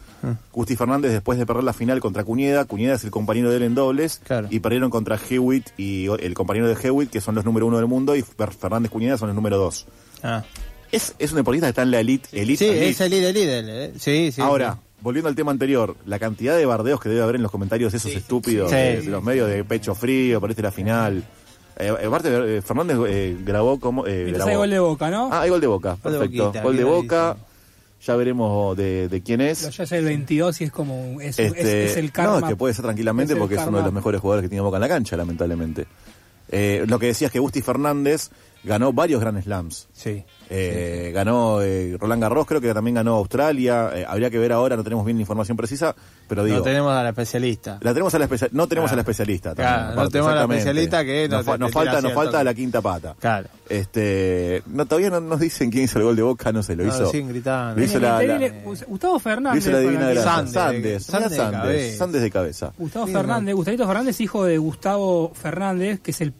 Gusti Fernández, después de perder la final contra Cuñeda, Cuñeda es el compañero de él en dobles, y perdieron contra Hewitt y el compañero de Hewitt, que son los número uno del mundo, y Fer- Fernández Cuñeda son los número dos. Ah. Es, es un deportista que está en la elite. elite Sí, elite. es el líder, líder. eh. Sí, sí. Ahora, sí. volviendo al tema anterior, la cantidad de bardeos que debe haber en los comentarios esos estúpidos, sí. de, Sí. de los medios de pecho frío, perdiste la final. Eh, aparte, eh, Fernández eh, grabó como... Eh, Entonces grabó- hay gol de boca, ¿no? Ah, hay gol de Boca, Gol de perfecto. Boquita, gol de Boca, ya veremos de, de quién es. Pero ya es el 22 y es como. Es, es- Este, es el karma. No, es que puede ser tranquilamente Es porque es uno de los mejores jugadores que tiene Boca en la cancha, lamentablemente. Eh, lo que decía es que Gusti Fernández ganó varios Grand Slams. Sí. Eh, Ganó eh, Roland Garros, creo que también ganó Australia. Eh, habría que ver ahora, no tenemos bien la información precisa, pero digo. No tenemos a la especialista. La tenemos a la especia- no tenemos Claro. a la especialista. Claro, también, no tenemos a la exactamente. especialista que no nos, fa- te- nos te falta, nos falta la quinta pata. Claro. Este, no, todavía no nos dicen quién hizo el gol de Boca, no sé, lo No, hizo. Lo la, la- eh, Gustavo lo Fernández. hizo la divina. Sandes, Sandes, Sandes de Sandes, cabeza. Sandes de cabeza. Gustavo Sí, Fernández, Gustavito Fernández, hijo de Gustavo Fernández, que es el,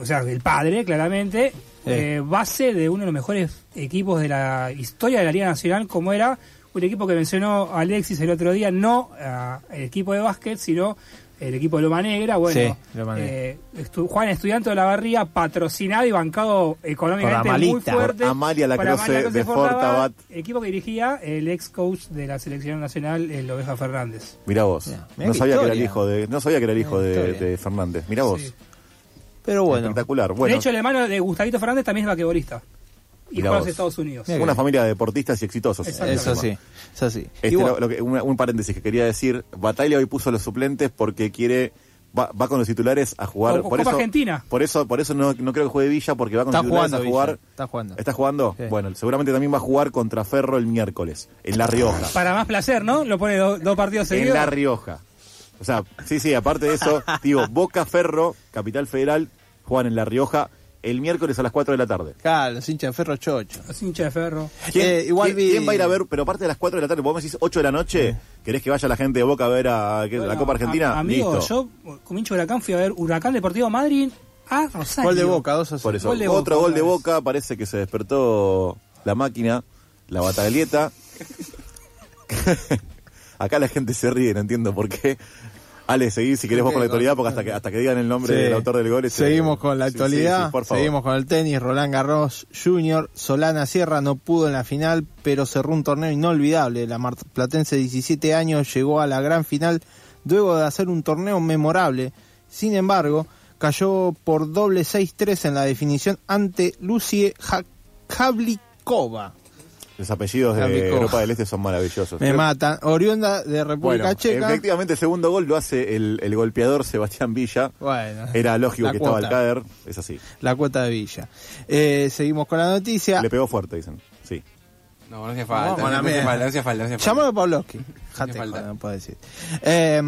o sea, el padre, claramente, eh, base de uno de los mejores equipos de la historia de la Liga Nacional, como era un equipo que mencionó Alexis el otro día, no ah, el equipo de básquet, sino el equipo de Loma Negra. Bueno, Sí, Loma Negra. eh, estu- Juan Estudiante de la Barría, patrocinado y bancado económicamente Por muy Amalita. fuerte. Por Amalia por Amalia de Fortabat. Equipo que dirigía el ex coach de la selección nacional, el Oveja Fernández. Mirá vos. no sabía que era el hijo de, no sabía que era el hijo de, Fernández. Mirá vos. Sí. Pero bueno. Espectacular. Bueno, de hecho, el hermano de Gustavito Fernández también es vaquebolista. Y Mirá juega vos. los Estados Unidos. Mirá una familia de deportistas y exitosos. Eso sí, eso sí. Este, lo- lo que- un, un paréntesis que quería decir, Batalla hoy puso los suplentes porque quiere va, va con los titulares a jugar. Copa por eso, Argentina. Por eso, por eso no, no creo que juegue Villa porque va con Está los titulares jugando a jugar. Villa, está jugando. ¿Está jugando? Sí. Bueno, seguramente también va a jugar contra Ferro el miércoles, en La Rioja. Para más placer, ¿no? Lo pone do- dos partidos en seguidos. La Rioja. O sea, sí, sí, aparte de eso, digo, Boca Ferro, Capital Federal, juegan en La Rioja el miércoles a las 4 de la tarde. claro, los hinchas de ferro chocho. Los hinchas de ferro. ¿Quién, Eh, igual quién- vi- quién va a ir a ver? Pero aparte de las 4 de la tarde, vos me decís 8 de la noche, ¿querés que vaya la gente de Boca a ver a, la Copa Argentina? a- amigo, Listo. yo como hincho de Huracán fui a ver Huracán Deportivo Madrid a Rosario. Gol de Boca, dos a Por eso, Gol de otro Boca, gol de. Boca, parece que se despertó la máquina, la bataglieta. Acá la gente se ríe, no entiendo por qué. Ale, seguí si querés vos con la actualidad, porque hasta que, hasta que digan el nombre Sí. del autor del gol. este- Seguimos con la sí, actualidad, sí, por favor. seguimos con el tenis. Roland Garros Jr. Solana Sierra no pudo en la final, pero cerró un torneo inolvidable. La marplatense de 17 años llegó a la gran final luego de hacer un torneo memorable. Sin embargo, cayó por doble 6-3 en la definición ante Lucie Ja- Havlikova. Los apellidos de Amigo. Europa del Este son maravillosos. Me Creo- matan. Oriunda de República Bueno, Checa. efectivamente el segundo gol lo hace el, el golpeador Sebastián Villa. Bueno, Era lógico que estaba al caer, es así. La cuota de Villa. Eh, seguimos con la noticia. Le pegó fuerte, dicen. Sí. No, no hace falta. No hace mía. falta, no hace falta. no hace falta. A Pavlovsky. Jate, falta. joder, no puedo decir. Eh,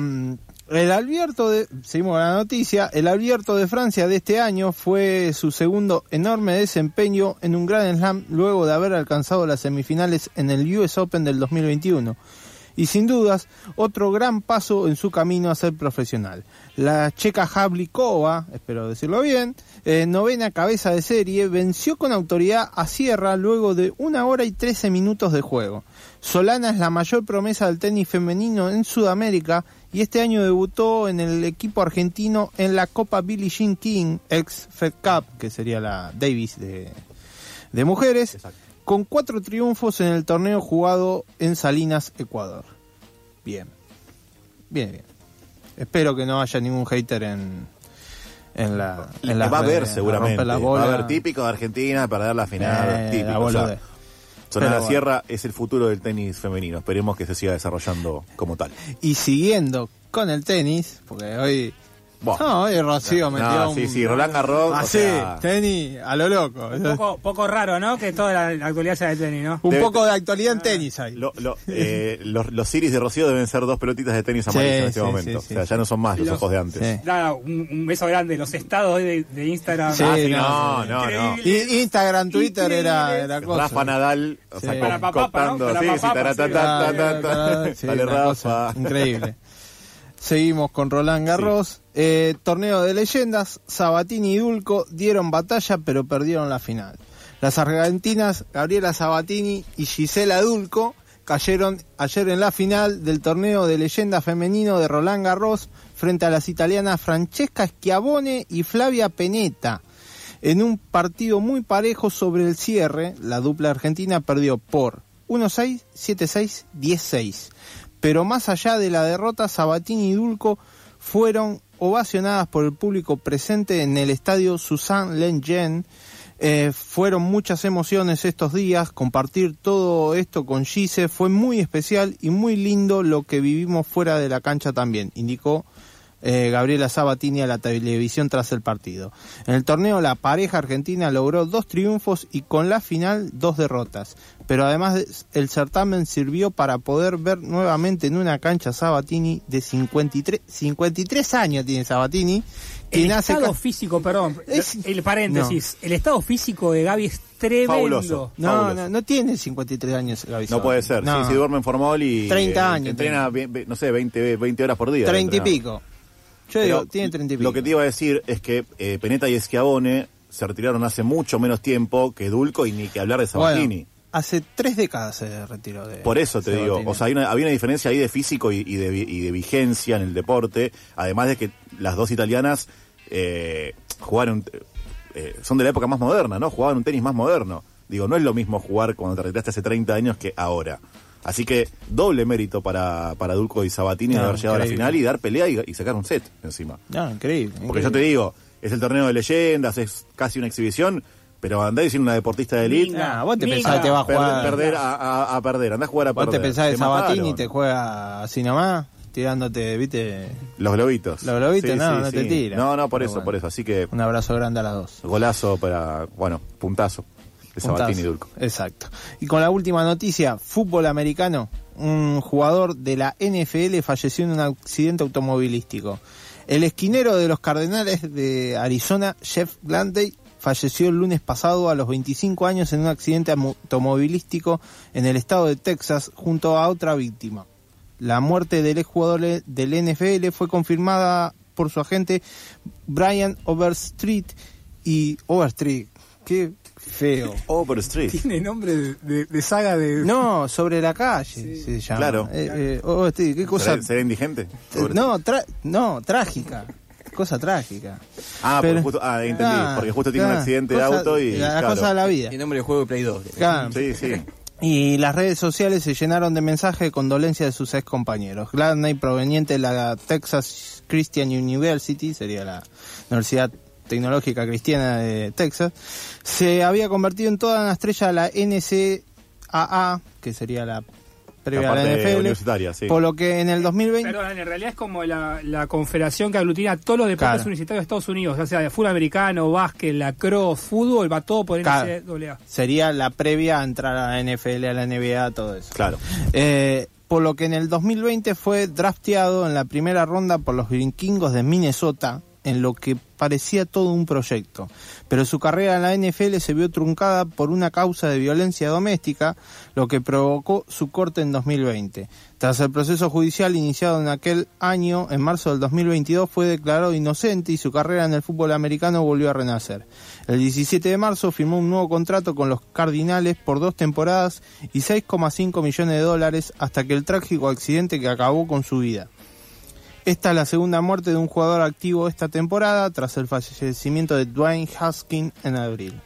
el abierto de, seguimos la noticia, el abierto de Francia de este año fue su segundo enorme desempeño en un Grand Slam luego de haber alcanzado las semifinales en el US Open del 2021. Y sin dudas, otro gran paso en su camino a ser profesional. La checa Havlikova, espero decirlo bien, eh, novena cabeza de serie, venció con autoridad a Sierra luego de una hora y 13 minutos de juego. Solana es la mayor promesa del tenis femenino en Sudamérica y este año debutó en el equipo argentino en la Copa Billie Jean King, ex Fed Cup, que sería la Davis de, de mujeres, con cuatro triunfos en el torneo jugado en Salinas, Ecuador. Bien, bien, bien. Espero que no haya ningún hater en, en la... En las va a haber seguramente. la Va a haber típico de Argentina, perder la final. Eh, típico. la o sea, bueno. Sierra es el futuro del tenis femenino. Esperemos que se siga desarrollando como tal. Y siguiendo con el tenis, porque hoy No, y Rocío metió No, un... sí, sí, Roland Garros. Así, sea, tenis, a lo loco. Un poco, poco raro, ¿no? Que toda la, la actualidad sea de tenis, ¿no? Un Debe- poco de actualidad en tenis ahí. lo- lo- eh, los, los Ciris de Rocío deben ser dos pelotitas de tenis amarillas Sí, en este sí, momento. sí, sí, o sea, ya no son más los, Los- ojos de antes. Nada, un, un beso grande. Los estados de, de Instagram. Sí, Ah, sí, no, no, no, no. Y Instagram, Twitter era, era cosa. Rafa Nadal, o sea, con- Para papá, sí, Para sí, papá, Dale, Rafa. Increíble. Seguimos con Roland Garros. Eh, torneo de leyendas. Sabatini y Dulco dieron batalla, pero perdieron la final. Las argentinas Gabriela Sabatini y Gisela Dulco cayeron ayer en la final del torneo de leyendas femenino de Roland Garros frente a las italianas Francesca Schiavone y Flavia Peneta. En un partido muy parejo sobre el cierre, la dupla argentina perdió por 1-6, 7-6, 10-6. Pero más allá de la derrota, Sabatini y Dulco fueron ovacionadas por el público presente en el estadio Susan Lengen. Eh, fueron muchas emociones estos días, compartir todo esto con Gise fue muy especial y muy lindo lo que vivimos fuera de la cancha también, indicó eh, Gabriela Sabatini a la televisión tras el partido. En el torneo la pareja argentina logró dos triunfos y con la final dos derrotas. Pero además de- el certamen sirvió para poder ver nuevamente en una cancha Sabatini de 53, 53 años tiene Sabatini. El hace estado físico, perdón, Es- el paréntesis, el estado físico de Gaby es tremendo. Fabuloso. No, Fabuloso. no, no tiene 53 años Gaby No puede ser. No. Sí, si duerme en formol y. 30 años Entrena, no sé, 20, 20 horas por día. 30 y pico. Yo Pero digo, tiene 30 y pico. Lo que te iba a decir es que eh, Peneta y Schiavone se retiraron hace mucho menos tiempo que Dulco y ni que hablar de Sabatini. Bueno, hace tres décadas se retiró de Por eso te digo, o sea, hay una- había una diferencia ahí de físico y, y de, vi- y de vigencia en el deporte, además de que las dos italianas eh, jugaron, eh, son de la época más moderna, ¿no? Jugaban un tenis más moderno. Digo, no es lo mismo jugar cuando te retiraste hace 30 años que ahora. Así que doble mérito para, para Dulco y Sabatini de No, haber llegado a la final y dar pelea y, y sacar un set encima. No, increíble. Porque yo te digo, es el torneo de leyendas, es casi una exhibición, pero andá diciendo una deportista de elite. Nah, vos te pensás que te va a Perder, jugar. perder a, a- a perder, andá a jugar a Vos perder. te pensás que Sabatini mataron. te juega así nomás, tirándote, viste, Los globitos. Los globitos, no, no te tira. No, no, por Pero eso, bueno. por eso. Así que un abrazo grande a las dos. golazo para, bueno, puntazo de Sabatini. Dulco. Exacto. Y con la última noticia, fútbol americano, un jugador de la NFL falleció en un accidente automovilístico. El esquinero de los Cardenales de Arizona, Jeff Glanday, falleció el lunes pasado a los 25 años en un accidente automovilístico en el estado de Texas junto a otra víctima. La muerte del exjugador del NFL fue confirmada por su agente Brian Overstreet y Overstreet. Qué feo. Overstreet. Tiene nombre de, de- de saga de... No, sobre la calle se llama. Claro. Eh, eh, Overstreet, qué cosa. ¿Será, será indigente? No, tra- no, trágica. Cosa trágica. Ah, Pero- porque justo, ah, entendí. Ah, porque justo tiene un ah, accidente cosa- de auto y. la claro. cosa de la vida. El nombre del juego de Play 2. Claro. Sí, sí. Y las redes sociales se llenaron de mensajes de condolencia de sus ex compañeros. Gladney, proveniente de la Texas Christian University, sería la Universidad Tecnológica Cristiana de Texas, se había convertido en toda una estrella de la NCAA, que sería la previa La a la NFL, universitaria, sí. por lo que en el 2020... Perdón, en realidad es como la, la confederación que aglutina todos los deportes Claro. universitarios de Estados Unidos, ya sea de fútbol americano, básquet, lacrosse, fútbol, va todo por Claro. NCAA. sería la previa a entrar a la NFL, a la NBA, todo eso. Claro. Eh, por lo que en el 2020 fue drafteado en la primera ronda por los vikingos de Minnesota, en lo que parecía todo un proyecto. Pero su carrera en la NFL se vio truncada por una causa de violencia doméstica, lo que provocó su corte en 2020. Tras el proceso judicial iniciado en aquel año, en marzo del 2022, fue declarado inocente y su carrera en el fútbol americano volvió a renacer. El 17 de marzo firmó un nuevo contrato con los Cardinales por dos temporadas y 6,5 millones de dólares hasta que el trágico accidente que acabó con su vida. Esta es la segunda muerte de un jugador activo esta temporada tras el fallecimiento de Dwayne Haskins en abril.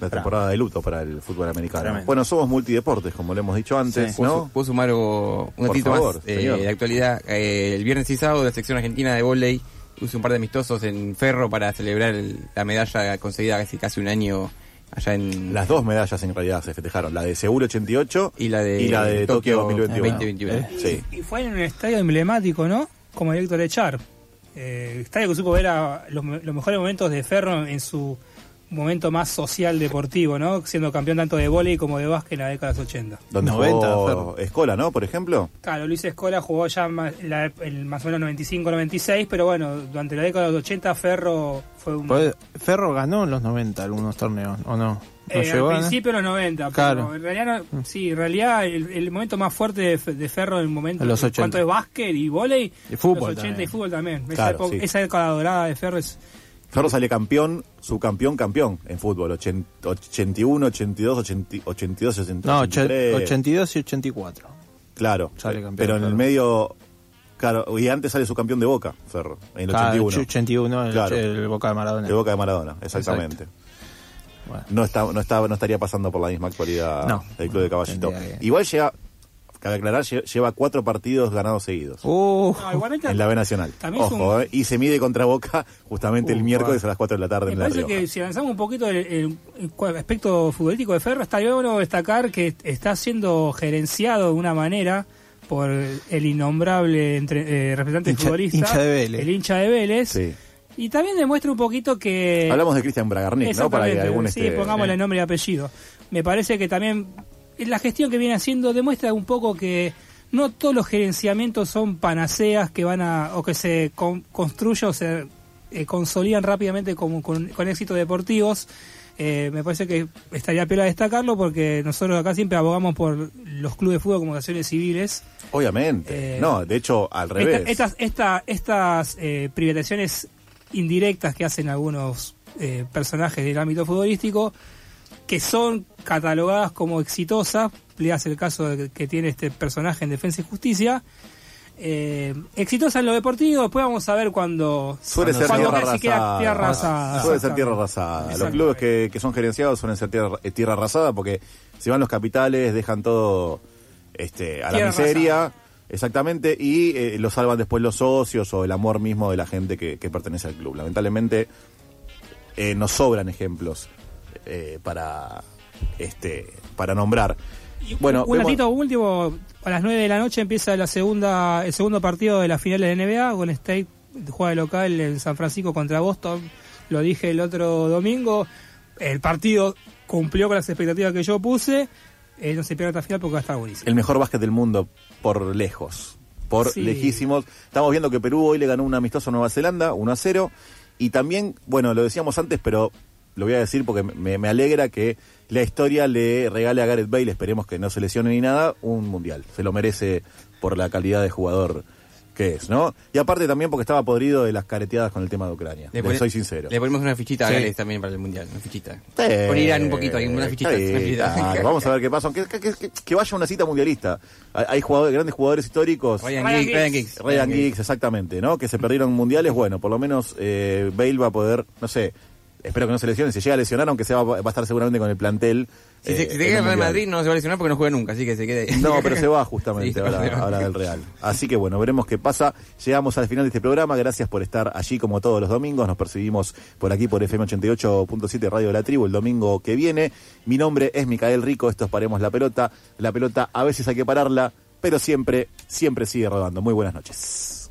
La temporada de luto para el fútbol americano. Tremendo. Bueno, somos multideportes, como lo hemos dicho antes, ¿Puedo, ¿no? puedo sumar un favor, más eh, de actualidad? Eh, el viernes y sábado la sección argentina de volei hizo un par de amistosos en Ferro para celebrar el- la medalla conseguida hace casi un año allá en... Las dos medallas en realidad se festejaron, la de Seúl 88 y la de, y la de Tokio Tokio 2021. 2021. Sí. Y fue en un estadio emblemático, ¿no? Como el Héctor Echar. Eh, estadio que supo ver a los, los mejores momentos de Ferro en su momento más social deportivo, ¿no? Siendo campeón tanto de vóley como de básquet en la década de los 80. Donde 90, jugó Ferro. Escola, ¿no? Por ejemplo. Claro, Luis Escola jugó ya más, la- el más o menos 95-96, pero bueno, durante la década de los 80 Ferro fue un... Pues, Ferro ganó en los 90 algunos torneos, ¿o no? ¿No Eh, llegó al principio de los 90, Claro. pero en realidad, no- sí, en realidad el, el momento más fuerte de, Fe- de Ferro en el momento En los en 80. cuanto es básquet y vóley, Y fútbol los 80 y también. fútbol también. Esa, época, sí. esa década dorada de Ferro es Ferro sale campeón, subcampeón, campeón en fútbol. Ochen- 81, 82, 80 82, 83. No, oche- 82 y 84. Claro, Sale campeón, pero en el Ferro. medio, claro, y antes sale su campeón de Boca, Ferro, en el Claro, 81. 81, el, Claro. el Boca de Maradona. De Boca de Maradona, exactamente. Bueno. No, está, no, está, no estaría pasando por la misma actualidad No. del Club de Caballito. Que- Igual llega, cabe aclarar, lle- lleva cuatro partidos ganados seguidos. Uh, en la B Nacional. Ojo, un- eh, y se mide contra Boca justamente el miércoles a las 4 de la tarde Me en La parece Rioja. que si avanzamos un poquito el, el- aspecto futbolístico de Ferro, estaría bueno destacar que está siendo gerenciado de una manera por el innombrable entre- eh, representante Hincha- futbolista, hincha de Vélez. el hincha de Vélez, Sí. y también demuestra un poquito que... Hablamos de Cristian Bragarnik, ¿no? Para que algún sí, este, pongámosle eh, nombre y apellido. Me parece que también la gestión que viene haciendo demuestra un poco que no todos los gerenciamientos son panaceas que van a o que se con- construyen o se eh, consolidan rápidamente como con, con éxitos deportivos. Eh, me parece que estaría pena destacarlo porque nosotros acá siempre abogamos por los clubes de fútbol como acciones civiles. Obviamente. Eh, no, de hecho, al Esta- revés. estas esta- estas eh, privatizaciones indirectas que hacen algunos eh, personajes del ámbito futbolístico, que son catalogadas como exitosas, le hace el caso de que, tiene este personaje en Defensa y Justicia, eh, exitosa en lo deportivo, después vamos a ver cuando... Suele ser cuando tierra arrasada, Suele ser tierra arrasada. Los clubes que, que son gerenciados suelen ser tierra, eh, tierra arrasada porque si van los capitales dejan todo este, a la miseria. Exactamente, y eh, lo salvan después los socios o el amor mismo de la gente que, que pertenece al club. Lamentablemente eh, nos sobran ejemplos eh, para este para nombrar. Bueno, un vemos- ratito último, a las 9 de la noche empieza la segunda el segundo partido de la final de NBA, Golden State juega de local en San Francisco contra Boston, lo dije el otro domingo, el partido cumplió con las expectativas que yo puse, eh, no se pierde esta final porque va a estar buenísimo. el mejor básquet del mundo por lejos, por Sí. lejísimos. Estamos viendo que Perú hoy le ganó un amistoso a Nueva Zelanda, 1 a 0. Y también, bueno, lo decíamos antes, pero lo voy a decir porque me, me alegra que la historia le regale a Gareth Bale, esperemos que no se lesione ni nada, un mundial. Se lo merece por la calidad de jugador que es, ¿no? Y aparte también porque estaba podrido de las careteadas con el tema de Ucrania. Le pone- soy sincero. Le ponemos una fichita Sí. a Gales también para el mundial, una fichita. Sí, Irán un poquito ahí, una fichita. sí, una fichita. claro, vamos a ver qué pasa. Que, que- que- que vaya una cita mundialista. Hay, jugadores, grandes jugadores históricos. Ryan Ryan Giggs, Giggs. Ryan Giggs. Ryan Giggs, exactamente, ¿no? Que se perdieron mundiales. Bueno, por lo menos eh, Bale va a poder, no sé, espero que no se lesione. Si llega a lesionar, aunque sea, va a estar seguramente con el plantel. Si eh, se, si se queda en Real. Madrid no se va a lesionar porque no juega nunca, así que se quede. No, pero se va justamente Sí, se ahora, se va. ahora del Real. Así que bueno, veremos qué pasa. Llegamos al final de este programa. Gracias por estar allí como todos los domingos. Nos percibimos por aquí por FM 88.7 Radio de la Tribu el domingo que viene. Mi nombre es Micael Rico. Esto es Paremos la Pelota. La pelota a veces hay que pararla, pero siempre, siempre sigue rodando. Muy buenas noches.